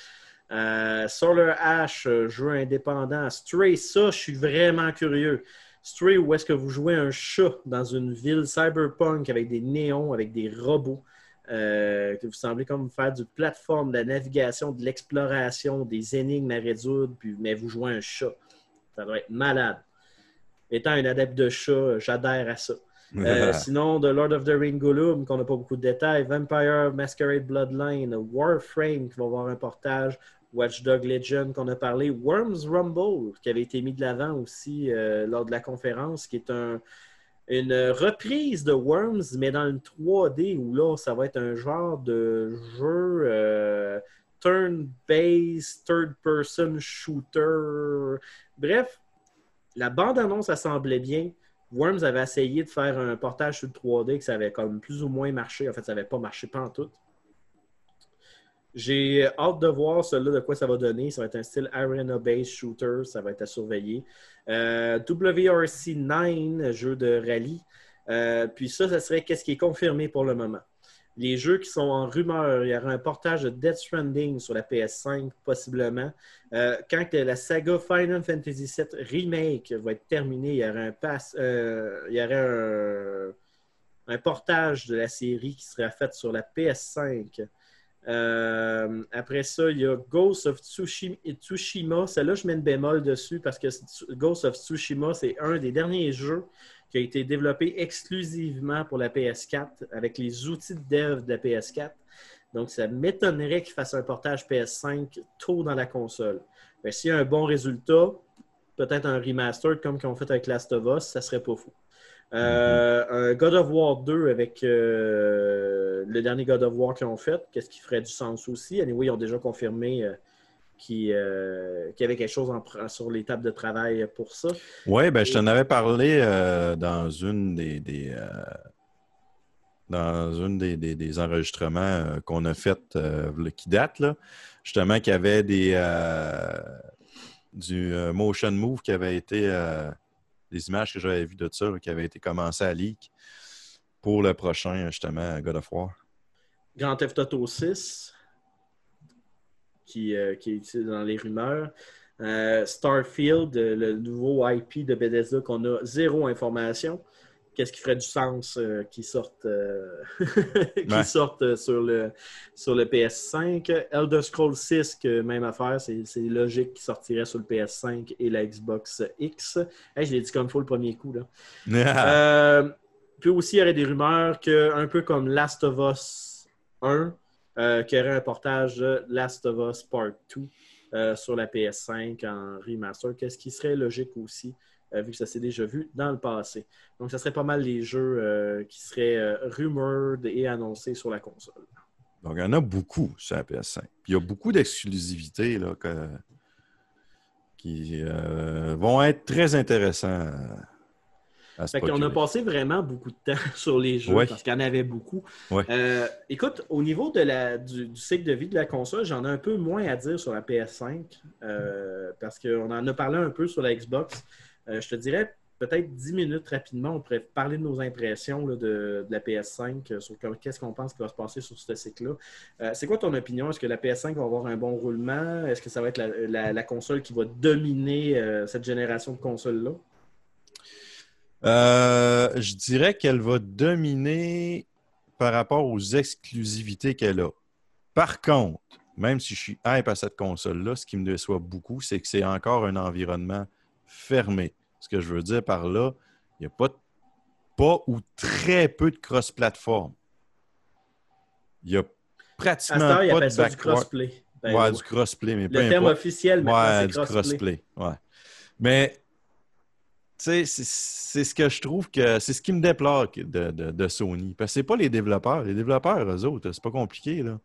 Solar Ash, jeu indépendant. Stray, ça, je suis vraiment curieux. Stray, où est-ce que vous jouez un chat dans une ville cyberpunk avec des néons, avec des robots? Euh, que vous semblez comme faire du plateforme, de la navigation, de l'exploration, des énigmes à résoudre, puis, mais vous jouez un chat. Ça doit être malade. Étant un adepte de chat, j'adhère à ça. Euh, sinon, de Lord of the Ring Gollum, qu'on n'a pas beaucoup de détails, Vampire Masquerade Bloodline, Warframe, qui va avoir un portage, Watchdog Legend, qu'on a parlé, Worms Rumble, qui avait été mis de l'avant aussi euh, lors de la conférence, qui est un, une reprise de Worms, mais dans une 3D, où là, ça va être un genre de jeu euh, turn-based, third-person shooter. Bref, la bande-annonce, ça semblait bien. Worms avait essayé de faire un portage sur le 3D que ça avait comme plus ou moins marché. En fait, ça n'avait pas marché pas en tout. J'ai hâte de voir cela, de quoi ça va donner. Ça va être un style Arena-based shooter. Ça va être à surveiller. Euh, WRC 9, jeu de rallye. Euh, puis ça, ça serait qu'est-ce qui est confirmé pour le moment. Les jeux qui sont en rumeur, il y aura un portage de Death Stranding sur la PS5, possiblement. Euh, quand la saga Final Fantasy VII Remake va être terminée, il y aura un pass, il y un, un portage de la série qui sera fait sur la PS5. Euh, après ça, il y a Ghost of Tsushima. Celle-là, je mets une bémol dessus parce que Ghost of Tsushima, c'est un des derniers jeux qui a été développé exclusivement pour la PS4 avec les outils de dev de la PS4. Donc, ça m'étonnerait qu'il fasse un portage PS5 tôt dans la console. S'il y a un bon résultat, peut-être un remaster comme qu'ils ont fait avec Last of Us, ça serait pas fou. Euh, Un God of War 2 avec euh, le dernier God of War qu'ils ont fait, qu'est-ce qui ferait du sens aussi? Anyway, ils ont déjà confirmé euh, qu'il y avait quelque chose en sur les tables de travail pour ça. Oui, ben, je t'en avais parlé dans une des, des, dans une des, des- des enregistrements qu'on a fait qui date, là, justement, qu'il y avait des, du motion move qui avait été, des images que j'avais vues de ça, qui avaient été commencées à leak pour le prochain, justement, God of War. Grand Theft Auto 6, qui, euh, qui est dans les rumeurs. Euh, Starfield, le nouveau IP de Bethesda qu'on a zéro information. Qu'est-ce qui ferait du sens euh, qui sorte, euh, qui Ouais. sorte euh, sur, le, sur le PS5. Elder Scrolls 6, que même affaire, c'est logique qu'il sortirait sur le PS5 et la Xbox X. Hey, je l'ai dit comme il faut le premier coup. Là. Euh, puis aussi, il y aurait des rumeurs que, un peu comme Last of Us 1, euh, qu'il y aurait un portage de Last of Us Part 2 euh, sur la PS5 en remaster, qu'est-ce qui serait logique aussi, vu que ça s'est déjà vu dans le passé. Donc, ça serait pas mal les jeux euh, qui seraient euh, rumored et annoncés sur la console. Donc, il y en a beaucoup sur la PS5. Puis il y a beaucoup d'exclusivités que- qui euh, vont être très intéressants euh, à se Fait qu'on a procurer. passé vraiment beaucoup de temps sur les jeux Ouais. parce qu'il y en avait beaucoup. Ouais. Euh, écoute, au niveau de la, du, du cycle de vie de la console, j'en ai un peu moins à dire sur la PS5 euh, parce qu'on en a parlé un peu sur la Xbox. Euh, je te dirais peut-être 10 minutes rapidement, on pourrait parler de nos impressions de, la PS5 euh, sur qu'est-ce qu'on pense qui va se passer sur ce cycle-là. Euh, C'est quoi ton opinion? Est-ce que la PS5 va avoir un bon roulement? Est-ce que ça va être la, console qui va dominer cette génération de consoles-là? Je dirais qu'elle va dominer par rapport aux exclusivités qu'elle a. Par contre, même si je suis hype à cette console-là, ce qui me déçoit beaucoup, c'est que c'est encore un environnement fermé. Ce que je veux dire par là, il n'y a pas, pas ou très peu de cross-platform. Il y a pratiquement pas de ça du crossplay. Ben, ouais, ouais. du crossplay, mais peu Le terme importe. officiel, maintenant, Ouais, c'est du crossplay. crossplay. Ouais. Mais, tu sais, c'est- ce que je trouve que c'est ce qui me déplore de, de- de Sony. Parce que c'est pas les développeurs. Les développeurs, eux autres, c'est pas compliqué, là.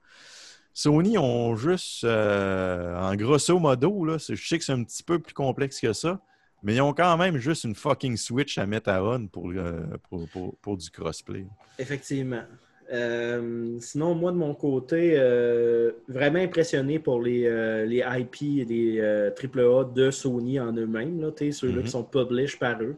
Sony ont juste, euh, en grosso modo, là, je sais que c'est un petit peu plus complexe que ça, mais ils ont quand même juste une fucking Switch à mettre à on pour, euh, pour, pour- pour du crossplay. Effectivement. Euh, sinon, moi, de mon côté, euh, vraiment impressionné pour les, les IP et les AAA de Sony en eux-mêmes, ceux-là Mhm. qui sont published par eux.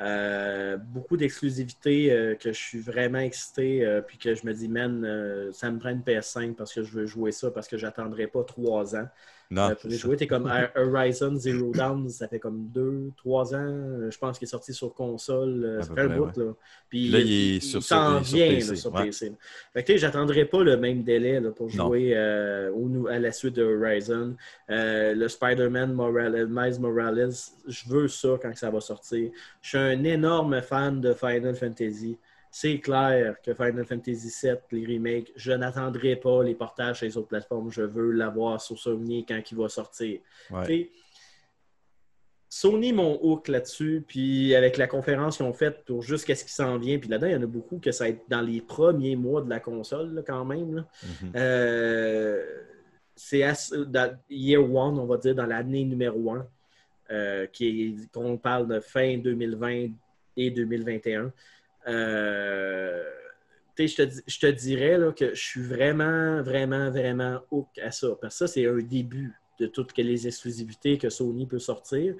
Euh, beaucoup d'exclusivités euh, que je suis vraiment excité, euh, puis que je me dis, man, ça me prend une PS5 parce que je veux jouer ça, parce que j'attendrai pas trois ans. Non, pour les jouer, t'es comme Horizon Zero Dawn, ça fait comme deux, trois ans. euh, Je pense qu'il est sorti sur console. euh, Ça fait un bout, là. Puis Là, il est sur- s'en vient sur. PC. Fait que j'attendrai pas le même délai pour jouer euh, à la suite de Horizon. Le Spider-Man Morales, Miles Morales, je veux ça quand ça va sortir. Je suis un énorme fan de Final Fantasy. C'est clair que Final Fantasy VII, les remakes, je n'attendrai pas les portages sur les autres plateformes. Je veux l'avoir sur Sony quand il va sortir. Ouais. Sony mon hook là-dessus, puis avec la conférence qu'ils ont faite pour juste qu'est-ce qui s'en vient, puis là-dedans, il y en a beaucoup que ça va être dans les premiers mois de la console, là, quand même. Mhm. Euh, c'est dans year one, on va dire, dans l'année numéro un, euh, qui est- qu'on parle de fin 2020 et 2021. Euh, je te, je te dirais là, que je suis vraiment, vraiment, vraiment hook à ça. Parce que ça, c'est un début de toutes les exclusivités que Sony peut sortir.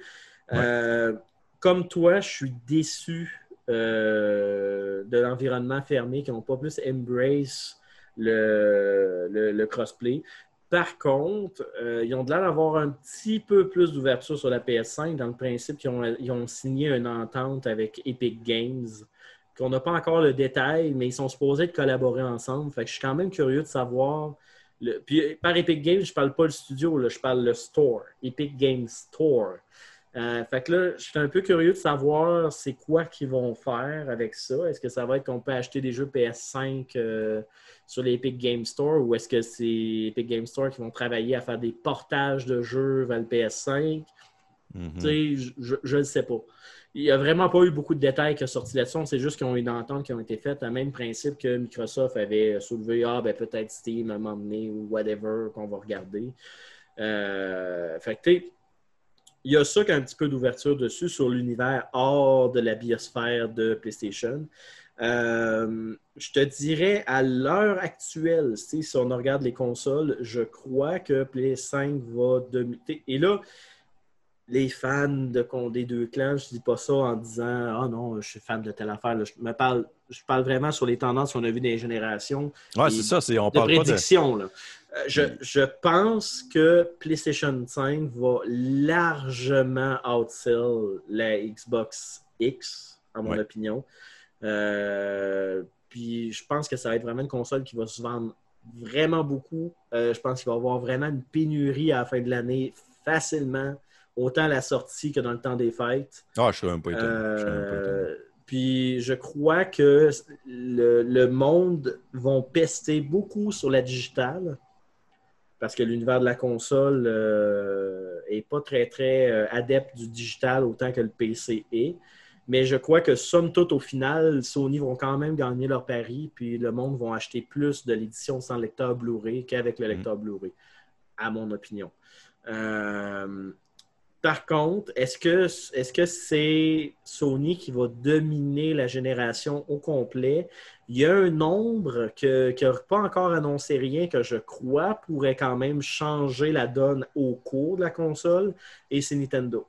Ouais. Euh, comme toi, je suis déçu euh, de l'environnement fermé qui n'ont pas plus embrace le, le, le crossplay. Par contre, euh, ils ont de l'air d'avoir un petit peu plus d'ouverture sur la PS5 dans le principe qu'ils ont, ils ont signé une entente avec Epic Games qu'on n'a pas encore le détail, mais ils sont supposés de collaborer ensemble. Fait que je suis quand même curieux de savoir. le- Puis par Epic Games, je parle pas le studio, là, je parle le store. Epic Games Store. Euh, fait que là, je suis un peu curieux de savoir c'est quoi qu'ils vont faire avec ça. Est-ce que ça va être qu'on peut acheter des jeux PS5 euh, sur les Epic Game Store ou est-ce que c'est Epic Game Store qui vont travailler à faire des portages de jeux vers le PS5? Mhm. Tu sais, je- je ne sais pas. Il n'y a vraiment pas eu beaucoup de détails qui sont sortis là-dessus. C'est juste qu'ils ont eu une qui ont été faites, à même principe que Microsoft avait soulevé Ah, ben peut-être Steam à un moment donné ou whatever qu'on va regarder. Euh, fait que, il y a ça qui a un petit peu d'ouverture dessus sur l'univers hors de la biosphère de PlayStation. Euh, je te dirais, à l'heure actuelle, si on regarde les consoles, je crois que PS5 va dominer. Et là, les fans de, con- des deux clans, je dis pas ça en disant Ah non, je suis fan de telle affaire. là. Je, me parle, je parle vraiment sur les tendances qu'on a vues dans les générations Ouais, c'est ça. c'est- On de parle pas de. prédiction. là. Euh, je, je pense que PlayStation 5 va largement outsell la Xbox X, à mon Ouais. opinion. Euh, puis je pense que ça va être vraiment une console qui va se vendre vraiment beaucoup. Euh, je pense qu'il va y avoir vraiment une pénurie à la fin de l'année facilement, autant à la sortie que dans le temps des fêtes. Ah, je serais même pas étonné. Je serais même pas étonné. Euh, puis je crois que le, le monde vont pester beaucoup sur la digitale parce que l'univers de la console euh, est pas très très euh, adepte du digital autant que le PC est. Mais je crois que somme toute, au final, Sony vont quand même gagner leur pari, puis le monde vont acheter plus de l'édition sans lecteur Blu-ray qu'avec le lecteur Blu-ray, à mon opinion. Euh, par contre, est-ce que est-ce que c'est Sony qui va dominer la génération au complet? Il y a un nombre que- qui n'a pas encore annoncé rien que je crois pourrait quand même changer la donne au cours de la console, et c'est Nintendo.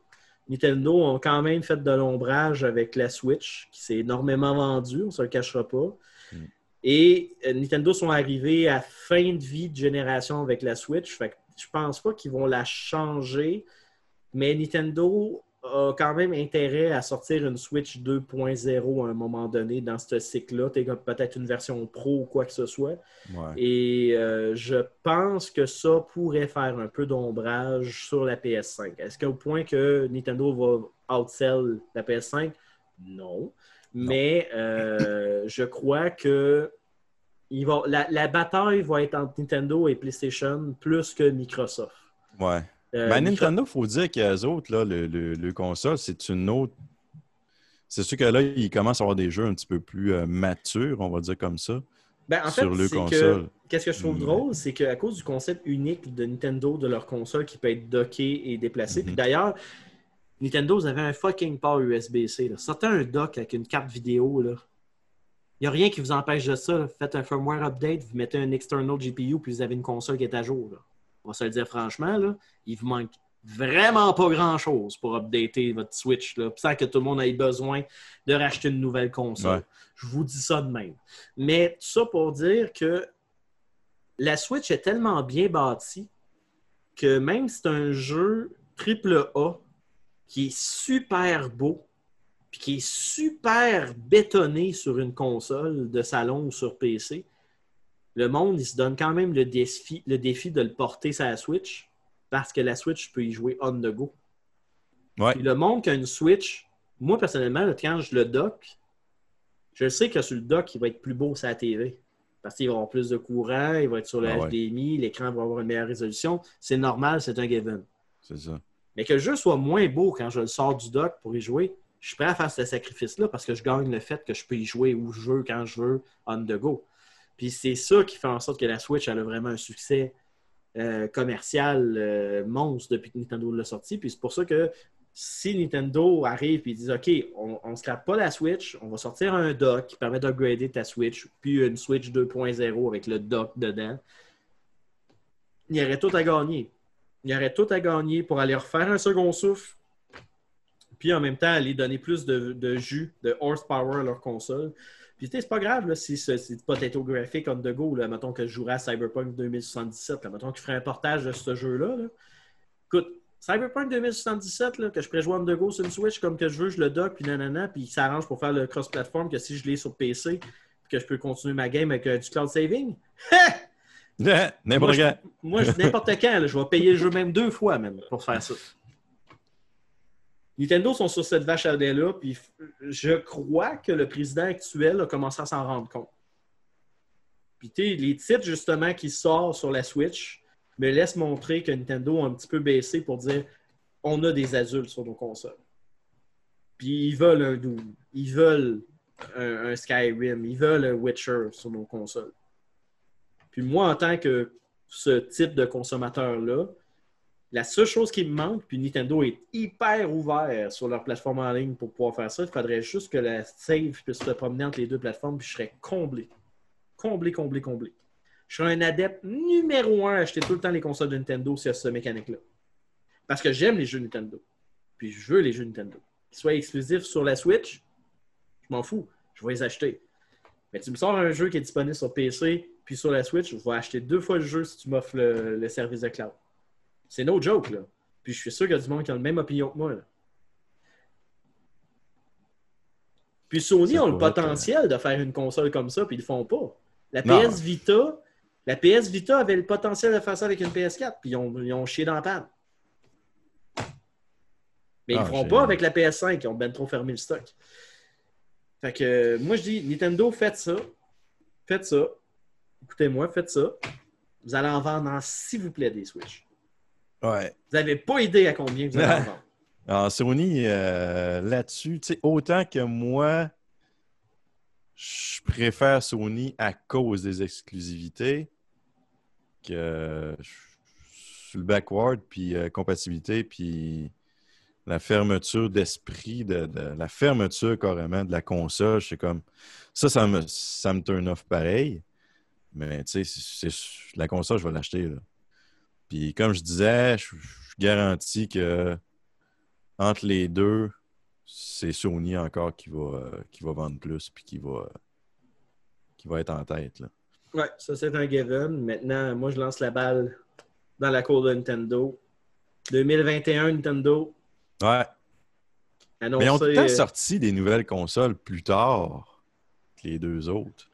Nintendo ont quand même fait de l'ombrage avec la Switch, qui s'est énormément vendue, on ne se le cachera pas. Mm. Et euh, Nintendo sont arrivés à fin de vie de génération avec la Switch. Fait que je pense pas qu'ils vont la changer. Mais Nintendo a quand même intérêt à sortir une Switch 2.0 à un moment donné dans ce cycle-là. Peut-être une version pro ou quoi que ce soit. Ouais. Et euh, je pense que ça pourrait faire un peu d'ombrage sur la PS5. Est-ce qu'au point que Nintendo va outsell la PS5? Non. Mais euh, je crois que la, la bataille va être entre Nintendo et PlayStation plus que Microsoft. Ouais. Euh, Ben, Nintendo, il faut dire qu'eux autres, là, le, le- le console, c'est une autre. C'est sûr que là, ils commencent à avoir des jeux un petit peu plus euh, matures, on va dire comme ça, Ben, en fait, sur le console. Qu'est-ce que je trouve drôle, c'est qu'à cause du concept unique de Nintendo de leur console qui peut être docké et déplacé, Mhm. puis d'ailleurs, Nintendo, vous avez un fucking port USB-C. Sortez un dock avec une carte vidéo. là. Il n'y a rien qui vous empêche de ça. là. Faites un firmware update, vous mettez un external GPU, puis vous avez une console qui est à jour. là. On va se le dire franchement, là, il vous manque vraiment pas grand-chose pour updater votre Switch, là, sans que tout le monde ait besoin de racheter une nouvelle console. Ouais. Je vous dis ça de même. Mais tout ça pour dire que la Switch est tellement bien bâtie que même si c'est un jeu triple A qui est super beau, puis qui est super bétonné sur une console de salon ou sur PC, le monde, il se donne quand même le défi, le défi de le porter sur la Switch parce que la Switch peut y jouer on the go. Ouais. Puis le monde qui a une Switch, moi personnellement, quand je le dock, je sais que sur le dock, il va être plus beau sur la TV. Parce qu'il va avoir plus de courant, il va être sur le Ah ouais. HDMI, l'écran va avoir une meilleure résolution. C'est normal, c'est un given. C'est ça. Mais que le jeu soit moins beau quand je le sors du dock pour y jouer, je suis prêt à faire ce sacrifice-là parce que je gagne le fait que je peux y jouer où je veux, quand je veux, on the go. Puis c'est ça qui fait en sorte que la Switch a vraiment un succès euh, commercial euh, monstre depuis que Nintendo l'a sorti. Puis c'est pour ça que si Nintendo arrive et dit OK, on ne scrape pas la Switch, on va sortir un dock qui permet d'upgrader ta Switch, puis une Switch 2.0 avec le dock dedans, il y aurait tout à gagner. Il y aurait tout à gagner pour aller refaire un second souffle, puis en même temps aller donner plus de jus, de horsepower à leur console. Puis tu sais, c'est pas grave là, si c'est potato graphic on the go, là, mettons que je jouerais à Cyberpunk 2077, là, mettons qu'il ferait un portage de ce jeu-là. là. Écoute, Cyberpunk 2077, là, que je pourrais jouer on the go sur une Switch comme que je veux, je le dock, puis nanana, puis il s'arrange pour faire le cross-platform que si je l'ai sur PC, puis que je peux continuer ma game avec euh, du cloud saving. Moi, N'importe je- quand. Moi, je- n'importe quand, là, je vais payer le jeu même deux fois même pour faire ça. Nintendo sont sur cette vache à lait-là, puis je crois que le président actuel a commencé à s'en rendre compte. Puis tu les titres justement qui sortent sur la Switch me laissent montrer que Nintendo a un petit peu baissé pour dire on a des adultes sur nos consoles. Puis ils veulent un Doom, ils veulent un Skyrim, ils veulent un Witcher sur nos consoles. Puis moi, en tant que ce type de consommateur-là, La seule chose qui me manque, puis Nintendo est hyper ouvert sur leur plateforme en ligne pour pouvoir faire ça, il faudrait juste que la save puisse se promener entre les deux plateformes, puis je serais comblé. Comblé, comblé, comblé. Je serais un adepte numéro un à acheter tout le temps les consoles de Nintendo s'il y a cette mécanique-là. Parce que j'aime les jeux Nintendo. Puis je veux les jeux Nintendo. Qu'ils soient exclusifs sur la Switch, je m'en fous. Je vais les acheter. Mais tu me sors un jeu qui est disponible sur PC puis sur la Switch, je vais acheter deux fois le jeu si tu m'offres le service de cloud. C'est no joke, là. Puis je suis sûr qu'il y a du monde qui a la même opinion que moi. là. Puis Sony ont le être, potentiel de faire une console comme ça, puis ils le font pas. La Non. PS Vita, la PS Vita avait le potentiel de faire ça avec une PS4, puis ils ont, ils ont chié dans la panne. Mais ils Ah, le feront pas avec la PS5, ils ont ben trop fermé le stock. Fait que euh, moi je dis, Nintendo, faites ça. Faites ça. Écoutez-moi, faites ça. Vous allez en vendre en s'il vous plaît des Switch. Ouais. Vous n'avez pas idée à combien vous allez en vendre. Alors, Sony, euh, là-dessus, autant que moi, je préfère Sony à cause des exclusivités que sur le backward, puis euh, compatibilité, puis la fermeture d'esprit, de, de- la fermeture carrément de la console, c'est comme ça, ça me, ça me turn off pareil. Mais tu sais, la console, je vais l'acheter. Puis comme je disais, je, je garantis que entre les deux, c'est Sony encore qui va, euh, qui va vendre plus puis qui va, qui va être en tête. Là. Ouais, ça c'est un given. Maintenant, moi je lance la balle dans la cour de Nintendo. 2021 Nintendo Ouais. Mais ils ont euh, sorti des nouvelles consoles plus tard que les deux autres.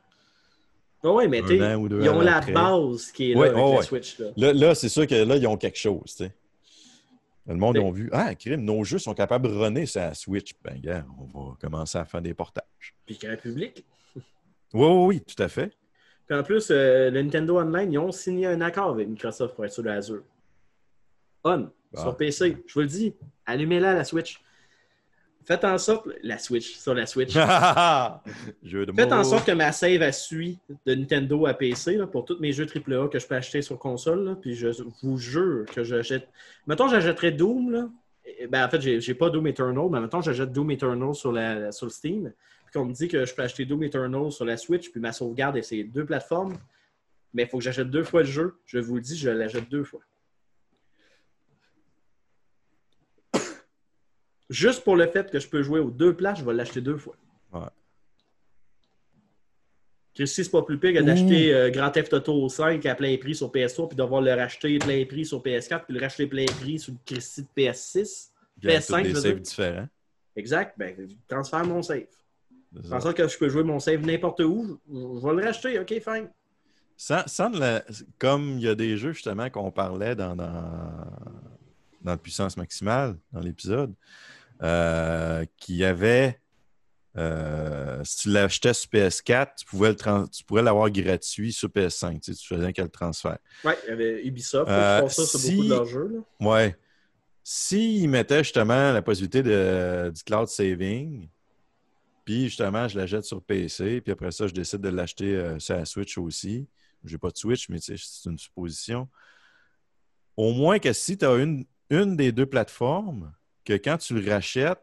Ah ouais, mais ils ont la après. base qui est là avec oh la. Switch. Là. Là, là c'est sûr que là, ils ont quelque chose. tu sais. Le monde, ont vu Ah, crime, nos jeux sont capables de runner sur la Switch. Ben, gars, on va commencer à faire des portages. Puis Grand Public. Oui, oui, oui, tout à fait. Puis en plus, euh, le Nintendo Online, ils ont signé un accord avec Microsoft pour être sur le Azure. On, Ah. sur PC. Je vous le dis, allumez-la la Switch. Faites en sorte, la Switch, sur la Switch. Jeu de Faites en sorte que ma save elle suit de Nintendo à PC là, pour tous mes jeux AAA que je peux acheter sur console. là, puis je vous jure que j'achète. Mettons, j'achèterais Doom. Là. Eh Ben, en fait, j'ai j'ai pas Doom Eternal, mais mettons, j'achète Doom Eternal sur, la, sur le Steam. Puis qu'on me dit que je peux acheter Doom Eternal sur la Switch, puis ma sauvegarde est ces deux plateformes. Mais il faut que j'achète deux fois le jeu. Je vous le dis, je l'achète deux fois. Juste pour le fait que je peux jouer aux deux places, je vais l'acheter deux fois. Ouais. Christy, c'est pas plus pire que d'acheter euh, Grand Theft Auto 5 à plein prix sur PS3 puis devoir le racheter plein prix sur PS4 puis le racheter plein prix sur le Christy de PS6. Il y a PS5, tous des saves dire. différents. Exact. Ben, je transfère mon save. Pensant que je peux jouer mon save n'importe où, je je vais le racheter. OK, fine. Sans, sans de la- comme il y a des jeux justement qu'on parlait dans, dans, dans le puissance maximale, dans l'épisode, euh, qui avait, euh, si tu l'achetais sur PS4, tu, pouvais le tu pourrais l'avoir gratuit sur PS5. Tu, sais, tu faisais qu'un transfert. Ouais, il y avait Ubisoft. Euh, font ça sur si- beaucoup de leurs jeux. là. Ouais. S'ils mettaient justement la possibilité de, du cloud saving, puis justement, je l'achète sur PC, puis après ça, je décide de l'acheter euh, sur la Switch aussi. J'ai pas de Switch, mais tu sais, c'est une supposition. Au moins que si tu as une, une des deux plateformes, que quand tu le rachètes,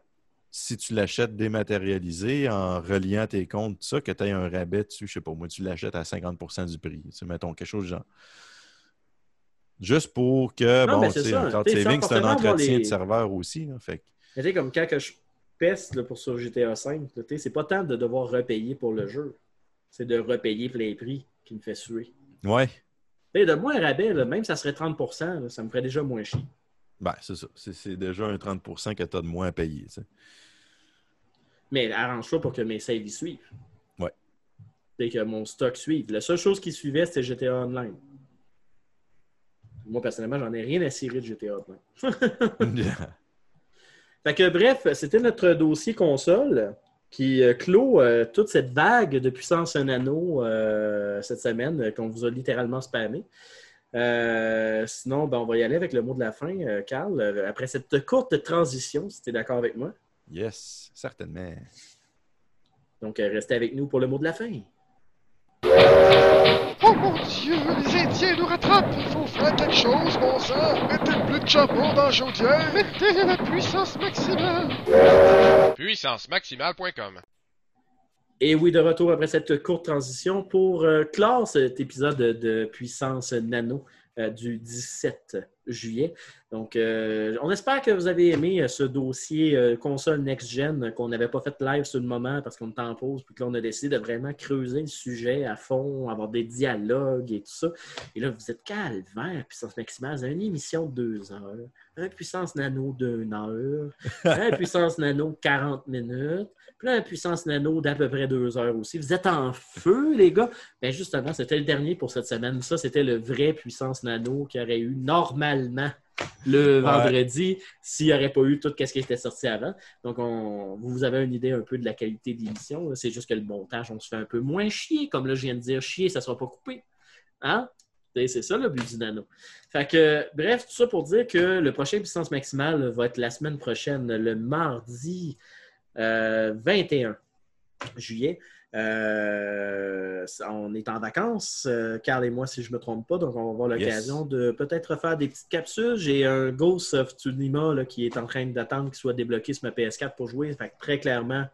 si tu l'achètes dématérialisé en reliant tes comptes, tout ça, que tu aies un rabais dessus, je sais pas, moi, tu l'achètes à 50% du prix. Tu sais, mettons quelque chose genre. Juste pour que, Non, bon, tu c'est sais, T'sais, saving, c'est un entretien les- de serveur aussi. là. fait Mais tu sais, comme quand que je peste là, pour sur GTA V, là, tu sais, c'est pas tant de devoir repayer pour le jeu. C'est de repayer plein prix qui me fait suer. Ouais, Tu sais, de moins un rabais, là, même si ça serait 30 là, ça me ferait déjà moins chier. Ben, c'est ça. C'est c'est déjà un 30 que tu as de moins à payer. Mais arrange-toi pour que mes saves y suivent. Ouais. Et que mon stock suive. La seule chose qui suivait, c'était GTA Online. Moi, personnellement, j'en ai rien à cirer de GTA Online. Fait que bref, c'était notre dossier console qui euh, clôt euh, toute cette vague de puissance nano euh, cette semaine euh, qu'on vous a littéralement spammé. Euh, sinon, ben, on va y aller avec le mot de la fin, euh, Carl. Euh, après cette courte transition, si tu es d'accord avec moi. yes, certainement. Donc, euh, restez avec nous pour le mot de la fin. Oh, mon Dieu, les Indiens nous rattrapent! Il faut faire quelque chose, bon sang! Mettez plus de charbon dans la chaudière! Mettez la puissance maximale! Puissancemaximale.com Et oui, de retour après cette courte transition pour euh, clore cet épisode de, de Puissance Nano euh, du 17 juillet. Donc, euh, on espère que vous avez aimé euh, ce dossier console next-gen qu'on n'avait pas fait live sur le moment parce qu'on était en pause, puis que là, on a décidé de vraiment creuser le sujet à fond, avoir des dialogues et tout ça. Et là, vous êtes calvaire, puissance maximale, avez une émission de deux heures, un puissance nano d'une heure, un puissance nano 40 minutes, puis là, un puissance nano d'à peu près deux heures aussi. Vous êtes en feu, les gars. Bien, justement, c'était le dernier pour cette semaine. Ça, c'était le vrai puissance nano qui aurait eu normalement le vendredi s'il n'y aurait pas eu tout ce qui était sorti avant. Donc, on, vous avez une idée un peu de la qualité de l'émission. là. C'est juste que le montage, on se fait un peu moins chier. Comme là, je viens de dire, chier, ça ne sera pas coupé. Hein? C'est ça le but du nano. Fait que, bref, tout ça pour dire que le prochain puissance maximale va être la semaine prochaine, le mardi 21 juillet. Euh, on est en vacances, euh, Carl et moi, si je ne me trompe pas, donc on va avoir l'occasion de peut-être faire des petites capsules. J'ai un Ghost of Tsushima là, qui est en train d'attendre qu'il soit débloqué sur ma PS4 pour jouer. Fait que très clairement,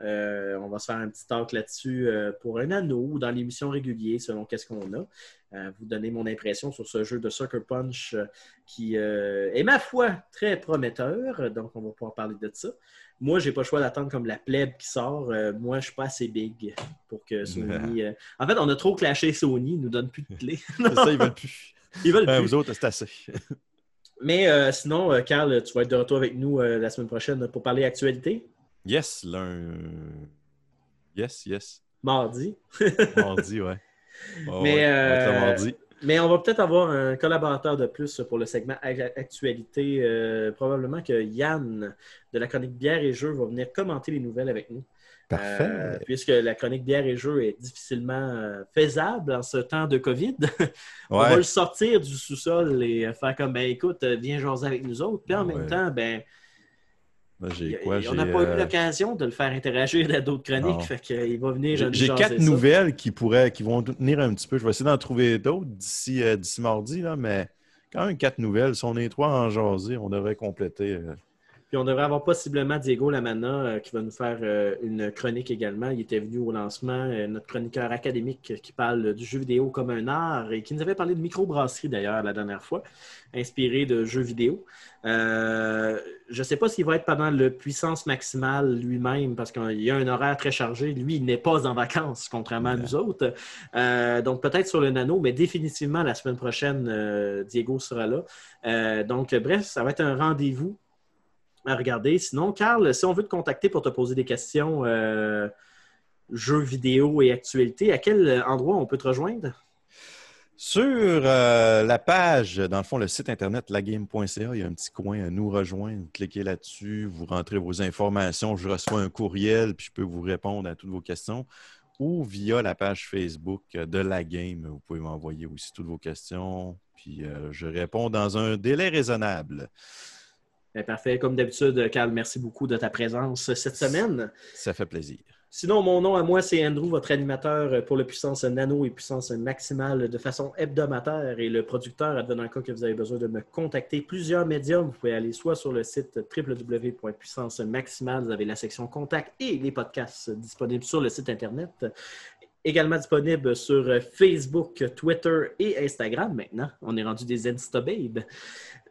euh, on va se faire un petit talk là-dessus euh, pour un anneau ou dans l'émission régulière selon qu'est-ce qu'on a. Euh, vous donner mon impression sur ce jeu de Sucker Punch euh, qui euh, est, ma foi, très prometteur. Donc, on va pouvoir parler de ça. Moi, j'ai pas le choix d'attendre comme la plèbe qui sort. Euh, moi, je suis pas assez big pour que Sony. euh, En fait, on a trop clashé Sony, ils nous donne plus de clés. C'est ça, ils veulent plus. Ils veulent plus. vous autres, c'est assez. Mais euh, sinon, Carl, tu vas être de retour avec nous la semaine prochaine pour parler actualité. Yes, l'un. Yes, yes. Mardi. Mardi, ouais. Mais, ouais, euh, mardi. Mais on va peut-être avoir un collaborateur de plus pour le segment ac- actualité. Euh, probablement que Yann de la chronique bière et jeux va venir commenter les nouvelles avec nous. Parfait. Euh, puisque la chronique bière et jeux est difficilement euh, faisable en ce temps de COVID. on va le sortir du sous-sol et faire comme, ben écoute, viens jaser avec nous autres. Puis en Ouais. même temps, ben, Moi, quoi? on n'a pas euh, eu l'occasion de le faire interagir à d'autres chroniques. Fait qu'il va venir J'ai quatre ça. nouvelles qui pourraient, qui vont tenir un petit peu. Je vais essayer d'en trouver d'autres d'ici euh, mardi, là, mais quand même quatre nouvelles. Si on est trois en jaser, on devrait compléter. euh, Puis on devrait avoir possiblement Diego Lamana euh, qui va nous faire euh, une chronique également. Il était venu au lancement, euh, notre chroniqueur académique qui parle du jeu vidéo comme un art et qui nous avait parlé de microbrasserie d'ailleurs la dernière fois, inspiré de jeux vidéo. Je ne sais pas s'il va être pendant le puissance maximale lui-même parce qu'il y a un horaire très chargé. Lui, il n'est pas en vacances, contrairement à nous autres. Donc peut-être sur le nano, mais définitivement la semaine prochaine, Diego sera là. Donc bref, ça va être un rendez-vous à regarder. Sinon, Carl, si on veut te contacter pour te poser des questions euh, jeux vidéo et actualité, à quel endroit on peut te rejoindre? Sur euh, la page, dans le fond, le site internet lagame.ca, il y a un petit coin à nous rejoindre. Cliquez là-dessus, vous rentrez vos informations, je reçois un courriel, puis je peux vous répondre à toutes vos questions. Ou via la page Facebook de la game, vous pouvez m'envoyer aussi toutes vos questions, puis euh, je réponds dans un délai raisonnable. Ben, parfait. Comme d'habitude, Carl, merci beaucoup de ta présence cette semaine. Ça fait plaisir. Sinon, mon nom à moi, c'est Andrew, votre animateur pour le puissance nano et puissance maximale de façon hebdomadaire et le producteur, advenant le cas que vous avez besoin de me contacter. Plusieurs médiums, vous pouvez aller soit sur le site www.puissance-maximale, vous avez la section contact et les podcasts disponibles sur le site Internet. Également disponible sur Facebook, Twitter et Instagram maintenant. On est rendu des Instababes.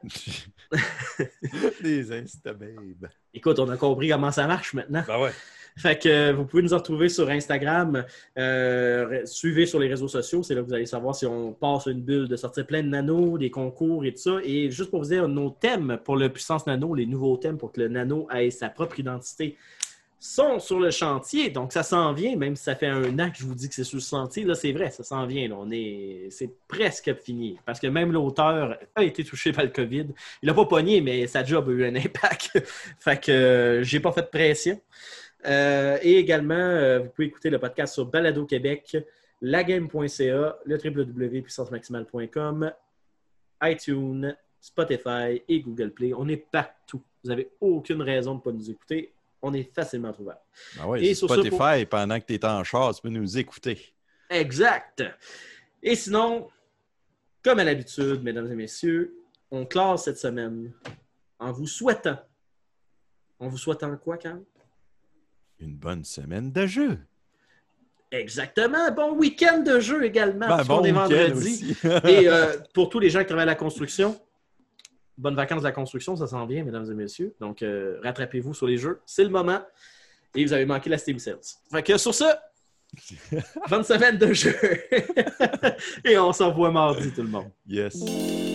Des Instababes. Écoute, on a compris comment ça marche maintenant. Ben ouais. Fait que euh, vous pouvez nous retrouver sur Instagram. Euh, suivez sur les réseaux sociaux. C'est là que vous allez savoir si on passe une bulle de sortir plein de nanos, des concours et tout ça. Et juste pour vous dire, nos thèmes pour le puissance nano, les nouveaux thèmes pour que le nano ait sa propre identité, sont sur le chantier. Donc, ça s'en vient, même si ça fait un an que je vous dis que c'est sur le chantier. Là, c'est vrai, ça s'en vient. là. On est... C'est presque fini. Parce que même l'auteur a été touché par le COVID. Il n'a pas pogné, mais sa job a eu un impact. fait que euh, j'ai pas fait de pression. Euh, et également, euh, vous pouvez écouter le podcast sur Balado Québec, lagame.ca, le www.puissancemaximale.com, iTunes, Spotify et Google Play. On est partout. Vous n'avez aucune raison de ne pas nous écouter. On est facilement trouvable. Ben ouais, Et sur ce, Spotify, pendant que tu es en char, tu peux nous écouter. Exact. Et sinon, comme à l'habitude, mesdames et messieurs, on classe cette semaine en vous souhaitant. En vous souhaitant quoi, Carl? Une bonne semaine de jeu. Exactement. Bon week-end de jeu également. Ben, bon est week-end vendredi. aussi. Et euh, pour tous les gens qui travaillent à la construction, bonnes vacances de la construction, ça s'en vient, mesdames et messieurs. Donc, euh, rattrapez-vous sur les jeux. C'est le moment. Et vous avez manqué la Steam Sales. Fait que sur ça, bonne semaine de jeu. Et on s'en voit mardi, tout le monde. yes.